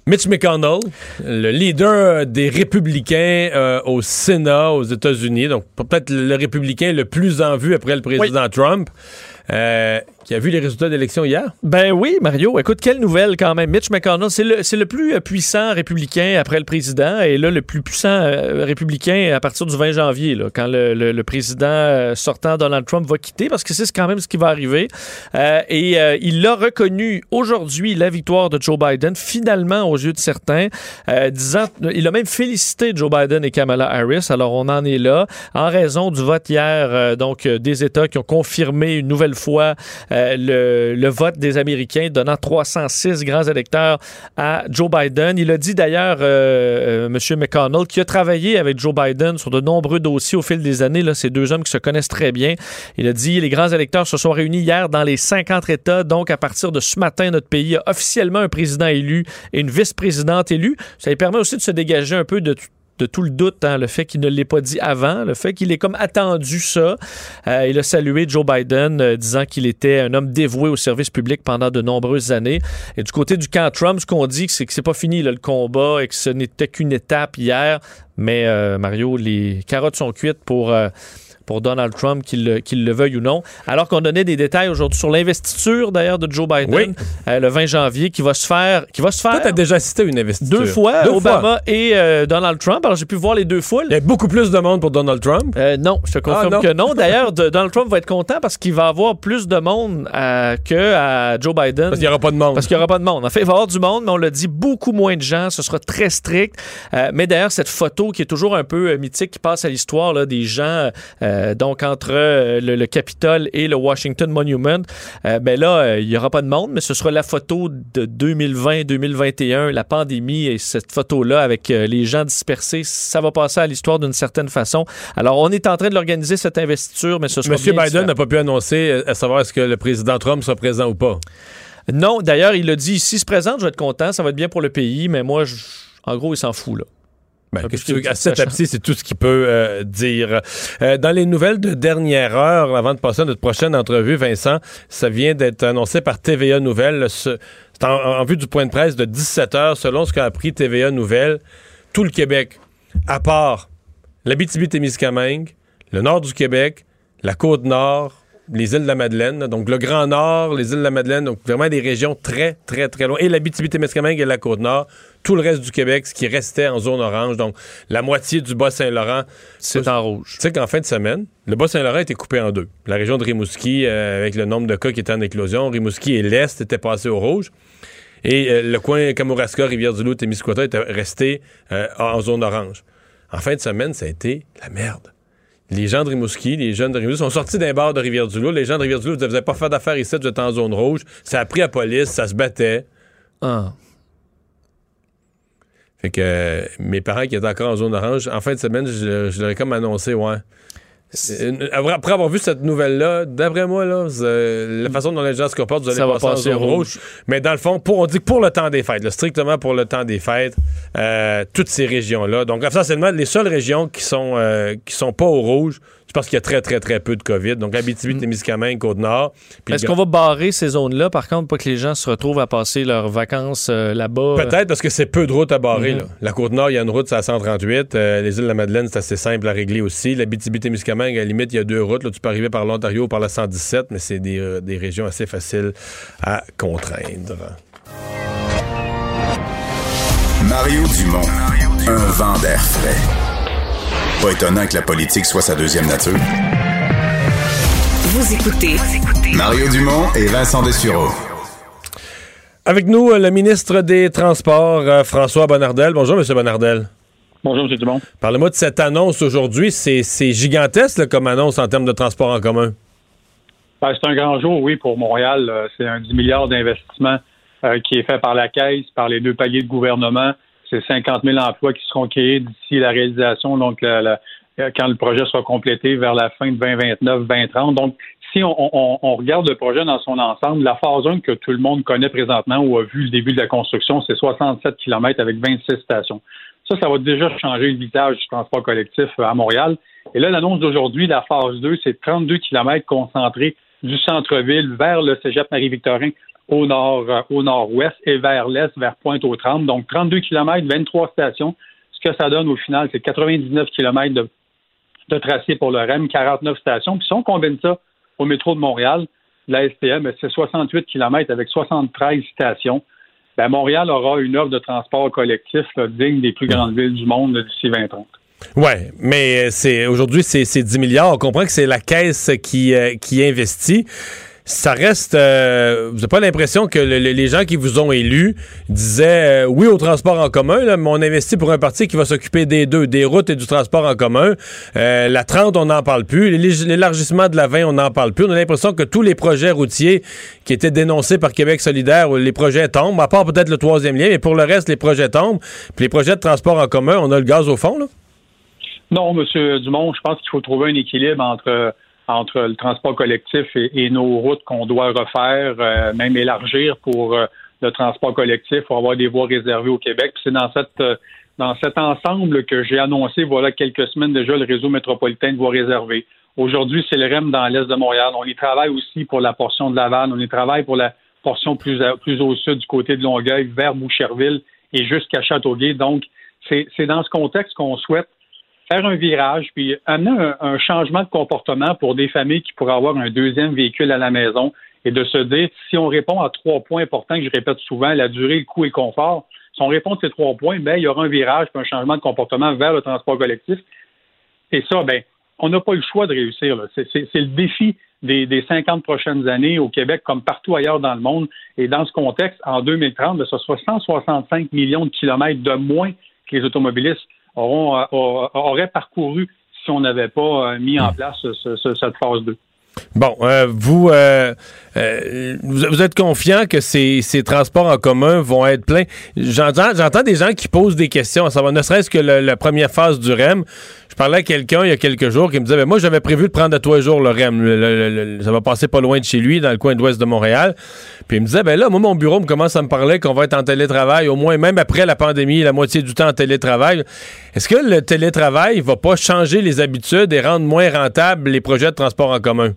Mitch McConnell, le leader des républicains euh, au Sénat aux États-Unis, donc peut-être le républicain le plus en vue après le président Trump, euh, qui a vu les résultats d'élection hier? Ben oui, Mario. Écoute, quelle nouvelle quand même. Mitch McConnell, c'est le, c'est le plus euh, puissant républicain après le président et là, le plus puissant euh, républicain à partir du 20 janvier, quand le, le- président euh, sortant Donald Trump va quitter, parce que c'est quand même ce qui va arriver. Et il a reconnu aujourd'hui la victoire de Joe Biden, finalement aux yeux de certains, disant, il a même félicité Joe Biden et Kamala Harris. Alors on en est là en raison du vote hier, donc des États qui ont confirmé une nouvelle fois euh, le, vote des Américains, donnant 306 grands électeurs à Joe Biden. Il a dit d'ailleurs, euh, euh, M. McConnell, qui a travaillé avec Joe Biden sur de nombreux dossiers au fil des années. Ces deux hommes qui se connaissent très bien. Il a dit les grands électeurs se sont réunis hier dans les 50 États. Donc, à partir de ce matin, notre pays a officiellement un président élu et une vice-présidente élue. Ça lui permet aussi de se dégager un peu de de tout le doute, hein, le fait qu'il ne l'ait pas dit avant, le fait qu'il ait comme attendu ça. Euh, il a salué Joe Biden, euh, disant qu'il était un homme dévoué au service public pendant de nombreuses années. Et du côté du camp Trump, ce qu'on dit, c'est que c'est pas fini le combat et que ce n'était qu'une étape hier. Mais euh, Mario, les carottes sont cuites pour. Pour Donald Trump, qu'il le, veuille ou non. Alors qu'on donnait des détails aujourd'hui sur l'investiture, d'ailleurs, de Joe Biden, euh, le 20 janvier, qui va se faire... Qui va se faire Toi, t'as déjà assisté à une investiture. deux fois, Deux Obama et euh, Donald Trump. Alors, j'ai pu voir les deux foules. Il y a beaucoup plus de monde pour Donald Trump. Euh, non, je te confirme Ah, non. que non. D'ailleurs, Donald Trump va être content parce qu'il va avoir plus de monde que à Joe Biden. Parce qu'il n'y aura pas de monde. Parce qu'il n'y aura pas de monde. En fait, il va y avoir du monde, mais on l'a dit, beaucoup moins de gens. Ce sera très strict. Mais d'ailleurs, cette photo qui est toujours un peu mythique, qui passe à l'histoire des gens, euh, donc entre euh, le, le Capitole et le Washington Monument, euh, ben là, euh, il n'y aura pas de monde, mais ce sera la photo de 2020-2021, la pandémie et cette photo-là avec les gens dispersés. Ça va passer à l'histoire d'une certaine façon. Alors, on est en train de l'organiser, cette investiture, mais ce sera Monsieur Biden n'a pas pu annoncer à savoir est-ce que le président Trump sera présent ou pas. Non, d'ailleurs, il a dit s'il se présente, je vais être content, ça va être bien pour le pays, mais moi, je- en gros, il s'en fout, là. Ben, que à cette étape-ci, c'est tout ce qu'il peut euh, dire. Euh, dans les nouvelles de dernière heure, avant de passer à notre prochaine entrevue, Vincent, ça vient d'être annoncé par TVA Nouvelles. Ce- C'est en, en vue du point de presse de 17 heures, selon ce qu'a appris TVA Nouvelles. Tout le Québec, à part l'Abitibi-Témiscamingue, le nord du Québec, la Côte-Nord, les îles de la Madeleine, donc le Grand Nord, les îles de la Madeleine, donc vraiment des régions très, très, très loin. Et l'Abitibi-Témiscamingue et la Côte-Nord, tout le reste du Québec, ce qui restait en zone orange, donc la moitié du Bas-Saint-Laurent. C'est en rouge. Tu sais qu'en fin de semaine, le Bas-Saint-Laurent a été coupé en deux. La région de Rimouski, euh, avec le nombre de cas qui étaient en éclosion, Rimouski et l'Est étaient passés au rouge. Et euh, le coin Kamouraska, Rivière-du-Loup, Témiscouata était resté euh, en zone orange. En fin de semaine, ça a été la merde. Les gens de Rimouski, les jeunes de Rimouski sont sortis d'un bar de Rivière-du-Loup. Les gens de Rivière-du-Loup vous n'avez pas fait d'affaires ici, vous êtes en zone rouge. Ça a pris la police, ça se battait. Ah. Fait que euh, mes parents qui étaient encore en zone orange, en fin de semaine, je, je leur ai comme annoncé, ouais. Euh, Après avoir vu cette nouvelle-là, d'après moi, là, c'est- la façon dont les gens se comportent, vous allez Ça va passer, en passer zone rouge. rouge. Mais dans le fond, pour, on dit que pour le temps des fêtes, là, strictement pour le temps des fêtes, euh, toutes ces régions-là. Donc, essentiellement, les seules régions qui sont, euh, qui sont pas au rouge, c'est parce qu'il y a très, très, très peu de COVID. Donc, Abitibi, Témiscamingue, Côte-Nord. Est-ce qu'on va barrer ces zones-là, par contre, pour que les gens se retrouvent à passer leurs vacances euh, là-bas? Peut-être parce que c'est peu de routes à barrer. Mhm. là. La Côte-Nord, il y a une route, c'est à 138. Euh, les îles de la Madeleine, c'est assez simple à régler aussi. La BTB-Témiscamingue, Témiscamingue, à la limite, il y a deux routes. Là, tu peux arriver par l'Ontario ou par la 117, mais c'est des, euh, des régions assez faciles à contraindre. Mario Dumont, un vent d'air frais. Pas étonnant que la politique soit sa deuxième nature. Vous écoutez Mario Dumont et Vincent Dessureau. Avec nous, euh, le ministre des Transports, euh, François Bonnardel. Bonjour, M. Bonnardel. Bonjour, M. Dumont. Parlez-moi de cette annonce aujourd'hui. C'est gigantesque là, comme annonce en termes de transport en commun. Ben, c'est un grand jour, oui, pour Montréal. C'est un 10 milliards d'investissement euh, qui est fait par la Caisse, par les deux paliers de gouvernement. C'est 50 000 emplois qui seront créés d'ici la réalisation, donc quand le projet sera complété vers la fin de 2029-2030. Donc, si on, regarde le projet dans son ensemble, la phase 1 que tout le monde connaît présentement ou a vu le début de la construction, c'est 67 km avec 26 stations. Ça, ça va déjà changer le visage du transport collectif à Montréal. Et là, l'annonce d'aujourd'hui, la phase 2, c'est 32 km concentrés du centre-ville vers le cégep Marie-Victorin au nord, euh, au nord-ouest et vers l'est, vers Pointe-aux-Trembles. Donc, 32 km, 23 stations. Ce que ça donne au final, c'est 99 km de, de tracé pour le REM, 49 stations. Puis si on combine ça au métro de Montréal, la STM, c'est 68 km avec 73 stations. Ben, Montréal aura une offre de transport collectif digne des plus grandes villes du monde d'ici 2030. Ouais, mais c'est aujourd'hui c'est c'est 10 milliards. On comprend que c'est la caisse qui euh, qui investit. Ça reste. euh, vous n'avez pas l'impression que le- le- les gens qui vous ont élu disaient euh, oui au transport en commun, mais on investit pour un parti qui va s'occuper des deux, des routes et du transport en commun. Euh, la 30, on n'en parle plus. L'é- L'élargissement de la 20, on n'en parle plus. On a l'impression que tous les projets routiers qui étaient dénoncés par Québec solidaire, les projets tombent, à part peut-être le troisième lien, mais pour le reste, les projets tombent. Puis les projets de transport en commun, on a le gaz au fond, là. Non, M. Dumont, je pense qu'il faut trouver un équilibre entre, entre le transport collectif et, nos routes qu'on doit refaire, euh, même élargir pour euh, le transport collectif, pour avoir des voies réservées au Québec. C'est euh, dans cet ensemble que j'ai annoncé, voilà quelques semaines déjà, le réseau métropolitain de voies réservées. Aujourd'hui, c'est le REM dans l'est de Montréal. On y travaille aussi pour la portion de Laval. On y travaille pour la portion plus, plus au sud du côté de Longueuil, vers Boucherville et jusqu'à Châteauguay. Donc, c'est dans ce contexte qu'on souhaite faire un virage, puis amener un, changement de comportement pour des familles qui pourraient avoir un deuxième véhicule à la maison et de se dire, si on répond à trois points importants que je répète souvent, la durée, le coût et le confort, si on répond à ces trois points, ben, il y aura un virage puis un changement de comportement vers le transport collectif. Et ça, ben, on n'a pas le choix de réussir. C'est le défi des, des 50 prochaines années au Québec comme partout ailleurs dans le monde. Et dans ce contexte, en 2030, ben, ce sera 165 millions de kilomètres de moins que les automobilistes auront, euh, aur- auraient parcouru si on n'avait pas euh, mis en place ce- ce- cette phase 2. Bon, euh, vous, euh, euh, vous, êtes confiant que ces, transports en commun vont être pleins? J'entends, des gens qui posent des questions, à savoir, ne serait-ce que la première phase du REM. Je parlais à quelqu'un il y a quelques jours qui me disait, ben, moi, j'avais prévu de prendre à les jours le REM. Ça va passer pas loin de chez lui, dans le coin de l'ouest de Montréal. Puis il me disait, ben là, moi, mon bureau me commence à me parler qu'on va être en télétravail, au moins même après la pandémie, la moitié du temps en télétravail. Est-ce que le télétravail va pas changer les habitudes et rendre moins rentables les projets de transport en commun?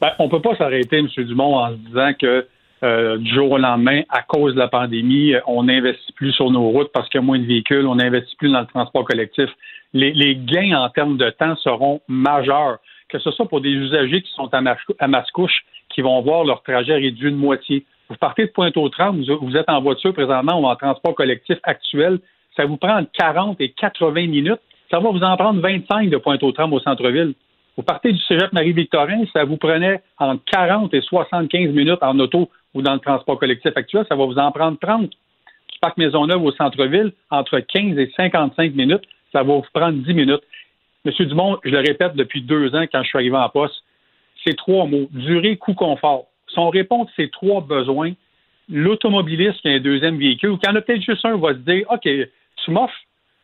Ben, on peut pas s'arrêter, M. Dumont, en se disant que euh, du jour au lendemain, à cause de la pandémie, euh, on n'investit plus sur nos routes parce qu'il y a moins de véhicules, on n'investit plus dans le transport collectif. Les, gains en termes de temps seront majeurs, que ce soit pour des usagers qui sont à, à Mascouche, qui vont voir leur trajet réduit de moitié. Vous partez de Pointe-aux-Trembles, vous, vous êtes en voiture présentement ou en transport collectif actuel, ça vous prend entre 40 et 80 minutes. Ça va vous en prendre 25 de Pointe-aux-Trembles au centre-ville. Vous partez du cégep Marie-Victorin, ça vous prenait entre 40 et 75 minutes en auto ou dans le transport collectif actuel, ça va vous en prendre 30. Du parc Maisonneuve au centre-ville, entre 15 et 55 minutes, ça va vous prendre 10 minutes. Monsieur Dumont, je le répète depuis deux ans quand je suis arrivé en poste, c'est trois mots, durée, coût, confort. Si on répond à ces trois besoins, l'automobiliste qui a un deuxième véhicule, ou qui en a peut-être juste un, va se dire, OK, tu m'offres,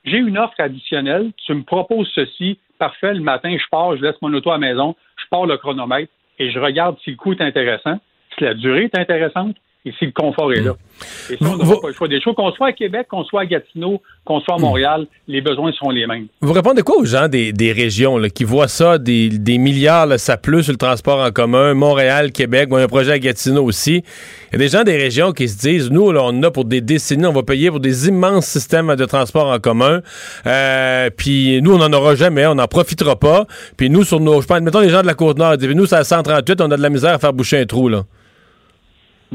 j'ai une offre additionnelle, tu me proposes ceci, parfait, le matin, je pars, je laisse mon auto à la maison, je pars le chronomètre et je regarde si le coût est intéressant, si la durée est intéressante Ici, le confort est là. Mm. Et ça, on n'a pas le choix des choses. Qu'on soit à Québec, qu'on soit à Gatineau, qu'on soit à Montréal, les besoins sont les mêmes. Vous répondez quoi aux gens des, des régions là, qui voient ça, des, des milliards, là, ça pleut sur le transport en commun, Montréal, Québec, y a un projet à Gatineau aussi? Il y a des gens des régions qui se disent, nous, là, on a pour des décennies, on va payer pour des immenses systèmes de transport en commun, euh, puis nous, on n'en aura jamais, on n'en profitera pas. Puis nous, sur nos, je pense, mettons les gens de la Côte-Nord, ils disent, nous, c'est à 138, on a de la misère à faire boucher un trou, là.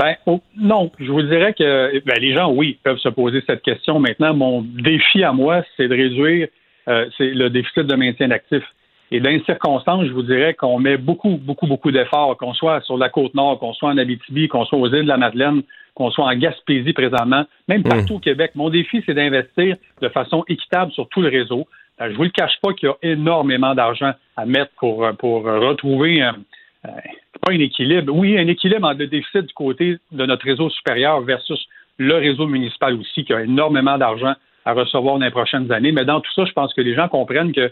Ben oh, non, je vous dirais que ben, les gens, oui, peuvent se poser cette question. Maintenant, mon défi à moi, c'est de réduire euh, c'est le déficit de maintien d'actifs. Et dans les circonstances, je vous dirais qu'on met beaucoup, beaucoup, beaucoup d'efforts, qu'on soit sur la côte nord, qu'on soit en Abitibi, qu'on soit aux îles de la Madeleine, qu'on soit en Gaspésie présentement, même partout au Québec. Mon défi, c'est d'investir de façon équitable sur tout le réseau. Euh, je vous le cache pas qu'il y a énormément d'argent à mettre pour, pour retrouver euh, pas un équilibre. Oui, un équilibre entre le déficit du côté de notre réseau supérieur versus le réseau municipal aussi, qui a énormément d'argent à recevoir dans les prochaines années. Mais dans tout ça, je pense que les gens comprennent que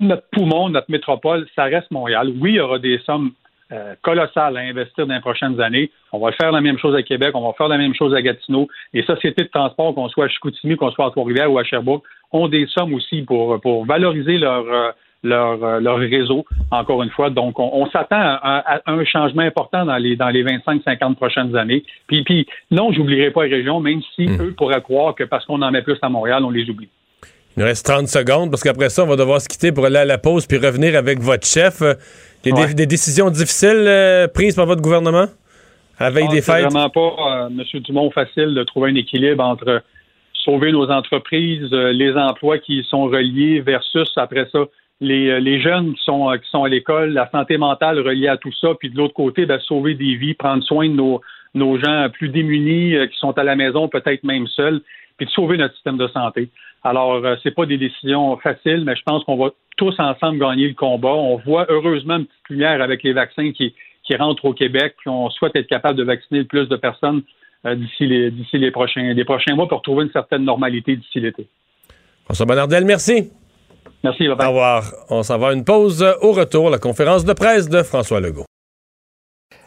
notre poumon, notre métropole, ça reste Montréal. Oui, il y aura des sommes euh, colossales à investir dans les prochaines années. On va faire la même chose à Québec, on va faire la même chose à Gatineau. Les sociétés de transport, qu'on soit à Chicoutimi, qu'on soit à Trois-Rivières ou à Sherbrooke, ont des sommes aussi pour, pour valoriser leur, euh, leur, euh, leur réseau, encore une fois. Donc, on, on s'attend à, à, un changement important dans les, dans les 25-50 prochaines années. Puis, puis non, j'oublierai pas les régions, même si eux pourraient croire que parce qu'on en met plus à Montréal, on les oublie. Il nous reste 30 secondes parce qu'après ça, on va devoir se quitter pour aller à la pause puis revenir avec votre chef. Euh, Des, Ouais. des décisions difficiles euh, prises par votre gouvernement à la veille Ah, des c'est fêtes? vraiment pas, euh, M. Dumont, facile de trouver un équilibre entre sauver nos entreprises, euh, les emplois qui y sont reliés versus, après ça, les, euh, les jeunes qui sont, euh, qui sont à l'école, la santé mentale reliée à tout ça, puis de l'autre côté, ben, sauver des vies, prendre soin de nos, nos gens plus démunis euh, qui sont à la maison, peut-être même seuls, puis de sauver notre système de santé. Alors, c'est pas des décisions faciles, mais je pense qu'on va tous ensemble gagner le combat. On voit heureusement une petite lumière avec les vaccins qui, qui rentrent au Québec, puis on souhaite être capable de vacciner le plus de personnes d'ici les, d'ici les prochains, prochains mois pour trouver une certaine normalité d'ici l'été. François Bonnardel, merci. Merci, Au revoir. On s'en va à une pause. Au retour, la conférence de presse de François Legault.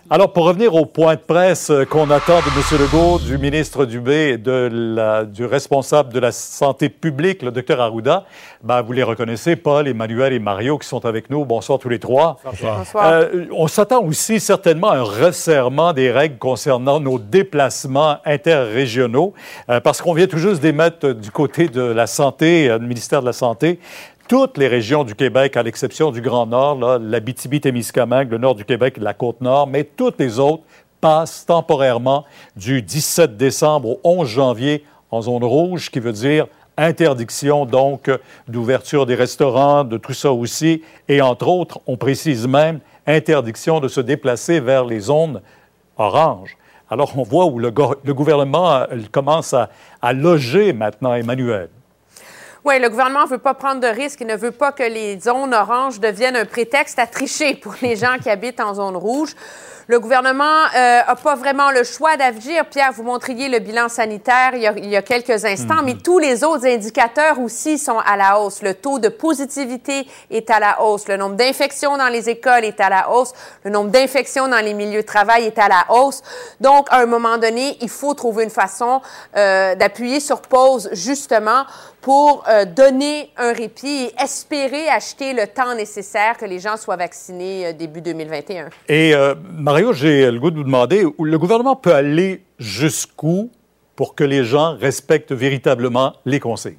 Alors, pour revenir au point de presse euh, qu'on attend de M. Legault, du ministre Dubé et de la- du responsable de la santé publique, le Dr Arruda, ben, vous les reconnaissez, Paul, Emmanuel et Mario, qui sont avec nous. Bonsoir tous les trois. Bonsoir. Euh, on s'attend aussi certainement à un resserrement des règles concernant nos déplacements interrégionaux, euh, parce qu'on vient tout juste d'émettre du côté de la santé, euh, du ministère de la Santé, toutes les régions du Québec, à l'exception du Grand Nord, là, l'Abitibi-Témiscamingue, le nord du Québec, la Côte-Nord, mais toutes les autres passent temporairement du 17 décembre au 11 janvier en zone rouge, qui veut dire interdiction donc d'ouverture des restaurants, de tout ça aussi, et entre autres, on précise même interdiction de se déplacer vers les zones oranges. Alors on voit où le, go- le gouvernement euh, commence à loger maintenant Emmanuel. Oui, le gouvernement ne veut pas prendre de risques. Il ne veut pas que les zones oranges deviennent un prétexte à tricher pour les gens qui habitent en zone rouge. Le gouvernement n'a pas vraiment le choix d'agir. Pierre, vous montriez le bilan sanitaire il y a, il y a quelques instants, mais tous les autres indicateurs aussi sont à la hausse. Le taux de positivité est à la hausse. Le nombre d'infections dans les écoles est à la hausse. Le nombre d'infections dans les milieux de travail est à la hausse. Donc, à un moment donné, il faut trouver une façon euh, d'appuyer sur pause, justement, pour euh, donner un répit et espérer acheter le temps nécessaire que les gens soient vaccinés euh, début 2021. Et euh, Mario, j'ai le goût de vous demander, le gouvernement peut aller jusqu'où pour que les gens respectent véritablement les consignes?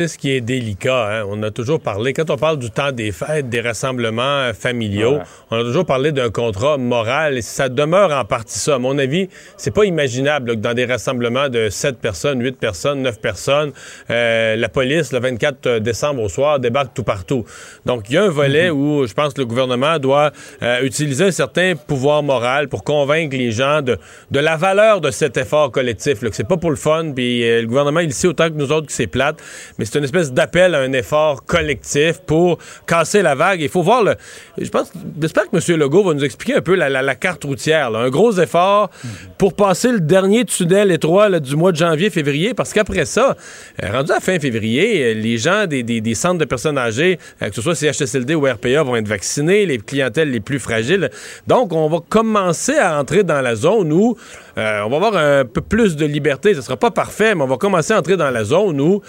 C'est ce qui est délicat. hein. On a toujours parlé, quand on parle du temps des fêtes, des rassemblements euh, familiaux, Ouais. on a toujours parlé d'un contrat moral et ça demeure en partie ça. À mon avis, c'est pas imaginable là, que dans des rassemblements de 7 personnes, 8 personnes, 9 personnes, euh, la police, le 24 décembre au soir, débarque tout partout. Donc, il y a un volet où je pense que le gouvernement doit euh, utiliser un certain pouvoir moral pour convaincre les gens de, de la valeur de cet effort collectif. Là, que c'est pas pour le fun, puis euh, le gouvernement, il sait autant que nous autres que c'est plate, mais c'est une espèce d'appel à un effort collectif pour casser la vague. Il faut voir le. Je pense, j'espère que M. Legault va nous expliquer un peu la, carte routière. Un gros effort pour passer le dernier tunnel étroit du mois de janvier-février, parce qu'après ça, euh, rendu à fin février, euh, les gens des, centres de personnes âgées, euh, que ce soit CHSLD ou RPA, vont être vaccinés, les clientèles les plus fragiles. Donc, on va commencer à entrer dans la zone où on va avoir un peu plus de liberté. Ce sera pas parfait, mais on va commencer à entrer dans la zone où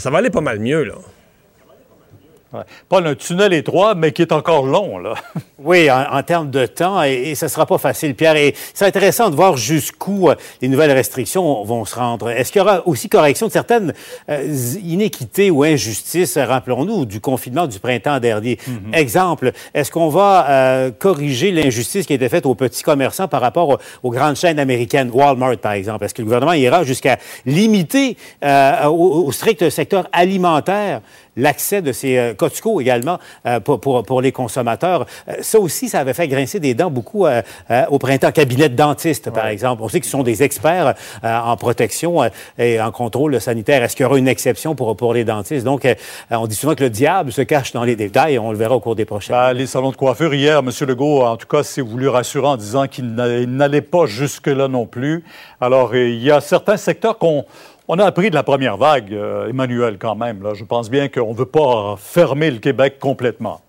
ça va aller pas mal mieux. Là. Ouais. Paul, un tunnel étroit, mais qui est encore long, là. <laughs> Oui, en, en termes de temps, et, et ce ne sera pas facile, Pierre. Et c'est intéressant de voir jusqu'où euh, les nouvelles restrictions vont se rendre. Est-ce qu'il y aura aussi correction de certaines euh, inéquités ou injustices, rappelons-nous, du confinement du printemps dernier? Exemple, est-ce qu'on va euh, corriger l'injustice qui a été faite aux petits commerçants par rapport aux, aux grandes chaînes américaines, Walmart par exemple? Est-ce que le gouvernement ira jusqu'à limiter euh, au, au strict secteur alimentaire l'accès de ces euh, Costco également euh, pour, pour, pour les consommateurs. Euh, ça aussi, ça avait fait grincer des dents beaucoup euh, au printemps. Cabinet de dentiste, par exemple. On sait qu'ils sont des experts en protection et en contrôle sanitaire. Est-ce qu'il y aura une exception pour, pour les dentistes? Donc, on dit souvent que le diable se cache dans les détails on le verra au cours des prochaines. Ben, les salons de coiffure, hier, M. Legault, en tout cas, s'est voulu rassurer en disant qu'il n'a- il n'allait pas jusque-là non plus. Alors, il y a certains secteurs qu'on on a appris de la première vague, euh, Emmanuel, quand même. Là. Je pense bien qu'on ne veut pas fermer le Québec complètement.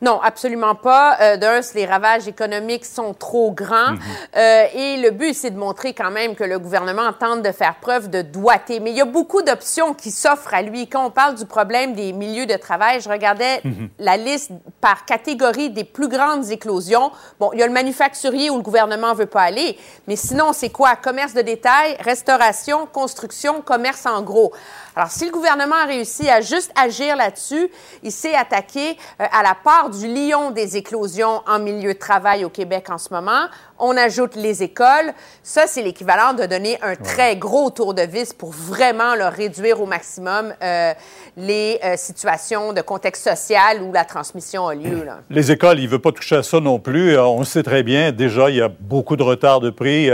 Non, absolument pas. Euh, D'un, les ravages économiques sont trop grands. Euh, et le but, c'est de montrer quand même que le gouvernement tente de faire preuve de doigté. Mais il y a beaucoup d'options qui s'offrent à lui. Quand on parle du problème des milieux de travail, je regardais Mhm. la liste par catégorie des plus grandes éclosions. Bon, il y a le manufacturier où le gouvernement veut pas aller. Mais sinon, c'est quoi? Commerce de détail, restauration, construction, commerce en gros. Alors, si le gouvernement a réussi à juste agir là-dessus, il s'est attaqué euh, à la part du lion des éclosions en milieu de travail au Québec en ce moment. On ajoute les écoles. Ça, c'est l'équivalent de donner un très gros tour de vis pour vraiment leur réduire au maximum euh, les euh, situations de contexte social où la transmission a lieu. Là. Les écoles, il ne veut pas toucher à ça non plus. On le sait très bien. Déjà, il y a beaucoup de retard de prix.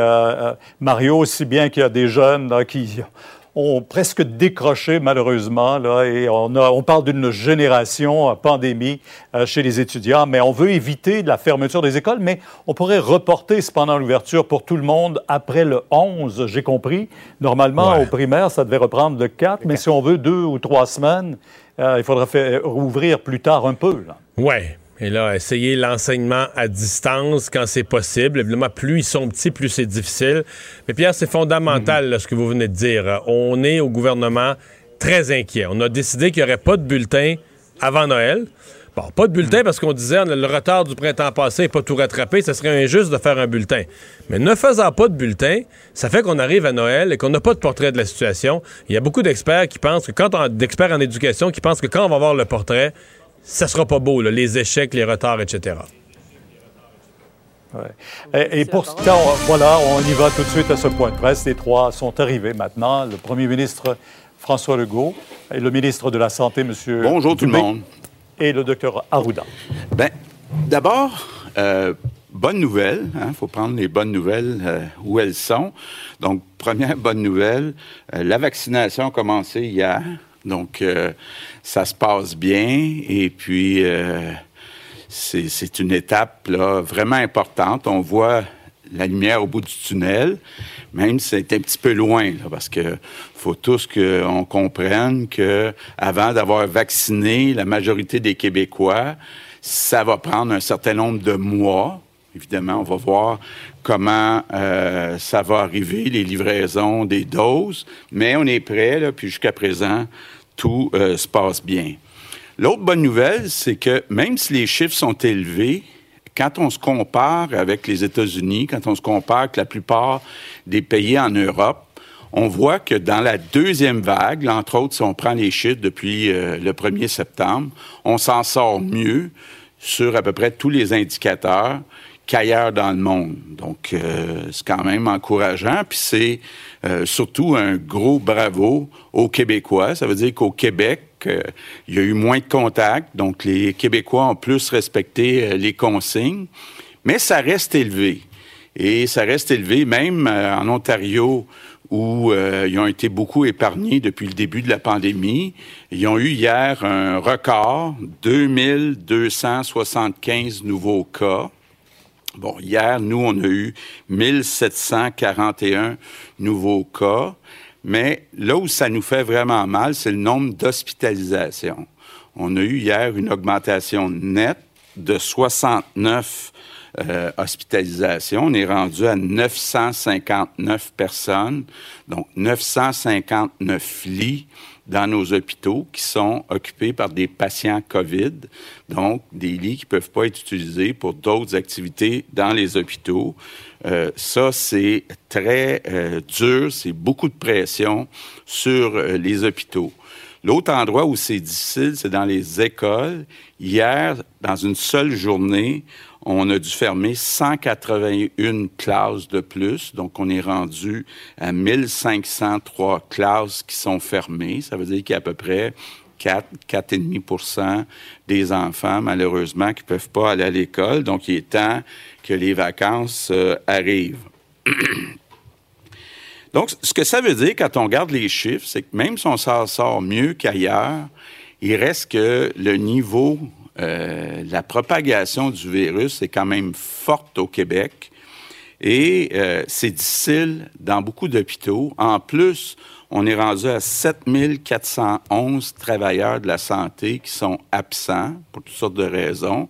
Mario, aussi bien qu'il y a des jeunes là, qui ont presque décroché, malheureusement. Là, et on, a- on parle d'une génération euh, pandémie euh, chez les étudiants. Mais on veut éviter la fermeture des écoles. Mais on pourrait reporter cependant l'ouverture pour tout le monde après le 11, j'ai compris. Normalement, au primaire, ça devait reprendre le 4. Mais si on veut deux ou trois semaines, euh, il faudra faire, rouvrir plus tard un peu. Là. Et là, essayer l'enseignement à distance quand c'est possible. Évidemment, plus ils sont petits, plus c'est difficile. Mais Pierre, c'est fondamental ce que vous venez de dire. On est au gouvernement très inquiet. On a décidé qu'il n'y aurait pas de bulletin avant Noël. Bon, pas de bulletin parce qu'on disait le retard du printemps passé n'est pas tout rattrapé. Ce serait injuste de faire un bulletin. Mais ne faisant pas de bulletin, ça fait qu'on arrive à Noël et qu'on n'a pas de portrait de la situation. Il y a beaucoup d'experts qui pensent que quand d'experts en éducation qui pensent que quand on va voir le portrait, ça sera pas beau, là, les échecs, les retards, etc. Ouais. Et, et pour ce temps, voilà, on y va tout de suite à ce point de presse. Les trois sont arrivés maintenant. Le premier ministre François Legault et le ministre de la Santé, M. Bonjour tout le monde. Et le docteur Arruda. Ben, d'abord, euh, bonne nouvelle. Il faut prendre les bonnes nouvelles euh, où elles sont. Donc, première bonne nouvelle, euh, la vaccination a commencé hier. Donc, euh, ça se passe bien. Et puis, euh, c'est une étape là, vraiment importante. On voit la lumière au bout du tunnel, même si c'est un petit peu loin, parce que faut tous qu'on comprenne que avant d'avoir vacciné la majorité des Québécois, ça va prendre un certain nombre de mois. Évidemment, on va voir comment euh, ça va arriver, les livraisons des doses, mais on est prêt, puis jusqu'à présent, tout euh, se passe bien. L'autre bonne nouvelle, c'est que même si les chiffres sont élevés, quand on se compare avec les États-Unis, quand on se compare avec la plupart des pays en Europe, on voit que dans la deuxième vague, entre autres, si on prend les chiffres depuis euh, le 1er septembre, on s'en sort mieux sur à peu près tous les indicateurs qu'ailleurs dans le monde. Donc, euh, c'est quand même encourageant. Puis c'est euh, surtout un gros bravo aux Québécois. Ça veut dire qu'au Québec, euh, il y a eu moins de contacts. Donc, les Québécois ont plus respecté euh, les consignes. Mais ça reste élevé. Et ça reste élevé même euh, en Ontario où euh, ils ont été beaucoup épargnés depuis le début de la pandémie. Ils ont eu hier un record, 2275 nouveaux cas. Bon, hier, nous, on a eu 1741 nouveaux cas, mais là où ça nous fait vraiment mal, c'est le nombre d'hospitalisations. On a eu hier une augmentation nette de 69 euh, hospitalisations. On est rendu à 959 personnes, donc 959 lits dans nos hôpitaux qui sont occupés par des patients COVID, donc des lits qui ne peuvent pas être utilisés pour d'autres activités dans les hôpitaux. Euh, ça, c'est très euh, dur, c'est beaucoup de pression sur euh, les hôpitaux. L'autre endroit où c'est difficile, c'est dans les écoles. Hier, dans une seule journée, on a dû fermer 181 classes de plus. Donc, on est rendu à 1503 classes qui sont fermées. Ça veut dire qu'il y a à peu près 4, 4,5% des enfants, malheureusement, qui ne peuvent pas aller à l'école. Donc, il est temps que les vacances euh, arrivent. <clears throat> Donc, ce que ça veut dire quand on regarde les chiffres, c'est que même si on s'en sort mieux qu'ailleurs, il reste que le niveau, euh, la propagation du virus est quand même forte au Québec et euh, c'est difficile dans beaucoup d'hôpitaux. En plus, on est rendu à 7411 travailleurs de la santé qui sont absents pour toutes sortes de raisons.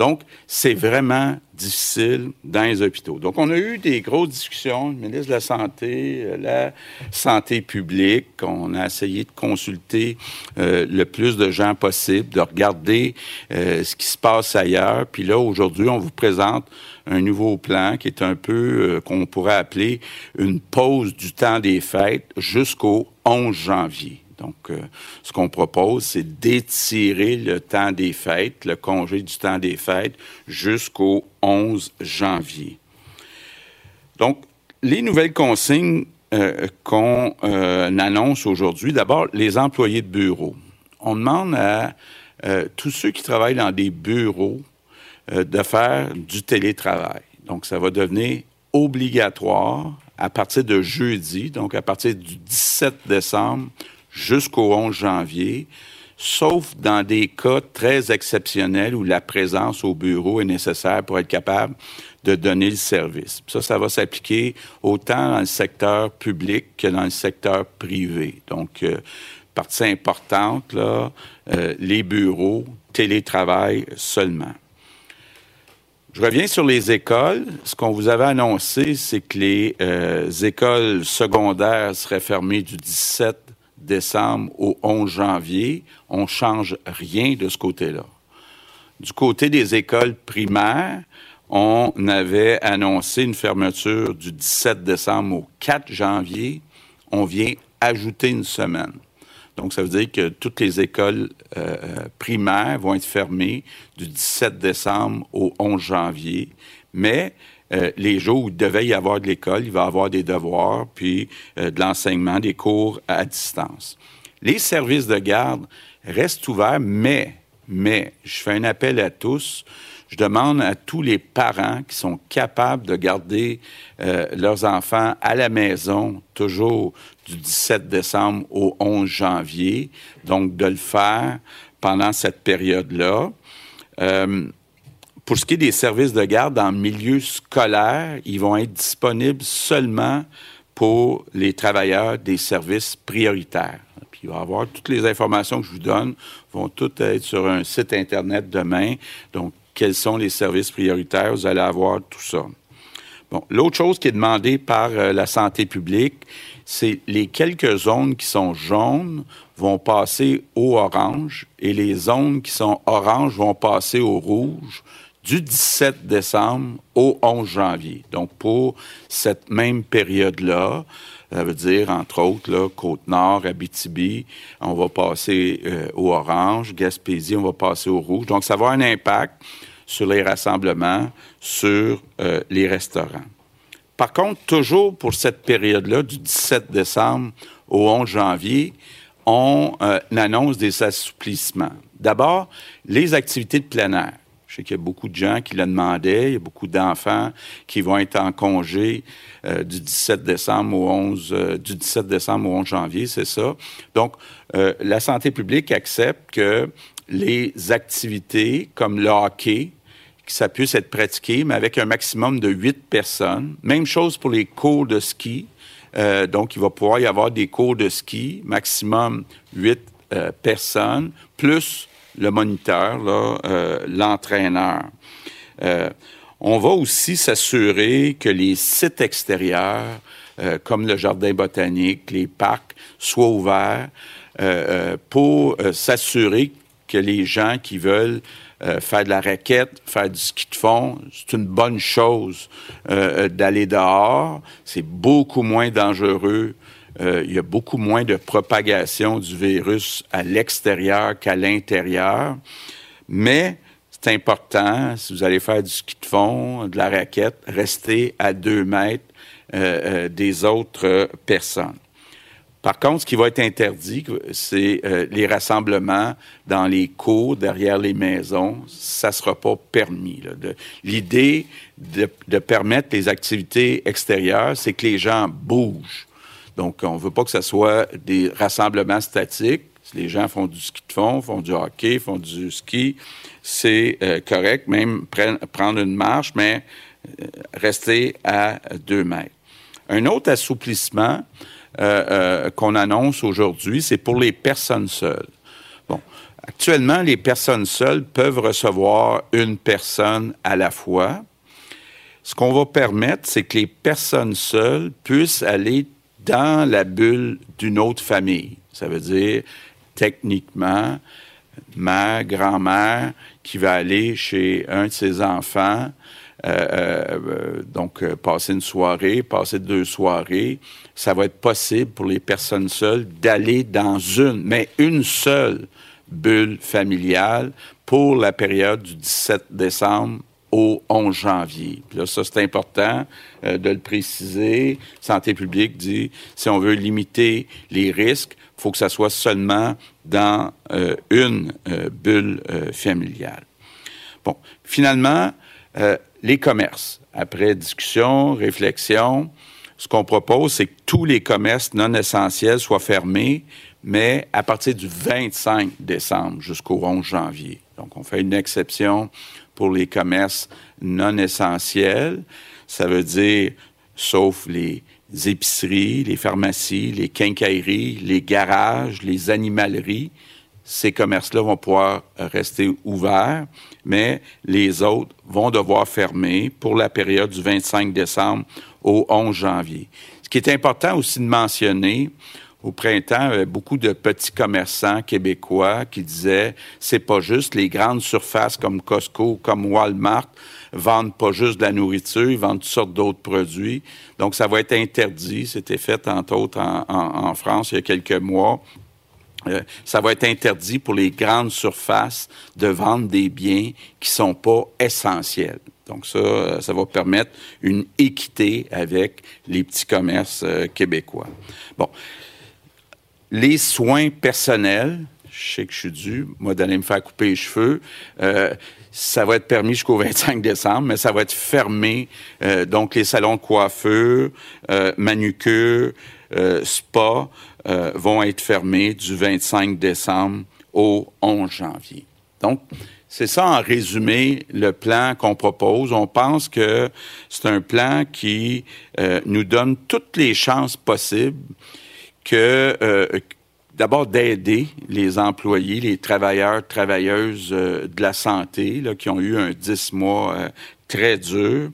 Donc, c'est vraiment difficile dans les hôpitaux. Donc, on a eu des grosses discussions, le ministre de la Santé, euh, la santé publique. On a essayé de consulter euh, le plus de gens possible, de regarder euh, ce qui se passe ailleurs. Puis là, aujourd'hui, on vous présente un nouveau plan qui est un peu, qu'on pourrait appeler une pause du temps des fêtes jusqu'au 11 janvier. Donc, euh, ce qu'on propose, c'est d'étirer le temps des fêtes, le congé du temps des fêtes, jusqu'au 11 janvier. Donc, les nouvelles consignes euh, qu'on euh, annonce aujourd'hui, d'abord, les employés de bureau. On demande à tous ceux qui travaillent dans des bureaux de faire du télétravail. Donc, ça va devenir obligatoire à partir de jeudi, donc à partir du 17 décembre jusqu'au 11 janvier, sauf dans des cas très exceptionnels où la présence au bureau est nécessaire pour être capable de donner le service. Ça, ça va s'appliquer autant dans le secteur public que dans le secteur privé. Donc, euh, partie importante, là, euh, les bureaux, télétravail seulement. Je reviens sur les écoles. Ce qu'on vous avait annoncé, c'est que les euh, écoles secondaires seraient fermées du 17 décembre au 11 janvier, on change rien de ce côté-là. Du côté des écoles primaires, on avait annoncé une fermeture du 17 décembre au 4 janvier. On vient ajouter une semaine. Donc, ça veut dire que toutes les écoles euh, primaires vont être fermées du 17 décembre au 11 janvier. Mais euh, les jours où il devait y avoir de l'école, il va avoir des devoirs, puis euh, de l'enseignement, des cours à distance. Les services de garde restent ouverts, mais, mais, je fais un appel à tous. Je demande à tous les parents qui sont capables de garder euh, leurs enfants à la maison, toujours du 17 décembre au 11 janvier, donc de le faire pendant cette période-là. Pour ce qui est des services de garde en milieu scolaire, ils vont être disponibles seulement pour les travailleurs des services prioritaires. Puis il va y avoir toutes les informations que je vous donne vont toutes être sur un site Internet demain. Donc, quels sont les services prioritaires? Vous allez avoir tout ça. Bon, l'autre chose qui est demandée par euh, la santé publique, c'est les quelques zones qui sont jaunes vont passer au orange et les zones qui sont oranges vont passer au rouge du 17 décembre au 11 janvier. Donc, pour cette même période-là, ça veut dire, entre autres, Côte-Nord, Abitibi, on va passer euh, au orange, Gaspésie, on va passer au rouge. Donc, ça va avoir un impact sur les rassemblements, sur euh, les restaurants. Par contre, toujours pour cette période-là, du 17 décembre au 11 janvier, on euh, annonce des assouplissements. D'abord, les activités de plein air Je sais qu'il y a beaucoup de gens qui le demandaient. Il y a beaucoup d'enfants qui vont être en congé euh, du 17 décembre au 11 euh, du 17 décembre au 11 janvier, c'est ça. Donc, euh, la santé publique accepte que les activités comme le hockey, que ça puisse être pratiqué, mais avec un maximum de huit personnes. Même chose pour les cours de ski. donc, il va pouvoir y avoir des cours de ski, maximum huit personnes, plus le moniteur, euh, l'entraîneur. Euh, on va aussi s'assurer que les sites extérieurs, euh, comme le jardin botanique, les parcs, soient ouverts pour s'assurer que les gens qui veulent faire de la raquette, faire du ski de fond, c'est une bonne chose d'aller dehors. C'est beaucoup moins dangereux euh, il y a beaucoup moins de propagation du virus à l'extérieur qu'à l'intérieur. Mais c'est important, si vous allez faire du ski de fond, de la raquette, restez à deux mètres euh, euh, des autres personnes. Par contre, ce qui va être interdit, c'est les rassemblements dans les cours, derrière les maisons. Ça ne sera pas permis. L'idée de, de, permettre les activités extérieures, c'est que les gens bougent. Donc, on ne veut pas que ce soit des rassemblements statiques. Les gens font du ski de fond, font du hockey, font du ski, c'est euh, correct, même prendre une marche, mais euh, rester à deux mètres. Un autre assouplissement euh, qu'on annonce aujourd'hui, c'est pour les personnes seules. Bon, actuellement, les personnes seules peuvent recevoir une personne à la fois. Ce qu'on va permettre, c'est que les personnes seules puissent aller dans la bulle d'une autre famille. Ça veut dire, techniquement, ma grand-mère qui va aller chez un de ses enfants, euh, euh, donc euh, passer une soirée, passer deux soirées, ça va être possible pour les personnes seules d'aller dans une, mais une seule bulle familiale pour la période du 17 décembre au 11 janvier. Puis là, ça, c'est important euh, de le préciser. Santé publique dit, si on veut limiter les risques, il faut que ça soit seulement dans euh, une euh, bulle familiale. Bon, finalement, les commerces. Après discussion, réflexion, ce qu'on propose, c'est que tous les commerces non essentiels soient fermés, mais à partir du 25 décembre jusqu'au 11 janvier. Donc, on fait une exception pour les commerces non essentiels. Ça veut dire, sauf les épiceries, les pharmacies, les quincailleries, les garages, les animaleries, ces commerces-là vont pouvoir rester ouverts, mais les autres vont devoir fermer pour la période du 25 décembre au 11 janvier. Ce qui est important aussi de mentionner, au printemps, beaucoup de petits commerçants québécois qui disaient c'est pas juste les grandes surfaces comme Costco, comme Walmart vendent pas juste de la nourriture, ils vendent toutes sortes d'autres produits. Donc, ça va être interdit. C'était fait, entre autres, en, France il y a quelques mois. Euh, ça va être interdit pour les grandes surfaces de vendre des biens qui sont pas essentiels. Donc ça, euh, ça va permettre une équité avec les petits commerces euh, québécois. Bon, les soins personnels, je sais que je suis dû, moi, d'aller me faire couper les cheveux. Euh, ça va être permis jusqu'au <laughs> 25 décembre, mais ça va être fermé. Euh, donc, les salons de coiffure, euh, euh, spa vont être fermés du 25 décembre au 11 janvier. Donc, c'est ça en résumé le plan qu'on propose. On pense que c'est un plan qui nous donne toutes les chances possibles que euh, d'abord d'aider les employés, les travailleurs, travailleuses euh, de la santé là, qui ont eu un dix mois euh, très dur.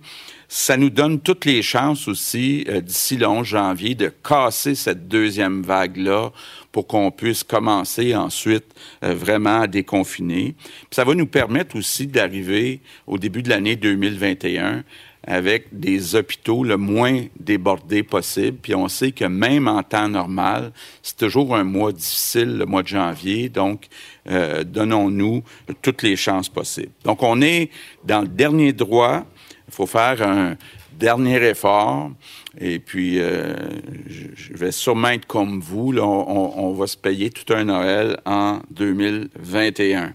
Ça nous donne toutes les chances aussi, d'ici le 11 janvier, de casser cette deuxième vague-là pour qu'on puisse commencer ensuite vraiment à déconfiner. ça va nous permettre aussi d'arriver au début de l'année 2021 avec des hôpitaux le moins débordés possible. Puis on sait que même en temps normal, c'est toujours un mois difficile, le mois de janvier. Donc, euh, donnons-nous toutes les chances possibles. Donc, on est dans le dernier droit. Il faut faire un dernier effort. Et puis, euh, je vais sûrement être comme vous. Là, on, on va se payer tout un Noël en 2021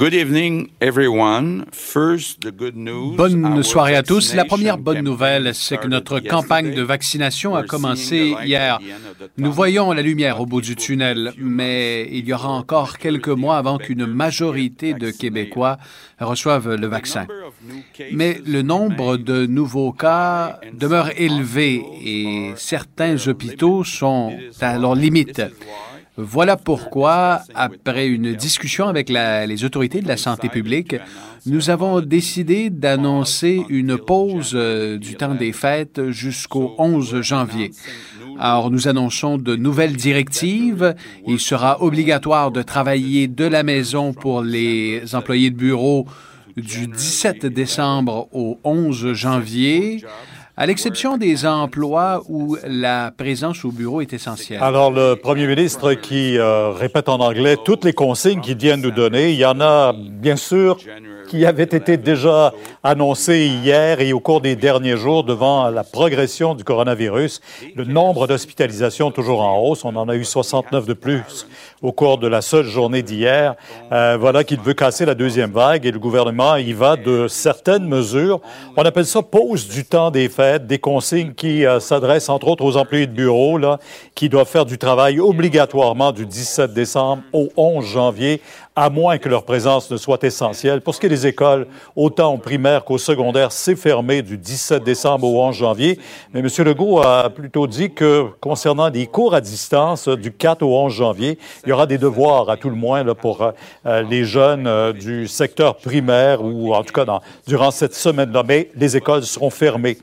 Good evening, everyone. First, the good news. Bonne soirée à tous. La première bonne nouvelle, c'est que notre campagne de vaccination a commencé hier. Nous voyons la lumière au bout du tunnel, mais il y aura encore quelques mois avant qu'une majorité de Québécois reçoivent le vaccin. Mais le nombre de nouveaux cas demeure élevé et certains hôpitaux sont à leur limite. Voilà pourquoi, après une discussion avec les autorités de la santé publique, nous avons décidé d'annoncer une pause euh, du temps des fêtes jusqu'au 11 janvier. Alors, nous annonçons de nouvelles directives. Il sera obligatoire de travailler de la maison pour les employés de bureau du 17 décembre au 11 janvier à l'exception des emplois où la présence au bureau est essentielle. Alors, le premier ministre qui euh, répète en anglais toutes les consignes qu'il vient de nous donner, il y en a bien sûr qui avaient été déjà annoncées hier et au cours des derniers jours devant la progression du coronavirus. Le nombre d'hospitalisations toujours en hausse. On en a eu 69 de plus au cours de la seule journée d'hier. Euh, voilà qu'il veut casser la deuxième vague et le gouvernement y va de certaines mesures. On appelle ça pause du temps des fêtes, des consignes qui euh, s'adressent entre autres aux employés de bureau là, qui doivent faire du travail obligatoirement du 17 décembre au 11 janvier à moins que leur présence ne soit essentielle. Pour ce qui est des écoles, autant au primaire qu'au secondaire, c'est fermé du 17 décembre au 11 janvier. Mais M. Legault a plutôt dit que concernant les cours à distance du 4 au 11 janvier, il y aura des devoirs à tout le moins là, pour euh, les jeunes euh, du secteur primaire ou en tout cas durant cette semaine-là. Mais les écoles seront fermées.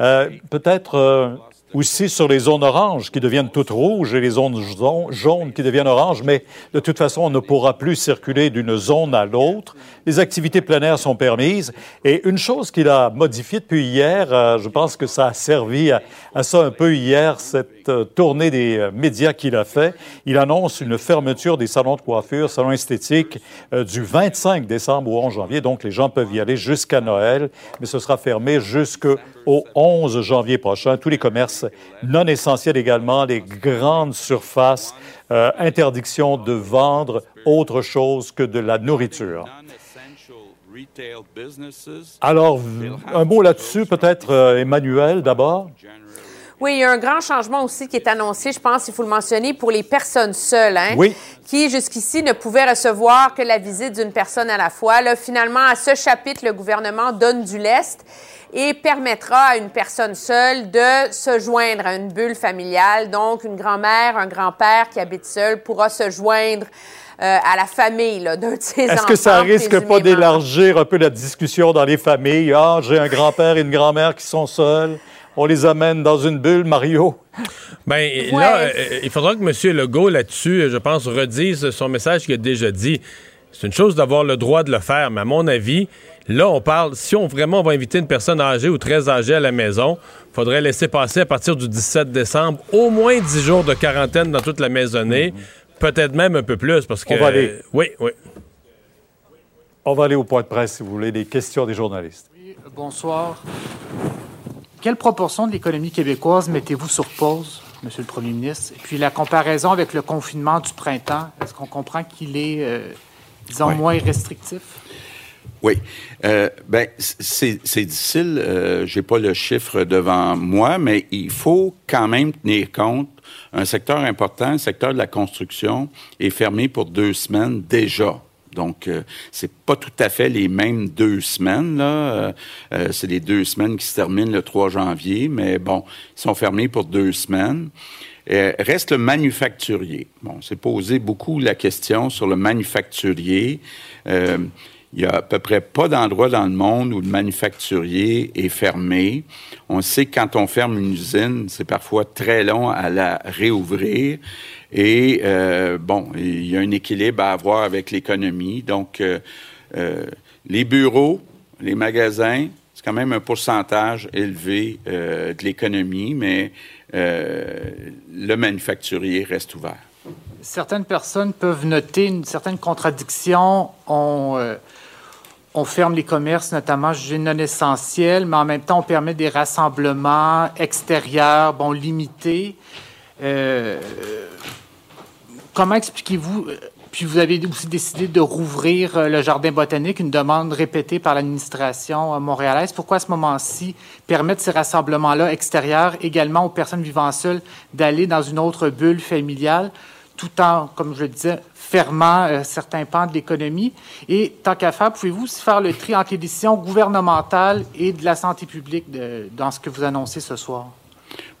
Euh, Peut-être aussi sur les zones oranges qui deviennent toutes rouges et les zones jaunes qui deviennent oranges, mais de toute façon, on ne pourra plus circuler d'une zone à l'autre. Les activités plein air sont permises. Et une chose qu'il a modifiée depuis hier, euh, je pense que ça a servi à, ça un peu hier, cette euh, tournée des euh, médias qu'il a fait. Il annonce une fermeture des salons de coiffure, salons esthétiques, du 25 décembre au 11 janvier. Donc, les gens peuvent y aller jusqu'à Noël, mais ce sera fermé jusqu'au 11 janvier prochain. Tous les commerces non essentiels également, les grandes surfaces, interdiction de vendre autre chose que de la nourriture. Alors, un mot là-dessus, peut-être, euh, Emmanuel, d'abord? Oui, il y a un grand changement aussi qui est annoncé, je pense, il faut le mentionner, pour les personnes seules, hein, qui jusqu'ici ne pouvaient recevoir que la visite d'une personne à la fois. Là, finalement, à ce chapitre, le gouvernement donne du lest et permettra à une personne seule de se joindre à une bulle familiale. Donc, une grand-mère, un grand-père qui habite seul pourra se joindre euh, à la famille d'un de ses enfants. Est-ce que ça risque pas d'élargir un peu la discussion dans les familles? Ah, j'ai un grand-père et une grand-mère qui sont seuls. On les amène dans une bulle, Mario. Bien, là, euh, il faudra que M. Legault, là-dessus, je pense, redise son message qu'il a déjà dit. C'est une chose d'avoir le droit de le faire, mais à mon avis, là, on parle, si on vraiment va inviter une personne âgée ou très âgée à la maison, il faudrait laisser passer à partir du 17 décembre au moins 10 jours de quarantaine dans toute la maisonnée. Peut-être même un peu plus, parce que... On va aller. oui, oui. On va aller au point de presse, si vous voulez, des questions des journalistes. Oui, bonsoir. Quelle proportion de l'économie québécoise mettez-vous sur pause, Monsieur le Premier ministre? Et puis la comparaison avec le confinement du printemps, est-ce qu'on comprend qu'il est, euh, disons, moins restrictif? Oui. Euh, ben, c'est difficile. Euh, J'ai pas le chiffre devant moi, mais il faut quand même tenir compte un secteur important, le secteur de la construction, est fermé pour deux semaines déjà. Donc, euh, c'est pas tout à fait les mêmes deux semaines. Là. Euh, euh, c'est les deux semaines qui se terminent le 3 janvier, mais bon, ils sont fermés pour deux semaines. reste le manufacturier. Bon, c'est posé beaucoup la question sur le manufacturier. Il y a à peu près pas d'endroit dans le monde où le manufacturier est fermé. On sait que quand on ferme une usine, c'est parfois très long à la réouvrir. Et euh, bon, il y a un équilibre à avoir avec l'économie. Donc, euh, euh, les bureaux, les magasins, c'est quand même un pourcentage élevé de l'économie, mais le manufacturier reste ouvert. Certaines personnes peuvent noter une certaine contradiction. On, on ferme les commerces, notamment jugés non essentiels, mais en même temps, on permet des rassemblements extérieurs, bon, limités. Euh, comment expliquez-vous, Puis vous avez aussi décidé de rouvrir euh, le jardin botanique, une demande répétée par l'administration euh, montréalaise. Pourquoi à ce moment-ci permettre ces rassemblements-là extérieurs également aux personnes vivant seules d'aller dans une autre bulle familiale tout en, comme je le disais, fermant euh, certains pans de l'économie. Et tant qu'à faire, pouvez-vous faire le tri entre les décisions gouvernementales et de la santé publique dans ce que vous annoncez ce soir?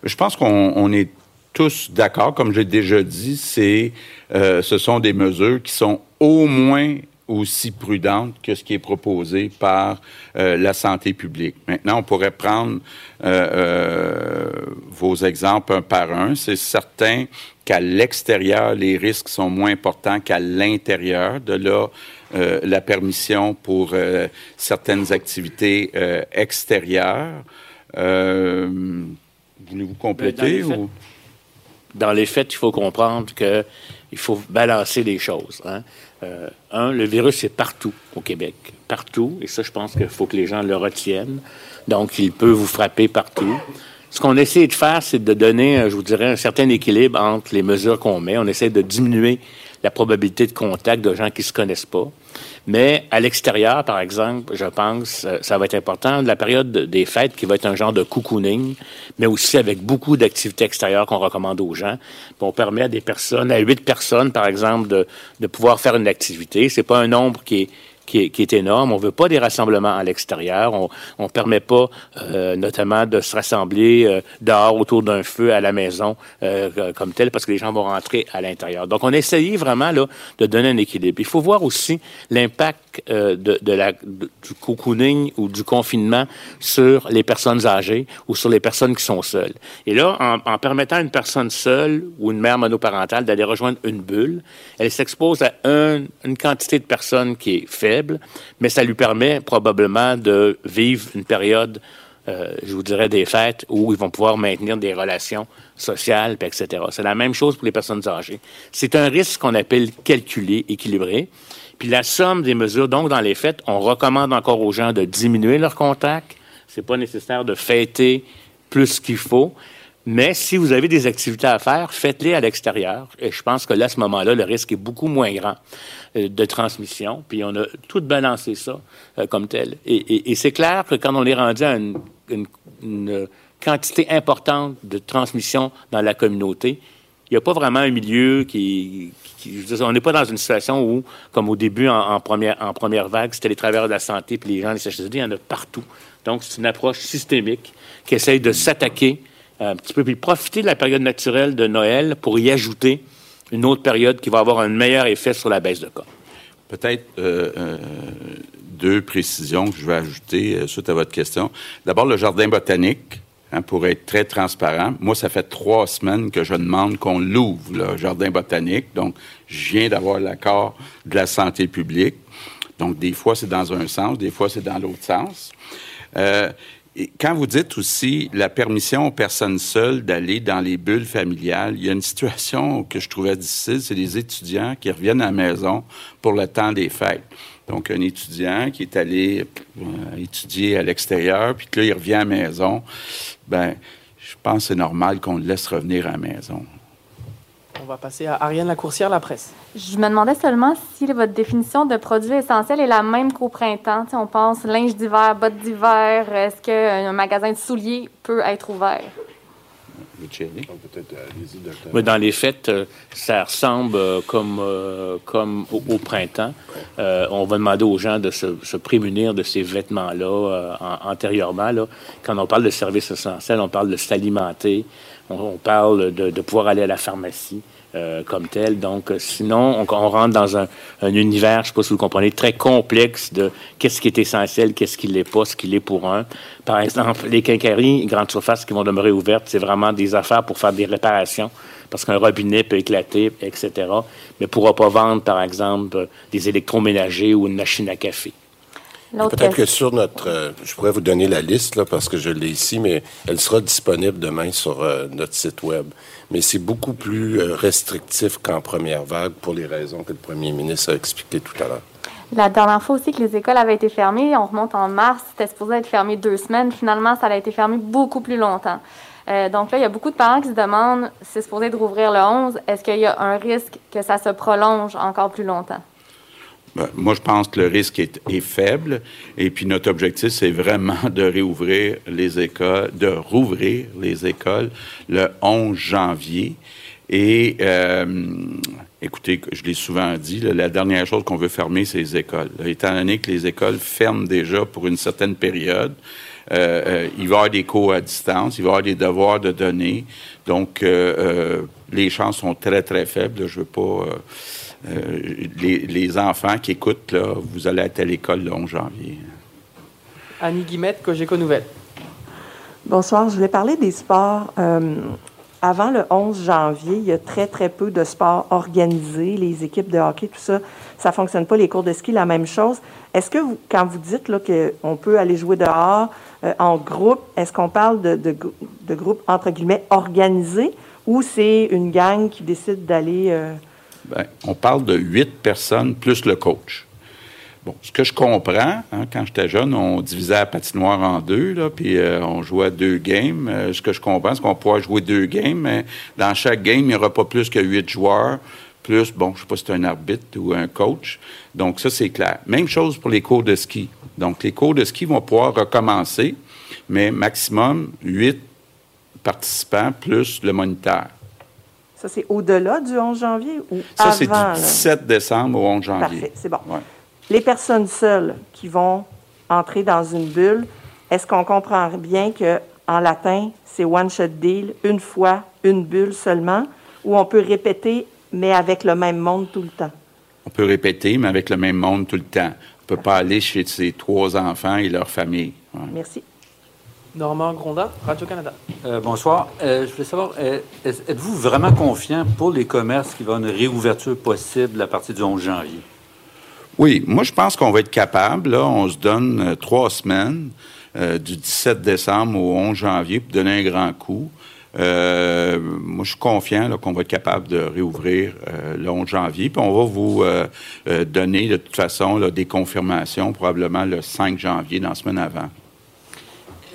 Je pense qu'on on est tous d'accord, comme j'ai déjà dit, c'est, euh, ce sont des mesures qui sont au moins aussi prudentes que ce qui est proposé par euh, la santé publique. Maintenant, on pourrait prendre euh, euh, vos exemples un par un. C'est certain qu'à l'extérieur, les risques sont moins importants qu'à l'intérieur. De là, la permission pour certaines activités extérieures. Voulez-vous compléter? Ben, dans les ou... dans les faits, il faut comprendre que il faut balancer les choses. hein. Euh, un, le virus est partout au Québec, partout, et ça, je pense qu'il faut que les gens le retiennent. Donc, il peut vous frapper partout. Ce qu'on essaie de faire, c'est de donner, euh, je vous dirais, un certain équilibre entre les mesures qu'on met. On essaie de diminuer la probabilité de contact de gens qui se connaissent pas. Mais à l'extérieur, par exemple, je pense, euh, ça va être important, la période de- des fêtes qui va être un genre de cocooning, mais aussi avec beaucoup d'activités extérieures qu'on recommande aux gens. On permet à des personnes, à huit personnes, par exemple, de, de pouvoir faire une activité. C'est pas un nombre qui est qui est, qui est énorme. On veut pas des rassemblements à l'extérieur. On on permet pas, euh, notamment, de se rassembler euh, dehors autour d'un feu à la maison euh, comme tel, parce que les gens vont rentrer à l'intérieur. Donc, on a essayé vraiment là de donner un équilibre. Il faut voir aussi l'impact euh, de, de la du cocooning ou du confinement sur les personnes âgées ou sur les personnes qui sont seules. Et là, en, en permettant à une personne seule ou une mère monoparentale d'aller rejoindre une bulle, elle s'expose à un- une quantité de personnes qui est faible, mais ça lui permet probablement de vivre une période, euh, je vous dirais, des fêtes où ils vont pouvoir maintenir des relations sociales, etc. C'est la même chose pour les personnes âgées. C'est un risque qu'on appelle calculé, équilibré. Puis la somme des mesures, donc dans les fêtes, on recommande encore aux gens de diminuer leur contact. C'est pas nécessaire de fêter plus qu'il faut. Mais si vous avez des activités à faire, faites-les à l'extérieur. Et je pense que là, à ce moment-là, le risque est beaucoup moins grand de transmission. Puis on a tout balancé ça euh, comme tel. Et, c'est clair que quand on est rendu à une, quantité importante de transmission dans la communauté, il n'y a pas vraiment un milieu qui... je dire, on n'est pas dans une situation où, comme au début, en, première, en première vague, c'était les travailleurs de la santé puis les gens, les CHSLD, il y en a partout. Donc, c'est une approche systémique qui essaye de s'attaquer euh, un petit peu, puis profiter de la période naturelle de Noël pour y ajouter une autre période qui va avoir un meilleur effet sur la baisse de cas. Peut-être euh, euh, deux précisions que je vais ajouter euh, suite à votre question. D'abord, le jardin botanique, hein, pour être très transparent. Moi, ça fait trois semaines que je demande qu'on l'ouvre, le jardin botanique. Donc, je viens d'avoir l'accord de la santé publique. Donc, des fois, c'est dans un sens, des fois, c'est dans l'autre sens. Et quand vous dites aussi la permission aux personnes seules d'aller dans les bulles familiales, il y a une situation que je trouvais difficile, c'est les étudiants qui reviennent à la maison pour le temps des fêtes. Donc, un étudiant qui est allé euh, étudier à l'extérieur, puis que là, il revient à la maison, ben, je pense que c'est normal qu'on le laisse revenir à la maison. On va passer à Ariane Lacourcière, la presse. Je me demandais seulement si votre définition de produit essentiel est la même qu'au printemps. Tu sais, on pense linge d'hiver, bottes d'hiver. Est-ce qu'un magasin de souliers peut être ouvert? Mais dans les faits, euh, ça ressemble euh, comme, euh, comme au, au printemps. Euh, on va demander aux gens de se, se prémunir de ces vêtements-là euh, en- antérieurement. Là. Quand on parle de services essentiels, on parle de s'alimenter, on, on parle de, de pouvoir aller à la pharmacie. Euh, comme tel. Donc, euh, sinon, on, on rentre dans un, un univers, je ne sais pas si vous comprenez, très complexe de qu'est-ce qui est essentiel, qu'est-ce qui ne l'est pas, ce qui l'est pour un. Par exemple, les quincailleries, grandes surfaces qui vont demeurer ouvertes, c'est vraiment des affaires pour faire des réparations, parce qu'un robinet peut éclater, etc. Mais ne pourra pas vendre, par exemple, des électroménagers ou une machine à café. Peut-être que sur notre... euh, je pourrais vous donner la liste, là, parce que je l'ai ici, mais elle sera disponible demain sur euh, notre site Web. Mais c'est beaucoup plus euh, restrictif qu'en première vague pour les raisons que le premier ministre a expliquées tout à l'heure. La dernière fois aussi que les écoles avaient été fermées, on remonte en mars, c'était supposé être fermé deux semaines. Finalement, ça a été fermé beaucoup plus longtemps. Euh, donc là, il y a beaucoup de parents qui se demandent, c'est supposé de rouvrir le 11, est-ce qu'il y a un risque que ça se prolonge encore plus longtemps? Ben, moi, je pense que le risque est, est faible. Et puis, notre objectif, c'est vraiment de réouvrir les écoles, de rouvrir les écoles le 11 janvier. Et euh, écoutez, je l'ai souvent dit, là, la dernière chose qu'on veut fermer, c'est les écoles. Étant donné que les écoles ferment déjà pour une certaine période, euh, euh, il va y avoir des cours à distance, il va y avoir des devoirs de données. Donc, euh, euh, les chances sont très, très faibles. Je veux pas... euh, les, les enfants qui écoutent, là, vous allez être à l'école le 11 janvier. Annie Guimette, Cogeco Nouvelle. Bonsoir, je voulais parler des sports. Euh, avant le 11 janvier, il y a très, très peu de sports organisés, les équipes de hockey, tout ça, ça ne fonctionne pas, les cours de ski, la même chose. Est-ce que vous, quand vous dites là, qu'on peut aller jouer dehors euh, en groupe, est-ce qu'on parle de, de, grou- de groupes, entre guillemets, organisés ou c'est une gang qui décide d'aller... Ben, on parle de huit personnes plus le coach. Bon, ce que je comprends, hein, quand j'étais jeune, on divisait la patinoire en deux, puis euh, on jouait deux games. Euh, ce que je comprends, c'est qu'on pourra jouer deux games, mais dans chaque game, il n'y aura pas plus que huit joueurs, plus, bon, je ne sais pas si c'est un arbitre ou un coach. Donc, ça, c'est clair. Même chose pour les cours de ski. Donc, les cours de ski vont pouvoir recommencer, mais maximum huit participants plus le moniteur. Ça, c'est au-delà du 11 janvier ou Ça, c'est du là? 17 décembre au 11 janvier. Parfait, c'est bon. Ouais. Les personnes seules qui vont entrer dans une bulle, est-ce qu'on comprend bien que en latin, c'est one shot deal, une fois, une bulle seulement, ou on peut répéter, mais avec le même monde tout le temps? On peut répéter, mais avec le même monde tout le temps. On ne peut pas aller chez ses trois enfants et leur famille. Ouais. Merci. Normand Grondin, Radio-Canada. Euh, bonsoir. Euh, je voulais savoir, euh, êtes-vous vraiment confiant pour les commerces y avoir une réouverture possible à partir du 11 janvier? Oui, moi, je pense qu'on va être capable. Là, on se donne euh, trois semaines, euh, du 17 décembre au 11 janvier, pour donner un grand coup. Euh, moi, je suis confiant là, qu'on va être capable de réouvrir euh, le 11 janvier. Puis on va vous euh, euh, donner, de toute façon, là, des confirmations, probablement le 5 janvier, dans la semaine avant.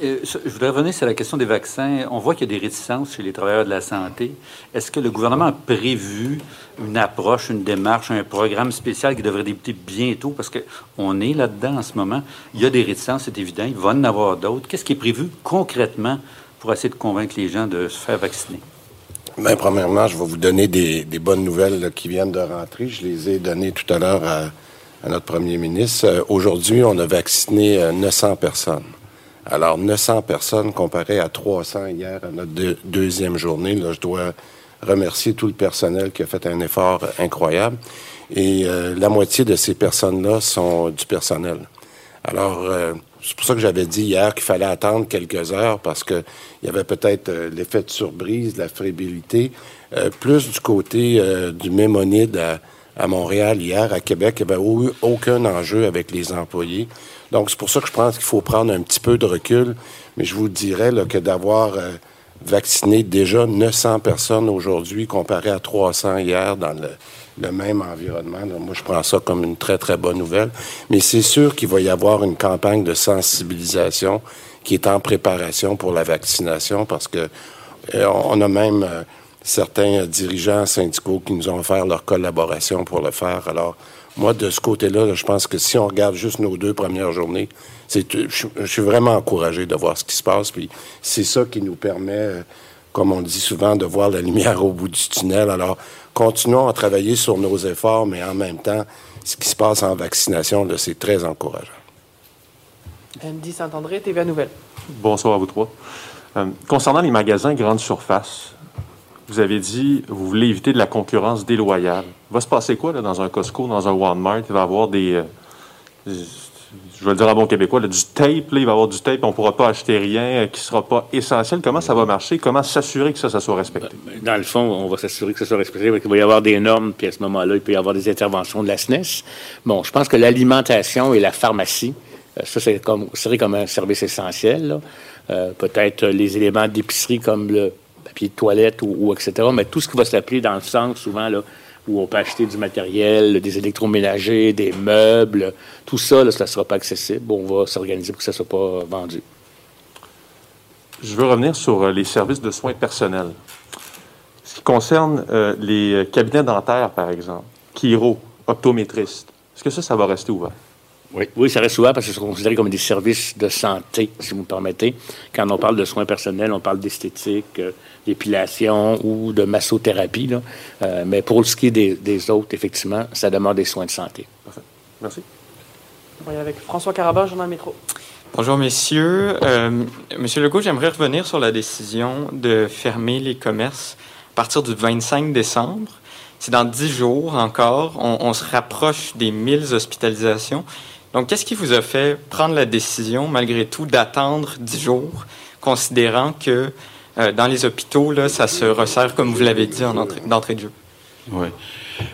Euh, je voudrais revenir sur la question des vaccins. On voit qu'il y a des réticences chez les travailleurs de la santé. Est-ce que le gouvernement a prévu une approche, une démarche, un programme spécial qui devrait débuter bientôt? Parce qu'on est là-dedans en ce moment. Il y a des réticences, c'est évident. Il va en avoir d'autres. Qu'est-ce qui est prévu concrètement pour essayer de convaincre les gens de se faire vacciner? Bien, premièrement, je vais vous donner des, bonnes nouvelles qui viennent de rentrer. Je les ai données tout à l'heure à, notre premier ministre. Euh, Aujourd'hui, on a vacciné euh, 900 personnes. Alors, 900 personnes comparé à 300 hier à notre deux- deuxième journée. Là, je dois remercier tout le personnel qui a fait un effort incroyable. Et euh, la moitié de ces personnes-là sont du personnel. Alors, euh, c'est pour ça que j'avais dit hier qu'il fallait attendre quelques heures parce qu'il y avait peut-être euh, l'effet de surprise, la fébrilité. Plus du côté du Mémonide à, à Montréal hier, à Québec, il n'y avait aucun enjeu avec les employés. Donc, c'est pour ça que je pense qu'il faut prendre un petit peu de recul. Mais je vous dirais que d'avoir euh, vacciné déjà 900 personnes aujourd'hui comparé à 300 hier dans le, même environnement. moi, je prends ça comme une très, très bonne nouvelle. Mais c'est sûr qu'il va y avoir une campagne de sensibilisation qui est en préparation pour la vaccination parce que euh, on a même euh, certains dirigeants syndicaux qui nous ont offert leur collaboration pour le faire. Alors, moi, de ce côté-là, là, je pense que si on regarde juste nos deux premières journées, c'est, je, je suis vraiment encouragé de voir ce qui se passe. Puis c'est ça qui nous permet, euh, comme on dit souvent, de voir la lumière au bout du tunnel. Alors, continuons à travailler sur nos efforts, mais en même temps, ce qui se passe en vaccination, là, c'est très encourageant. Andy Saint-André, TVA Nouvelle. Bonsoir à vous trois. Euh, concernant les magasins grande surface, vous avez dit vous voulez éviter de la concurrence déloyale. Va se passer quoi là, dans un Costco, dans un Walmart? Il va y avoir des. euh, je vais le dire en bon québécois, du tape. Là, il va y avoir du tape, on ne pourra pas acheter rien euh, qui ne sera pas essentiel. Comment ça va marcher? Comment s'assurer que ça, ça soit respecté? Dans le fond, on va s'assurer que ça soit respecté, qu'il va y avoir des normes, puis à ce moment-là, il peut y avoir des interventions de la SNES. Bon, je pense que l'alimentation et la pharmacie, euh, ça, c'est comme, serait comme un service essentiel. Peut-être les éléments d'épicerie comme le papier de toilette ou, ou etc., mais tout ce qui va s'appeler dans le sens, souvent, là, où on peut acheter du matériel, des électroménagers, des meubles, tout ça, là, ça ne sera pas accessible. On va s'organiser pour que ça ne soit pas vendu. Je veux revenir sur euh, les services de soins personnels. Ce qui concerne euh, les euh, cabinets dentaires, par exemple, chiro, optométristes, est-ce que ça, ça va rester ouvert? Oui. oui, ça reste ouvert parce que c'est considéré comme des services de santé, si vous me permettez. Quand on parle de soins personnels, on parle d'esthétique, d'épilation ou de massothérapie. Là. mais pour ce qui est des, des, autres, effectivement, ça demande des soins de santé. Parfait. Merci. On va avec François Carabas, Journal Métro. Bonjour, messieurs. Euh, Monsieur Legault, j'aimerais revenir sur la décision de fermer les commerces à partir du 25 décembre. C'est dans dix jours encore. On, se rapproche des 1000 hospitalisations. Donc, qu'est-ce qui vous a fait prendre la décision, malgré tout, d'attendre dix jours, considérant que euh, dans les hôpitaux, là, ça se resserre, comme vous l'avez dit, en d'entrée de jeu? Oui.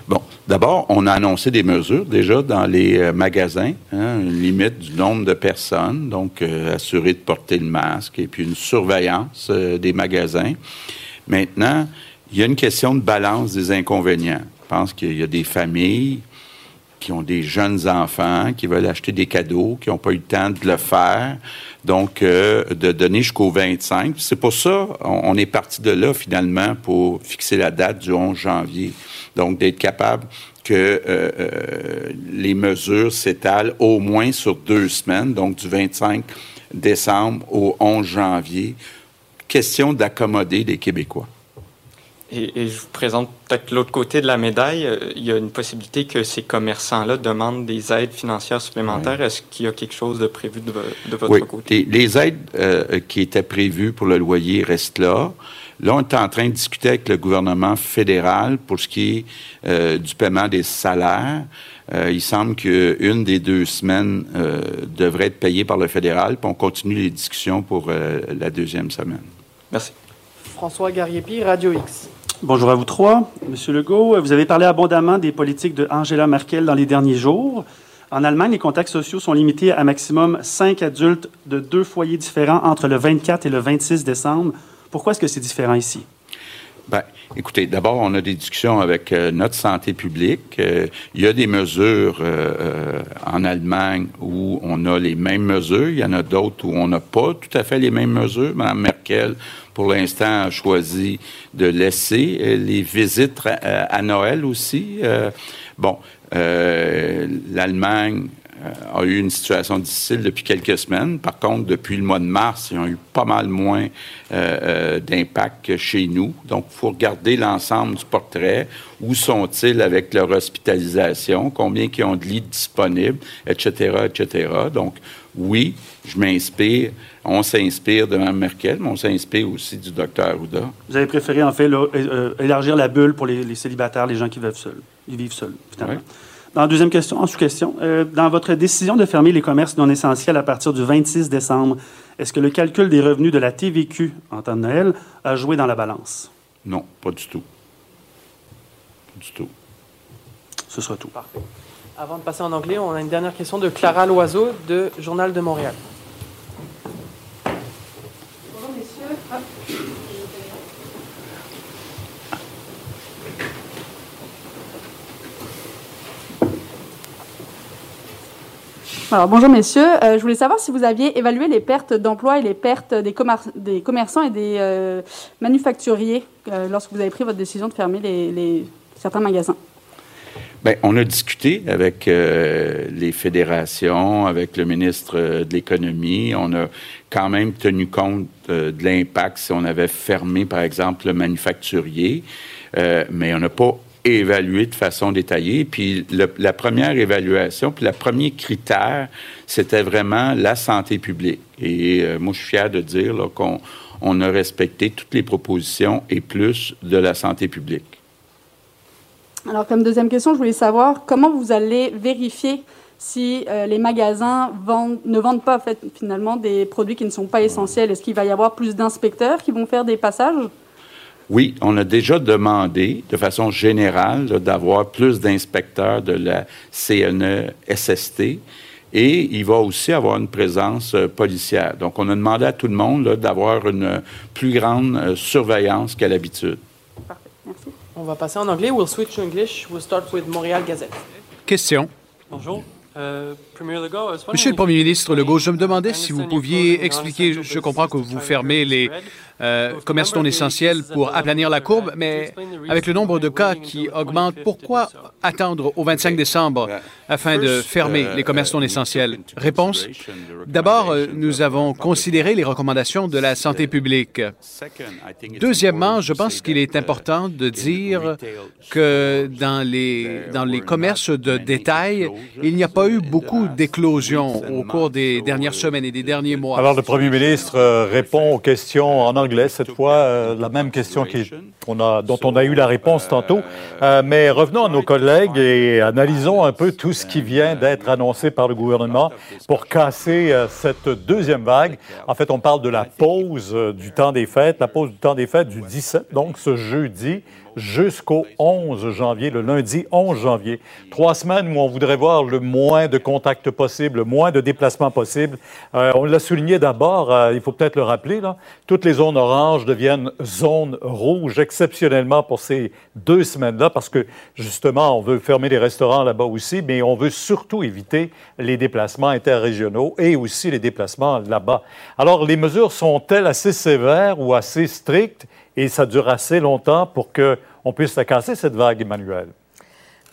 Bon, d'abord, on a annoncé des mesures déjà dans les euh, magasins, hein, une limite du nombre de personnes, donc euh, assurer de porter le masque et puis une surveillance des magasins. Maintenant, il y a une question de balance des inconvénients. Je pense qu'il y a des familles qui ont des jeunes enfants, qui veulent acheter des cadeaux, qui n'ont pas eu le temps de le faire. Donc, de donner jusqu'au 25. C'est pour ça on est parti de là, finalement, pour fixer la date du 11 janvier. Donc, d'être capable que euh, euh, les mesures s'étalent au moins sur deux semaines, donc du 25 décembre au 11 janvier. Question d'accommoder les Québécois. Et, je vous présente peut-être l'autre côté de la médaille. Euh, il y a une possibilité que ces commerçants-là demandent des aides financières supplémentaires. Est-ce qu'il y a quelque chose de prévu de, votre oui. côté? Les, aides qui étaient prévues pour le loyer restent là. Là, on est en train de discuter avec le gouvernement fédéral pour ce qui est euh, du paiement des salaires. Euh, il semble qu'une des deux semaines euh, devrait être payée par le fédéral, puis on continue les discussions pour la deuxième semaine. Merci. François Gariepi, Radio X. Bonjour à vous trois. Monsieur Legault, vous avez parlé abondamment des politiques de Angela Merkel dans les derniers jours. En Allemagne, les contacts sociaux sont limités à maximum cinq adultes de deux foyers différents entre le 24 et le 26 décembre pourquoi est-ce que c'est différent ici? Bien, écoutez, d'abord, on a des discussions avec euh, notre santé publique. Euh, il y a des mesures euh, en Allemagne où on a les mêmes mesures. Il y en a d'autres où on n'a pas tout à fait les mêmes mesures. Mme Merkel, pour l'instant, a choisi de laisser les visites à Noël aussi. bon, l'Allemagne a eu une situation difficile depuis quelques semaines. Par contre, depuis le mois de mars, ils ont eu pas mal moins euh, euh, d'impact que chez nous. Donc, il faut regarder l'ensemble du portrait. Où sont-ils avec leur hospitalisation? Combien qui ont de lits disponibles, etc., etc. Donc, oui, je m'inspire, on s'inspire de Mme Merkel, mais on s'inspire aussi du docteur Arruda. Vous avez préféré, en fait, euh, élargir la bulle pour les, célibataires, les gens qui vivent seuls, ils vivent seuls, finalement. Dans la deuxième question, en sous-question, euh, dans votre décision de fermer les commerces non essentiels à partir du 26 décembre, est-ce que le calcul des revenus de la TVQ en temps de Noël a joué dans la balance? Non, pas du tout. Pas du tout. Ce sera tout. Parfait. Avant de passer en anglais, on a une dernière question de Clara Loiseau de Journal de Montréal. Alors, bonjour messieurs. Euh, je voulais savoir si vous aviez évalué les pertes d'emplois et les pertes des, commerçants et des euh, manufacturiers euh, lorsque vous avez pris votre décision de fermer certains magasins. Bien, on a discuté avec les fédérations, avec le ministre de l'Économie. On a quand même tenu compte de l'impact si on avait fermé, par exemple, le manufacturier. mais on n'a pas évalué de façon détaillée. Puis la première évaluation, puis le premier critère, c'était vraiment la santé publique. Et euh, moi, je suis fier de dire qu'on on a respecté toutes les propositions et plus de la santé publique. Alors, comme deuxième question, je voulais savoir comment vous allez vérifier si euh, les magasins ne vendent pas fait, finalement des produits qui ne sont pas essentiels. Est-ce qu'il va y avoir plus d'inspecteurs qui vont faire des passages? Oui, on a déjà demandé de façon générale d'avoir plus d'inspecteurs de la CNE-SST et il va aussi avoir une présence euh, policière. Donc, on a demandé à tout le monde d'avoir une plus grande euh, surveillance qu'à l'habitude. Parfait, merci. On va passer en anglais. We'll switch to English. We'll start with Montréal Gazette. Question. Bonjour. Monsieur le Premier ministre Legault, je me demandais si vous pouviez expliquer, je comprends que vous fermez les euh, commerces non essentiels pour aplanir la courbe, mais avec le nombre de cas qui augmente, pourquoi attendre au 25 décembre afin de fermer les commerces non essentiels? Réponse. D'abord, euh, nous avons considéré les recommandations de la santé publique. Deuxièmement, je pense qu'il est important de dire que dans les, dans les commerces de détail, il n'y a pas eu beaucoup d'éclosions au cours des dernières semaines et des derniers mois. Alors, le premier ministre euh, répond aux questions en anglais cette fois, euh, la même question qui, a, dont on a eu la réponse tantôt. Euh, mais revenons à nos collègues et analysons un peu tout ce qui vient d'être annoncé par le gouvernement pour casser cette deuxième vague. En fait, on parle de la pause du temps des fêtes, la pause du temps des fêtes du 17, donc ce jeudi jusqu'au 11 janvier, le lundi 11 janvier. Trois semaines où on voudrait voir le moins de contacts possible, le moins de déplacements possible. Euh, on l'a souligné d'abord, euh, il faut peut-être le rappeler, là, toutes les zones oranges deviennent zones rouges exceptionnellement pour ces deux semaines-là parce que justement, on veut fermer les restaurants là-bas aussi, mais on veut surtout éviter les déplacements interrégionaux et aussi les déplacements là-bas. Alors, les mesures sont-elles assez sévères ou assez strictes? Et ça dure assez longtemps pour qu'on puisse la casser, cette vague, Emmanuel.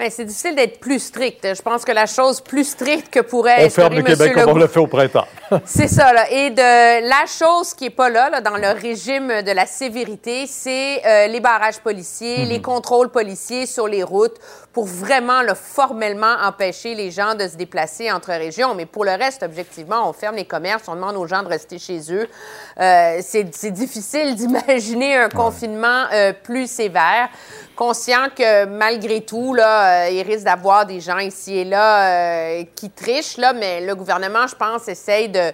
Bien, c'est difficile d'être plus strict. Je pense que la chose plus stricte que pourrait on ferme le Québec comme on l'a fait au printemps. <laughs> c'est ça. Là. Et de la chose qui n'est pas là, là, dans le régime de la sévérité, c'est euh, les barrages policiers, les mhm. contrôles policiers sur les routes pour vraiment là, formellement empêcher les gens de se déplacer entre régions. Mais pour le reste, objectivement, on ferme les commerces, on demande aux gens de rester chez eux. Euh, c'est difficile d'imaginer un confinement euh, plus sévère conscient que malgré tout, là, euh, il risque d'avoir des gens ici et là euh, qui trichent, là, mais le gouvernement, je pense, essaye de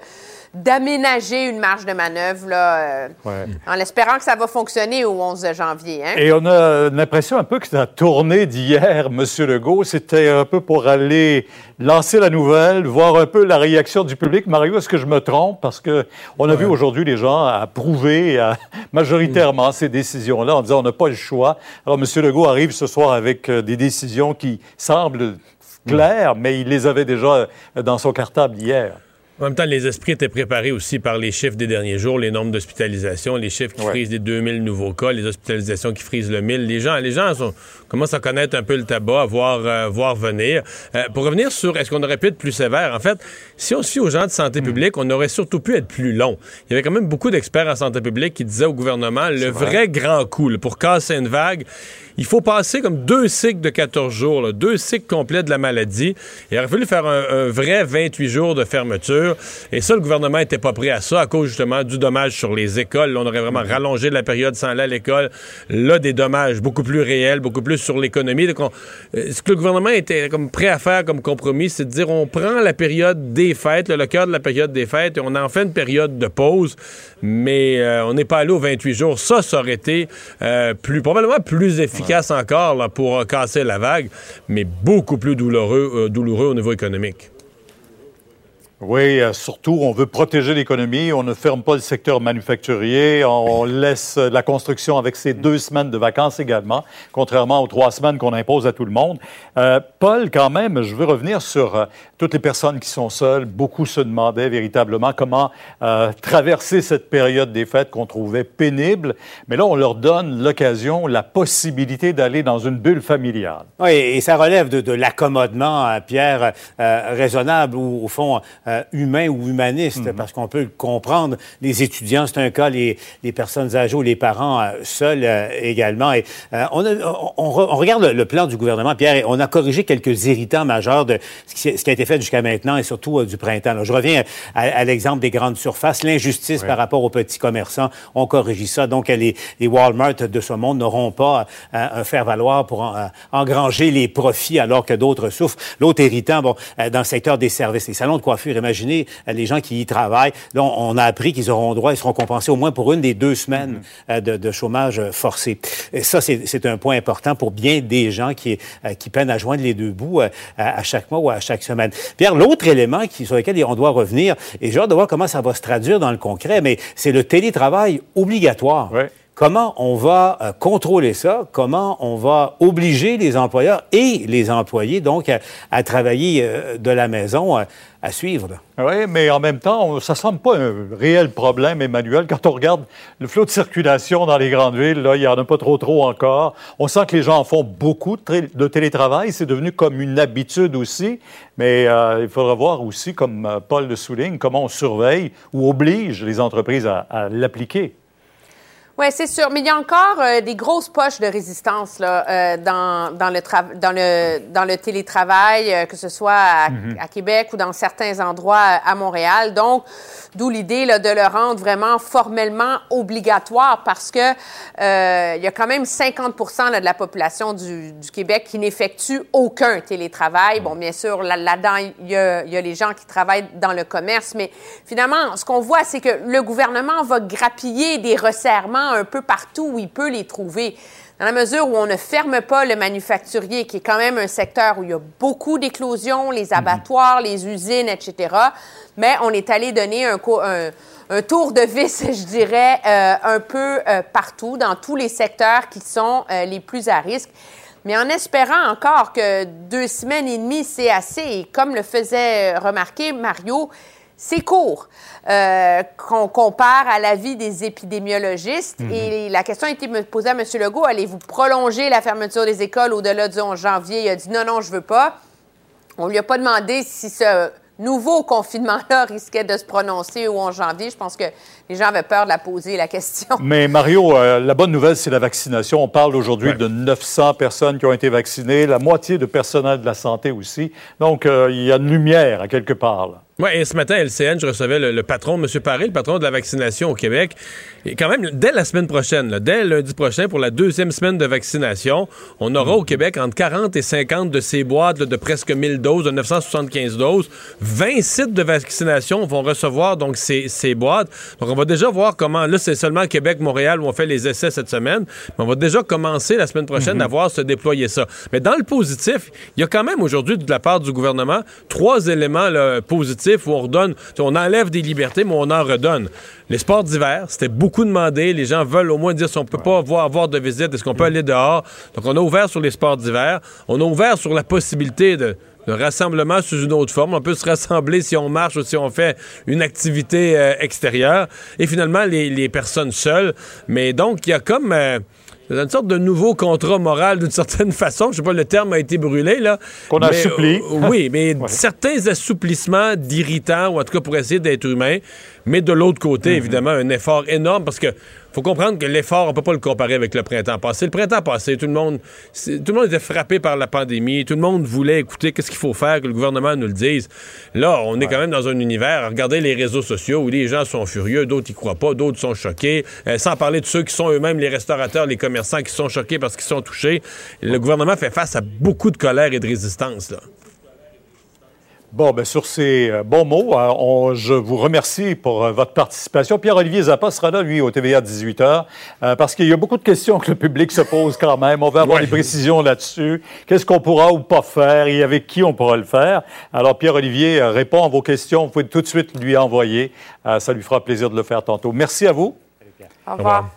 d'aménager une marge de manœuvre là, euh, en espérant que ça va fonctionner au 11 janvier. Hein? Et on a l'impression un peu que la tournée d'hier, M. Legault, c'était un peu pour aller lancer la nouvelle, voir un peu la réaction du public. Mario, est-ce que je me trompe? Parce qu'on a vu aujourd'hui les gens approuver majoritairement ces décisions-là en disant on n'a pas le choix. Alors, M. Legault arrive ce soir avec euh, des décisions qui semblent claires, mais il les avait déjà dans son cartable hier. En même temps, les esprits étaient préparés aussi par les chiffres des derniers jours, les nombres d'hospitalisations, les chiffres qui frisent des 2000 nouveaux cas, les hospitalisations qui frisent le 1000. Les gens, les gens commencent à connaître un peu le tabac, à voir, euh, voir venir. Euh, pour revenir sur est-ce qu'on aurait pu être plus sévère, en fait, si on se fie aux gens de santé publique, on aurait surtout pu être plus long. Il y avait quand même beaucoup d'experts en santé publique qui disaient au gouvernement le vrai. grand coup pour casser une vague il faut passer comme deux cycles de 14 jours, deux cycles complets de la maladie. Il aurait fallu faire un, vrai 28 jours de fermeture. Et ça, le gouvernement n'était pas prêt à ça à cause justement du dommage sur les écoles. on aurait vraiment rallongé la période sans aller à l'école. Là, des dommages beaucoup plus réels, beaucoup plus sur l'économie. Euh, ce que le gouvernement était comme prêt à faire comme compromis, c'est de dire on prend la période des fêtes, le cœur de la période des fêtes, et on en fait une période de pause, mais euh, on n'est pas allé aux 28 jours. Ça, ça aurait été euh, plus, probablement plus efficace encore là, pour casser la vague, mais beaucoup plus douloureux, douloureux au niveau économique. Oui, euh, surtout, on veut protéger l'économie. On ne ferme pas le secteur manufacturier. On laisse la construction avec ses deux semaines de vacances également, contrairement aux trois semaines qu'on impose à tout le monde. Euh, Paul, quand même, je veux revenir sur euh, toutes les personnes qui sont seules. Beaucoup se demandaient véritablement comment traverser cette période des fêtes qu'on trouvait pénible. Mais là, on leur donne l'occasion, la possibilité d'aller dans une bulle familiale. Oui, et ça relève de, de l'accommodement, Pierre, raisonnable, ou au fond, euh, humain ou humaniste, mhm. parce qu'on peut le comprendre. Les étudiants, c'est un cas, les, les, personnes âgées ou les parents euh, seuls euh, également. Et on, on, regarde le, plan du gouvernement, Pierre, et on a corrigé quelques irritants majeurs de ce qui, a été fait jusqu'à maintenant et surtout du printemps. je reviens à, l'exemple des grandes surfaces, l'injustice par rapport aux petits commerçants. On corrige ça. Donc, les, les Walmart de ce monde n'auront pas un faire valoir pour engranger les profits alors que d'autres souffrent. L'autre irritant, bon, dans le secteur des services, les salons de coiffure imaginez euh, les gens qui y travaillent. Là, on a appris qu'ils auront droit, ils seront compensés au moins pour une des deux semaines mm-hmm. euh, de, de, chômage euh, forcé. Et ça, c'est un point important pour bien des gens qui, qui peinent à joindre les deux bouts à, chaque mois ou à chaque semaine. Pierre, l'autre élément qui, sur lequel on doit revenir, et j'ai hâte de voir comment ça va se traduire dans le concret, mais c'est le télétravail obligatoire. Comment on va euh, contrôler ça, comment on va obliger les employeurs et les employés, donc, à, travailler euh, de la maison, euh, à suivre? Oui, mais en même temps, ça ne semble pas un réel problème, Emmanuel. Quand on regarde le flot de circulation dans les grandes villes, là, il n'y en a pas trop trop encore. On sent que les gens en font beaucoup de, télétravail. C'est devenu comme une habitude aussi. Mais il faudra voir aussi, comme Paul le souligne, comment on surveille ou oblige les entreprises à l'appliquer. Oui, c'est sûr. Mais il y a encore euh, des grosses poches de résistance là, euh, dans, dans, le dans, le, dans le télétravail, euh, que ce soit à, mhm. à, Québec ou dans certains endroits à Montréal. Donc, d'où l'idée de le rendre vraiment formellement obligatoire parce que il y a quand même 50% de la population du, du Québec qui n'effectue aucun télétravail. Bon, bien sûr, là-dedans, il y, a, il y a les gens qui travaillent dans le commerce, mais finalement, ce qu'on voit, c'est que le gouvernement va grappiller des resserrements un peu partout où il peut les trouver. Dans la mesure où on ne ferme pas le manufacturier, qui est quand même un secteur où il y a beaucoup d'éclosions, les abattoirs, les usines, etc., mais on est allé donner un, un, tour de vis, <laughs> je dirais, euh, un peu euh, partout, dans tous les secteurs qui sont euh, les plus à risque. Mais en espérant encore que deux semaines et demie, c'est assez, et comme le faisait remarquer Mario, c'est court. Euh, qu'on compare à l'avis des épidémiologistes. Mhm. Et la question a été posée à M. Legault, allez-vous prolonger la fermeture des écoles au-delà du 11 janvier? Il a dit non, non, je veux pas. On lui a pas demandé si ce nouveau confinement-là <laughs> risquait de se prononcer au 11 janvier. Je pense que les gens avaient peur de la poser, la question. <laughs> Mais Mario, euh, la bonne nouvelle, c'est la vaccination. On parle aujourd'hui de 900 personnes qui ont été vaccinées, la moitié de personnel de la santé aussi. Donc, euh, il y a une lumière à quelque part. Là. Oui, et ce matin, à LCN, je recevais le, patron, M. Paré, le patron de la vaccination au Québec. Et quand même, dès la semaine prochaine, dès lundi prochain, pour la deuxième semaine de vaccination, on aura au Québec entre 40 et 50 de ces boîtes de presque 1000 doses, de 975 doses. 20 sites de vaccination vont recevoir donc ces, ces boîtes. Donc, on va déjà voir comment, là, c'est seulement Québec, Montréal où on fait les essais cette semaine, mais on va déjà commencer la semaine prochaine mhm. à voir se déployer ça. Mais dans le positif, il y a quand même aujourd'hui, de la part du gouvernement, trois éléments positifs où on redonne, on enlève des libertés, mais on en redonne. Les sports d'hiver, c'était beaucoup demandé. Les gens veulent au moins dire si on peut pas avoir, avoir de visite, est-ce qu'on peut aller dehors? Donc, on a ouvert sur les sports d'hiver. On a ouvert sur la possibilité de, rassemblement sous une autre forme. On peut se rassembler si on marche ou si on fait une activité euh, extérieure. Et finalement, les, personnes seules. Mais donc, il y a comme... Euh, une sorte de nouveau contrat moral d'une certaine <laughs> façon. Je sais pas, le terme a été brûlé, là. Qu'on assouplit. Euh, oui, mais <laughs> certains assouplissements d'irritants, ou en tout cas pour essayer d'être humain. Mais de l'autre côté, mhm. évidemment, un effort énorme parce que faut comprendre que l'effort, on peut pas le comparer avec le printemps passé. Le printemps passé, tout le monde, tout le monde était frappé par la pandémie. Tout le monde voulait écouter qu'est-ce qu'il faut faire, que le gouvernement nous le dise. Là, on est quand même dans un univers. Regardez les réseaux sociaux où les gens sont furieux, d'autres y croient pas, d'autres sont choqués. Euh, sans parler de ceux qui sont eux-mêmes les restaurateurs, les commerçants qui sont choqués parce qu'ils sont touchés. Le gouvernement fait face à beaucoup de colère et de résistance. Là. Bon, bien, sur ces euh, bons mots, euh, je vous remercie pour euh, votre participation. Pierre-Olivier Zappa sera là, lui, au TVA 18h, parce qu'il y a beaucoup de questions que le public se pose quand même. On va avoir des précisions là-dessus. Qu'est-ce qu'on pourra ou pas faire et avec qui on pourra le faire? Alors, Pierre-Olivier répond à vos questions. Vous pouvez tout de suite lui envoyer. ça lui fera plaisir de le faire tantôt. Merci à vous. Au revoir.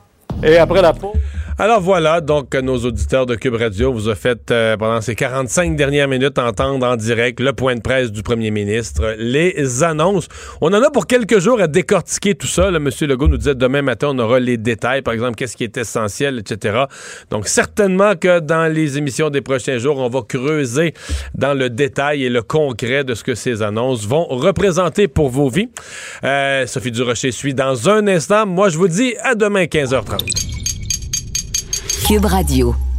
Et après la pause... Alors voilà, donc nos auditeurs de Cube Radio vous ont fait euh, pendant ces 45 dernières minutes entendre en direct le point de presse du premier ministre, les annonces. On en a pour quelques jours à décortiquer tout ça. M. Legault nous disait demain matin, on aura les détails, par exemple, qu'est-ce qui est essentiel, etc. Donc certainement que dans les émissions des prochains jours, on va creuser dans le détail et le concret de ce que ces annonces vont représenter pour vos vies. Euh, Sophie Durocher suit dans un instant. Moi, je vous dis à demain 15h30. Cube Radio.